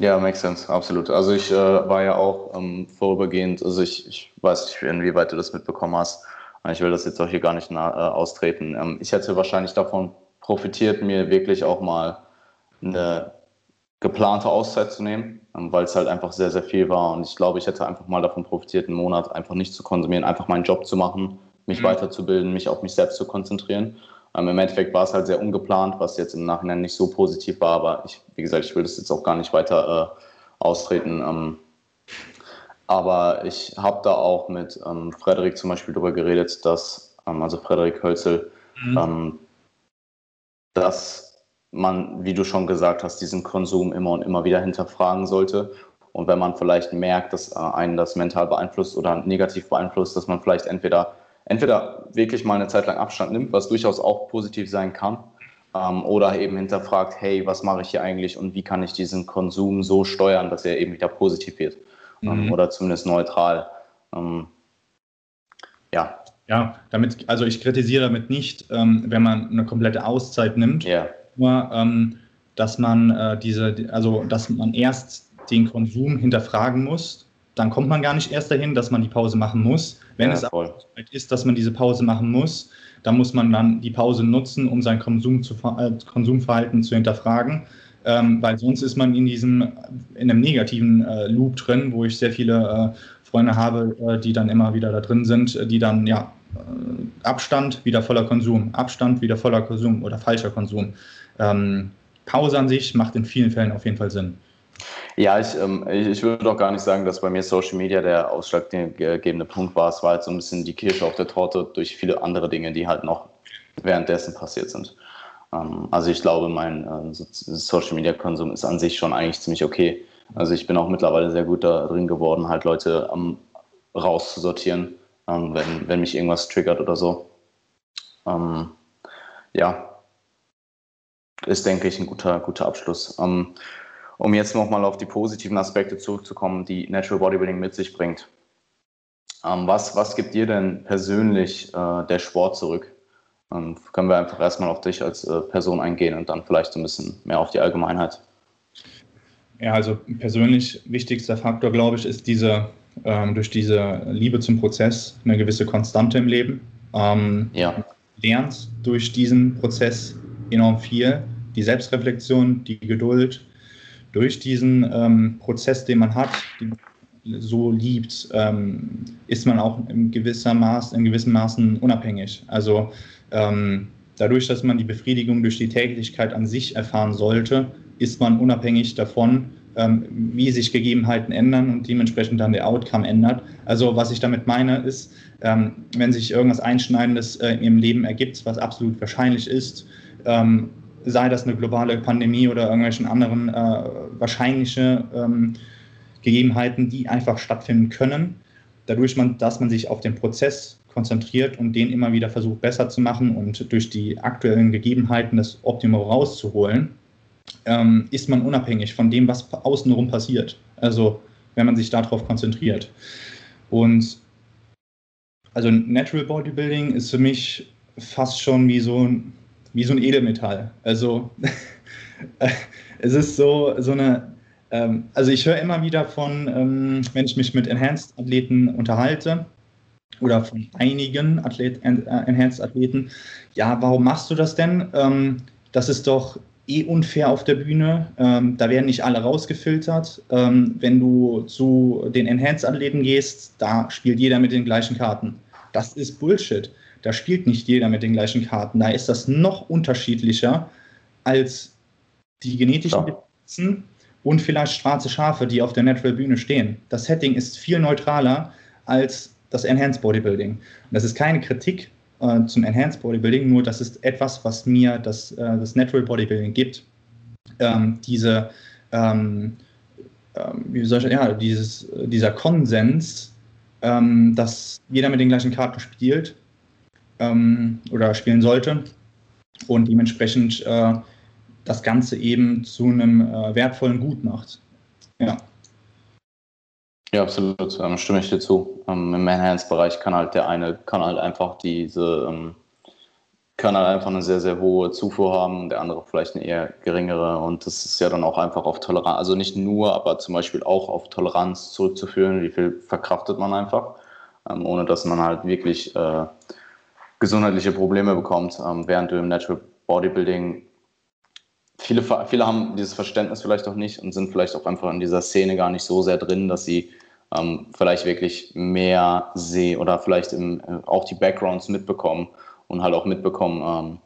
Ja, makes sense, absolut. Also ich äh, war ja auch ähm, vorübergehend, also ich, ich weiß nicht, inwieweit du das mitbekommen hast. Ich will das jetzt auch hier gar nicht nah, äh, austreten. Ähm, ich hätte wahrscheinlich davon profitiert, mir wirklich auch mal eine geplante Auszeit zu nehmen, ähm, weil es halt einfach sehr, sehr viel war. Und ich glaube, ich hätte einfach mal davon profitiert, einen Monat einfach nicht zu konsumieren, einfach meinen Job zu machen, mich mhm. weiterzubilden, mich auf mich selbst zu konzentrieren. Ähm, Im Endeffekt war es halt sehr ungeplant, was jetzt im Nachhinein nicht so positiv war, aber ich, wie gesagt, ich will das jetzt auch gar nicht weiter äh, austreten. Ähm, aber ich habe da auch mit ähm, Frederik zum Beispiel darüber geredet, dass, ähm, also Frederik Hölzel, mhm. Ähm, dass man, wie du schon gesagt hast, diesen Konsum immer und immer wieder hinterfragen sollte. Und wenn man vielleicht merkt, dass äh, einen das mental beeinflusst oder negativ beeinflusst, dass man vielleicht entweder entweder wirklich mal eine Zeit lang Abstand nimmt, was durchaus auch positiv sein kann, ähm, oder eben hinterfragt, hey, was mache ich hier eigentlich und wie kann ich diesen Konsum so steuern, dass er eben wieder positiv wird. ähm, mhm. oder zumindest neutral. Ähm, ja. Ja, damit, also ich kritisiere damit nicht, ähm, wenn man eine komplette Auszeit nimmt, yeah. nur ähm, dass man äh, diese, also dass man erst den Konsum hinterfragen muss, dann kommt man gar nicht erst dahin, dass man die Pause machen muss. Wenn ja, es voll. ist, dass man diese Pause machen muss, dann muss man dann die Pause nutzen, um sein Konsum zu, äh, Konsumverhalten zu hinterfragen. Ähm, weil sonst ist man in diesem, in einem negativen äh, Loop drin, wo ich sehr viele äh, Freunde habe, äh, die dann immer wieder da drin sind, die dann, ja, äh, Abstand, wieder voller Konsum, Abstand, wieder voller Konsum oder falscher Konsum. Ähm, Pause an sich macht in vielen Fällen auf jeden Fall Sinn. Ja, ich, ähm, ich, ich, würde auch gar nicht sagen, dass bei mir Social Media der ausschlaggebende Punkt war. Es war halt so ein bisschen die Kirsche auf der Torte durch viele andere Dinge, die halt noch währenddessen passiert sind. Ähm, also ich glaube, mein äh, Social Media Konsum ist an sich schon eigentlich ziemlich okay. Also ich bin auch mittlerweile sehr gut darin geworden, halt Leute ähm, rauszusortieren, ähm, wenn, wenn mich irgendwas triggert oder so. Ähm, ja, ist, denke ich, ein guter, guter Abschluss. Ähm, um jetzt nochmal auf die positiven Aspekte zurückzukommen, die Natural Bodybuilding mit sich bringt. Ähm, was, was gibt dir denn persönlich äh, der Sport zurück? Ähm, können wir einfach erstmal auf dich als äh, Person eingehen und dann vielleicht so ein bisschen mehr auf die Allgemeinheit. Ja, also persönlich wichtigster Faktor, glaube ich, ist diese, ähm, durch diese Liebe zum Prozess eine gewisse Konstante im Leben. Ähm, ja. Lernst durch diesen Prozess enorm viel. Die Selbstreflexion, die Geduld, durch diesen ähm, Prozess, den man hat, den so liebt, ähm, ist man auch in gewisser Maß, in gewissen Maßen unabhängig. Also ähm, dadurch, dass man die Befriedigung durch die Tätigkeit an sich erfahren sollte, ist man unabhängig davon, ähm, wie sich Gegebenheiten ändern und dementsprechend dann der Outcome ändert. Also was ich damit meine, ist, ähm, wenn sich irgendwas Einschneidendes äh, im Leben ergibt, was absolut wahrscheinlich ist, ähm, sei das eine globale Pandemie oder irgendwelchen anderen äh, wahrscheinliche ähm, Gegebenheiten, die einfach stattfinden können, dadurch, man, dass man sich auf den Prozess konzentriert und den immer wieder versucht besser zu machen und durch die aktuellen Gegebenheiten das Optimum rauszuholen, ähm, ist man unabhängig von dem, was außenrum passiert. Also wenn man sich darauf konzentriert. Und also Natural Bodybuilding ist für mich fast schon wie so ein, wie so ein Edelmetall. Also es ist so, so eine, ähm, also ich höre immer wieder von, ähm, wenn ich mich mit Enhanced-Athleten unterhalte, oder von einigen Athlet, äh, Enhanced-Athleten, ja, warum machst du das denn? Ähm, das ist doch eh unfair auf der Bühne. Ähm, da werden nicht alle rausgefiltert. Ähm, wenn du zu den Enhanced-Athleten gehst, da spielt jeder mit den gleichen Karten. Das ist Bullshit. Da spielt nicht jeder mit den gleichen Karten. Da ist das noch unterschiedlicher als die genetischen ja. und vielleicht schwarze Schafe, die auf der Natural Bühne stehen. Das Setting ist viel neutraler als das Enhanced Bodybuilding. Und das ist keine Kritik äh, zum Enhanced Bodybuilding, nur das ist etwas, was mir das, äh, das Natural Bodybuilding gibt. Ähm, diese, ähm, ähm, wie soll ich, ja, dieses, dieser Konsens, ähm, dass jeder mit den gleichen Karten spielt ähm, oder spielen sollte und dementsprechend äh, das Ganze eben zu einem äh, wertvollen Gut macht. Ja. Ja, absolut, ähm, stimme ich dir zu. Ähm, Im Enhanced-Bereich kann halt der eine, kann halt einfach diese, ähm, kann halt einfach eine sehr, sehr hohe Zufuhr haben, der andere vielleicht eine eher geringere. Und das ist ja dann auch einfach auf Toleranz, also nicht nur, aber zum Beispiel auch auf Toleranz zurückzuführen, wie viel verkraftet man einfach, ähm, ohne dass man halt wirklich äh, gesundheitliche Probleme bekommt, ähm, während du im Natural Bodybuilding viele, viele haben dieses Verständnis vielleicht auch nicht und sind vielleicht auch einfach in dieser Szene gar nicht so sehr drin, dass sie ähm, vielleicht wirklich mehr sehen oder vielleicht im, äh, auch die Backgrounds mitbekommen und halt auch mitbekommen. Ähm,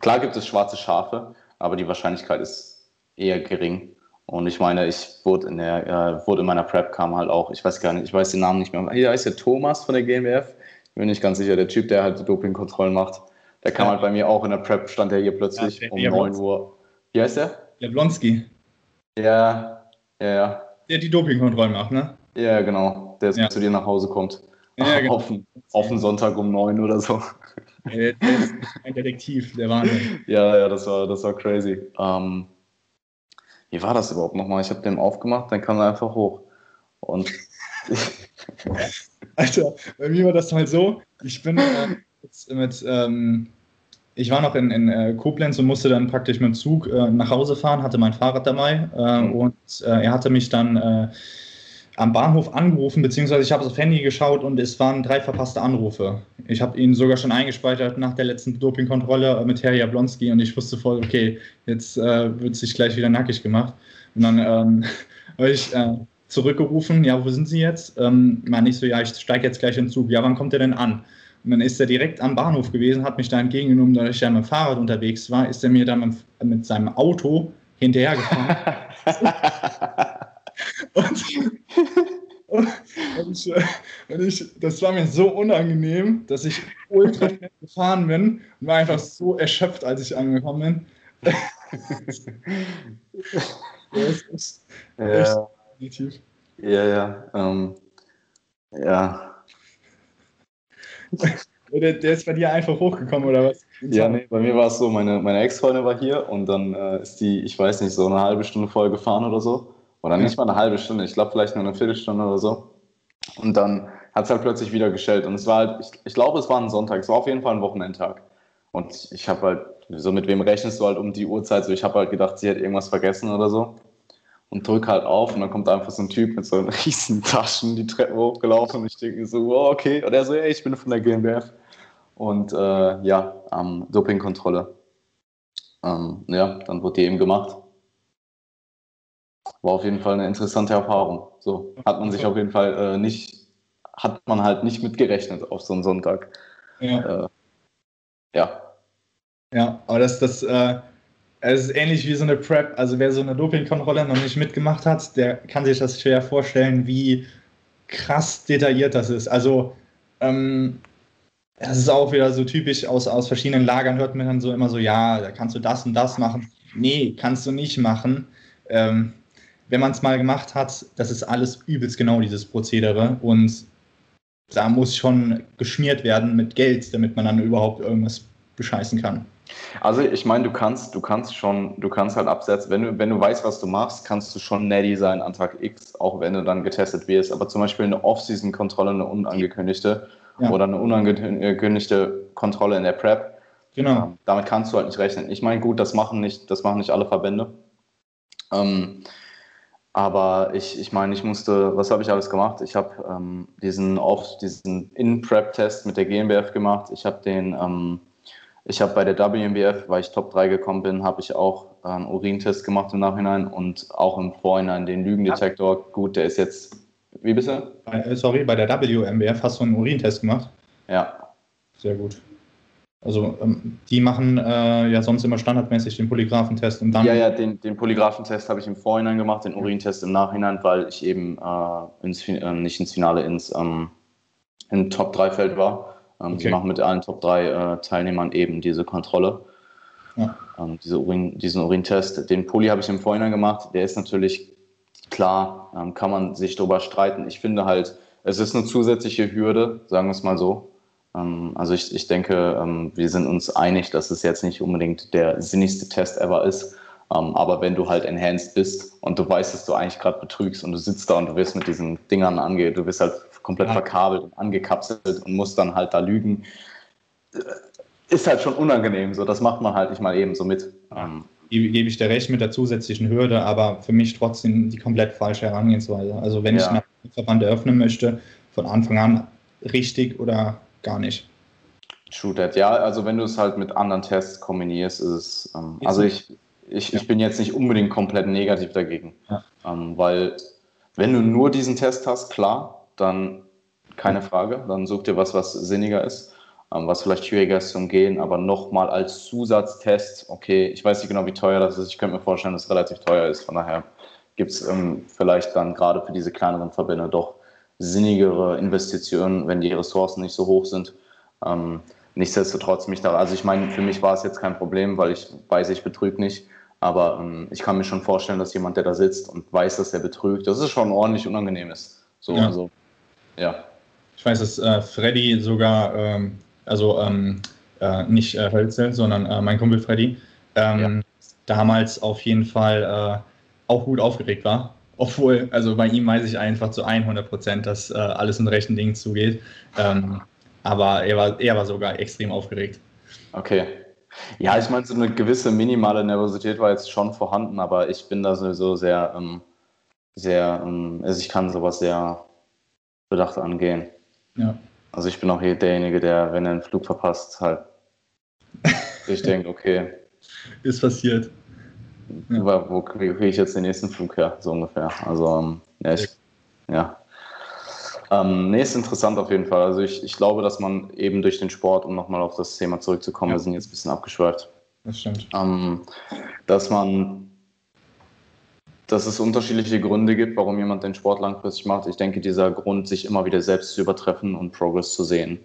klar gibt es schwarze Schafe, aber die Wahrscheinlichkeit ist eher gering. Und ich meine, ich wurde in der, äh, wurde in meiner Prep kam halt auch, ich weiß gar nicht, ich weiß den Namen nicht mehr. Hier heißt der Thomas von der GmbF. Ich bin nicht ganz sicher, der Typ, der halt die Dopingkontrollen macht. Der kam ja. halt bei mir auch in der Prep, stand der hier plötzlich ja, um 9 Uhr. Wie heißt der? Leblonski. Ja, ja, ja. Der die Dopingkontrollen macht, ne? Ja, genau. Der ja. zu dir nach Hause kommt. Ja, genau. auf, auf den Sonntag um neun oder so. Der, der ist ein Detektiv, der Wahnsinn. ja, ja, das war, das war crazy. Ähm, wie war das überhaupt nochmal? Ich habe den aufgemacht, dann kam er einfach hoch. Und Alter, bei mir war das halt so, ich bin äh, mit, ähm, ich war noch in, in äh, Koblenz und musste dann praktisch mit dem Zug äh, nach Hause fahren, hatte mein Fahrrad dabei äh, mhm. und äh, er hatte mich dann äh, am Bahnhof angerufen, beziehungsweise ich habe aufs Handy geschaut und es waren drei verpasste Anrufe. Ich habe ihn sogar schon eingespeichert nach der letzten Dopingkontrolle mit Herr Jablonski und ich wusste voll, okay, jetzt wird sich gleich wieder nackig gemacht. Und dann ähm, habe ich zurückgerufen, ja, wo sind Sie jetzt? Ähm, meine ich so, ja, ich steige jetzt gleich in den Zug. Ja, wann kommt er denn an? Und dann ist er direkt am Bahnhof gewesen, hat mich da entgegengenommen, da ich ja mit dem Fahrrad unterwegs war, ist er mir dann mit, seinem Auto hinterhergefahren. und, und, und, ich, und, ich, das war mir so unangenehm, dass ich ultra schnell gefahren bin und war einfach so erschöpft, als ich angekommen bin. das ist echt ja. Definitiv. Ja, ja. Ähm, ja, der, der, ist bei dir einfach hochgekommen oder was? Ja, nee, bei mir war es so, meine, meine Ex-Freundin war hier und dann äh, ist die, ich weiß nicht, so eine halbe Stunde vorher gefahren oder so. Oder nicht mal eine halbe Stunde, ich glaube vielleicht nur eine Viertelstunde oder so. Und dann hat es halt plötzlich wieder gestellt. Und es war halt, ich, ich glaube, es war ein Sonntag, es war auf jeden Fall ein Wochenendtag. Und ich habe halt, so mit wem rechnest du halt um die Uhrzeit? So, ich habe halt gedacht, sie hat irgendwas vergessen oder so und drücke halt auf und dann kommt einfach so ein Typ mit so riesen Taschen die Treppe hochgelaufen und ich denke so, oh, okay. Und er so, hey, ich bin von der GmbF. Und äh, ja, ähm, Dopingkontrolle. Ähm, ja, dann wurde die eben gemacht. War auf jeden Fall eine interessante Erfahrung. So hat man sich auf jeden Fall äh, nicht, hat man halt nicht mitgerechnet auf so einen Sonntag. Ja. Äh, ja. Ja, aber das, das, äh, es ist ähnlich wie so eine Prep. Also wer so eine Dopingkontrolle noch nicht mitgemacht hat, der kann sich das schwer vorstellen, wie krass detailliert das ist. Also ähm, das ist auch wieder so typisch aus, aus verschiedenen Lagern hört man dann so immer so, ja, da kannst du das und das machen. Nee, kannst du nicht machen. Ähm, wenn man es mal gemacht hat, das ist alles übelst genau dieses Prozedere und da muss schon geschmiert werden mit Geld, damit man dann überhaupt irgendwas bescheißen kann. Also ich meine, du kannst, du kannst schon, du kannst halt absetzen, wenn du, wenn du weißt, was du machst, kannst du schon Natty sein an Tag X, auch wenn du dann getestet wirst. Aber zum Beispiel eine Off-Season-Kontrolle, eine unangekündigte ja. oder eine unangekündigte Kontrolle in der Prep, genau. Ähm, damit kannst du halt nicht rechnen. Ich meine, gut, das machen nicht, das machen nicht alle Verbände. Ähm, aber ich, ich meine, ich musste, was habe ich alles gemacht? Ich habe ähm, diesen diesen In-Prep-Test mit der GmbF gemacht. Ich habe den ähm, ich habe bei der WMBF, weil ich Top 3 gekommen bin, habe ich auch einen Urintest gemacht im Nachhinein und auch im Vorhinein den Lügendetektor. Gut, der ist jetzt, wie bist du? Äh, sorry, bei der WMBF hast du einen Urintest gemacht? Ja. Sehr gut. Also ähm, die machen äh, ja sonst immer standardmäßig den Polygraphentest und dann. Ja, ja, den, den Polygraphentest habe ich im Vorhinein gemacht, den Urintest im Nachhinein, weil ich eben äh, ins, äh, nicht ins Finale, ins ähm, in Top 3 Feld war. Ähm, okay. Sie machen mit allen Top 3 äh, Teilnehmern eben diese Kontrolle, ja. ähm, diese Urin, diesen Urintest. Den Poli habe ich im Vorhinein gemacht. Der ist natürlich klar, ähm, kann man sich darüber streiten. Ich finde halt, es ist eine zusätzliche Hürde, sagen wir es mal so. Ähm, also ich, ich denke, ähm, wir sind uns einig, dass es jetzt nicht unbedingt der sinnigste Test ever ist. Um, ähm, aber wenn du halt enhanced bist und du weißt, dass du eigentlich gerade betrügst und du sitzt da und du wirst mit diesen Dingern ange, du wirst halt komplett ja. verkabelt und angekapselt und muss dann halt da lügen. Äh, ist halt schon unangenehm, so das macht man halt nicht mal eben so mit. Ähm, Gebe ich dir recht mit der zusätzlichen Hürde, aber für mich trotzdem die komplett falsche Herangehensweise. Also wenn ja. ich einen Verband eröffnen möchte, von Anfang an richtig oder gar nicht. True that. Ja, also wenn du es halt mit anderen Tests kombinierst, ist es, ähm, also ich, ich, ja. ich bin jetzt nicht unbedingt komplett negativ dagegen, ja. ähm, weil wenn du nur diesen Test hast, klar, dann keine Frage. Dann such dir was, was sinniger ist, ähm, was vielleicht schwieriger ist zu umgehen, aber nochmal als Zusatztest, okay, ich weiß nicht genau, wie teuer das ist. Ich könnte mir vorstellen, dass es relativ teuer ist. Von daher gibt es ähm, vielleicht dann gerade für diese kleineren Verbände doch sinnigere Investitionen, wenn die Ressourcen nicht so hoch sind. Ähm, nichtsdestotrotz mich da, also ich meine, für mich war es jetzt kein Problem, weil ich weiß, ich betrüge nicht. Aber ähm, ich kann mir schon vorstellen, dass jemand, der da sitzt und weiß, dass er betrügt, dass es schon ordentlich unangenehm ist. So, ja. also ja. Ich weiß, dass äh, Freddy sogar, ähm, also ähm, äh, nicht äh, Hölzel, sondern äh, mein Kumpel Freddy, ähm, ja. damals auf jeden Fall äh, auch gut aufgeregt war Obwohl, also bei ihm weiß ich einfach zu 100 Prozent, dass äh, alles in rechten Dingen zugeht. Ähm, aber er war, er war sogar extrem aufgeregt. Okay. Ja, ich meine, so eine gewisse minimale Nervosität war jetzt schon vorhanden, aber ich bin da sowieso sehr, ähm, sehr, ähm, also ich kann sowas sehr bedacht angehen. Ja. Also ich bin auch hier derjenige, der, wenn er einen Flug verpasst, halt ich denke, okay. Ist passiert. Ja. Wo kriege ich jetzt den nächsten Flug her, so ungefähr. Also, ähm, ja, ich, ja. Ähm, nee, ist interessant auf jeden Fall. Also ich, ich glaube, dass man eben durch den Sport, um nochmal auf das Thema zurückzukommen, ja. wir sind jetzt ein bisschen abgeschweift. Das stimmt. Ähm, dass man, dass es unterschiedliche Gründe gibt, warum jemand den Sport langfristig macht. Ich denke, dieser Grund, sich immer wieder selbst zu übertreffen und Progress zu sehen,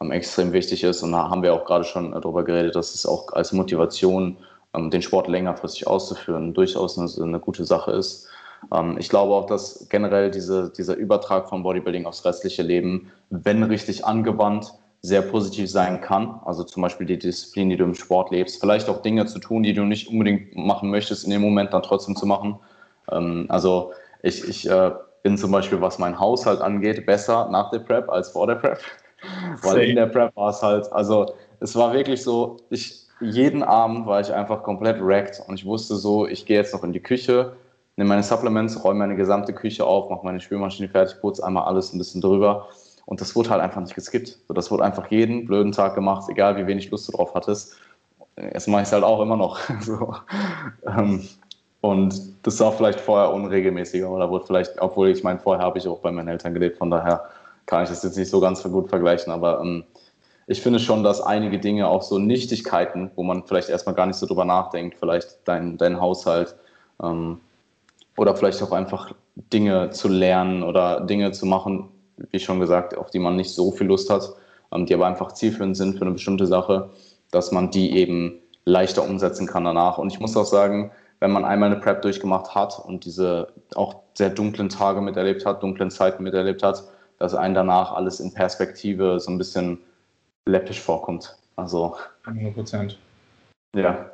ähm, extrem wichtig ist. Und da haben wir auch gerade schon darüber geredet, dass es auch als Motivation, ähm, den Sport längerfristig auszuführen, durchaus eine, eine gute Sache ist. Ähm, ich glaube auch, dass generell diese, dieser Übertrag von Bodybuilding aufs restliche Leben, wenn richtig angewandt, sehr positiv sein kann. Also zum Beispiel die Disziplin, die du im Sport lebst. Vielleicht auch Dinge zu tun, die du nicht unbedingt machen möchtest, in dem Moment dann trotzdem zu machen. Ähm, also ich, ich äh, bin zum Beispiel, was mein Haushalt angeht, besser nach der Prep als vor der Prep. Weil in der Prep war es halt, also es war wirklich so, ich, jeden Abend war ich einfach komplett wrecked und ich wusste so, ich gehe jetzt noch in die Küche, nehme meine Supplements, räume meine gesamte Küche auf, mache meine Spülmaschine fertig, putze einmal alles ein bisschen drüber. Und das wurde halt einfach nicht geskippt. So, das wurde einfach jeden blöden Tag gemacht, egal wie wenig Lust du drauf hattest. Jetzt mache ich es halt auch immer noch. so. Ähm, und das war vielleicht vorher unregelmäßiger oder wurde vielleicht, obwohl ich meine, vorher habe ich auch bei meinen Eltern gelebt, von daher kann ich das jetzt nicht so ganz gut vergleichen, aber ähm, ich finde schon, dass einige Dinge auch so Nichtigkeiten, wo man vielleicht erstmal gar nicht so drüber nachdenkt, vielleicht dein, dein Haushalt, ähm, oder vielleicht auch einfach Dinge zu lernen oder Dinge zu machen, wie schon gesagt, auf die man nicht so viel Lust hat, ähm, die aber einfach zielführend sind für eine bestimmte Sache, dass man die eben leichter umsetzen kann danach. Und ich muss auch sagen, wenn man einmal eine Prep durchgemacht hat und diese auch sehr dunklen Tage miterlebt hat, dunklen Zeiten miterlebt hat, dass einem danach alles in Perspektive so ein bisschen läppisch vorkommt. Also 100 Prozent. Ja,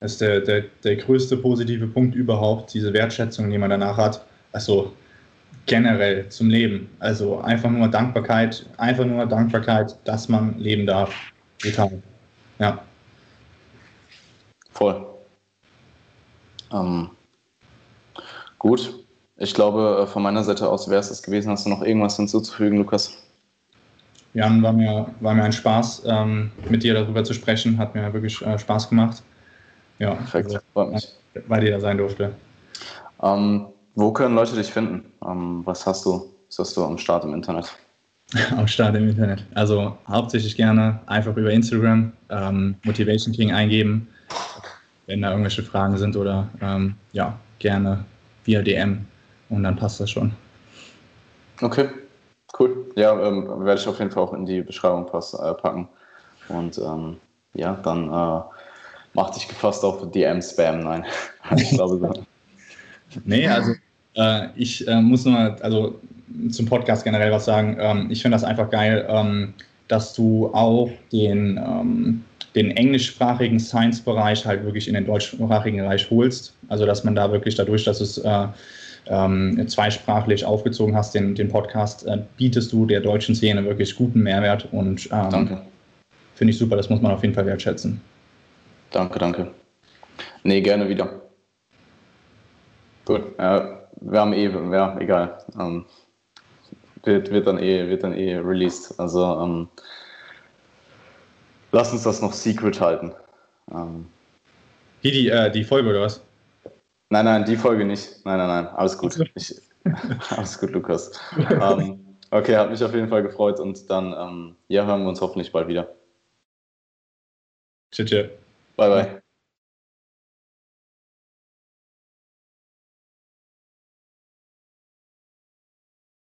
das ist der, der, der größte positive Punkt überhaupt, diese Wertschätzung, die man danach hat. Also generell zum Leben. Also einfach nur Dankbarkeit, einfach nur Dankbarkeit, dass man leben darf. Total. Ja. Voll. Ähm, gut. Ich glaube, äh, von meiner Seite aus wäre es das gewesen. Hast du noch irgendwas hinzuzufügen, Lukas? Jan, war mir, war mir ein Spaß, ähm, mit dir darüber zu sprechen. Hat mir wirklich äh, Spaß gemacht. Ja, perfekt. Also, Freut mich. Weil dir da sein durfte. Ähm, wo können Leute dich finden? Ähm, was hast du? Was hast du am Start im Internet? am Start im Internet. Also hauptsächlich gerne einfach über Instagram ähm, Motivation King eingeben, wenn da irgendwelche Fragen sind oder ähm, ja, gerne via DM und dann passt das schon. Okay, cool. Ja, ähm, werde ich auf jeden Fall auch in die Beschreibung äh, packen. Und ähm, ja, dann äh, mach dich gefasst auf DM-Spam. Nein, ich glaube so. nee, also äh, ich äh, muss nur also zum Podcast generell was sagen. Ähm, ich finde das einfach geil, ähm, dass du auch den, ähm, den englischsprachigen Science-Bereich halt wirklich in den deutschsprachigen Bereich holst. Also dass man da wirklich dadurch, dass es äh, ähm, zweisprachlich aufgezogen hast, den, den Podcast, äh, bietest du der deutschen Szene wirklich guten Mehrwert und ähm, finde ich super, das muss man auf jeden Fall wertschätzen. Danke, danke. Nee, gerne wieder. Gut, ja, wir haben eh, ja, egal. Ähm, wird, wird, dann eh, wird dann eh released. Also ähm, lass uns das noch secret halten. Ähm, die, die, äh, die Folge oder was? Nein, nein, die Folge nicht. Nein, nein, nein, alles gut. Ich, alles gut, Lukas. ähm, okay, hat mich auf jeden Fall gefreut und dann ähm, ja, hören wir uns hoffentlich bald wieder. Tschüss. Bye, bye.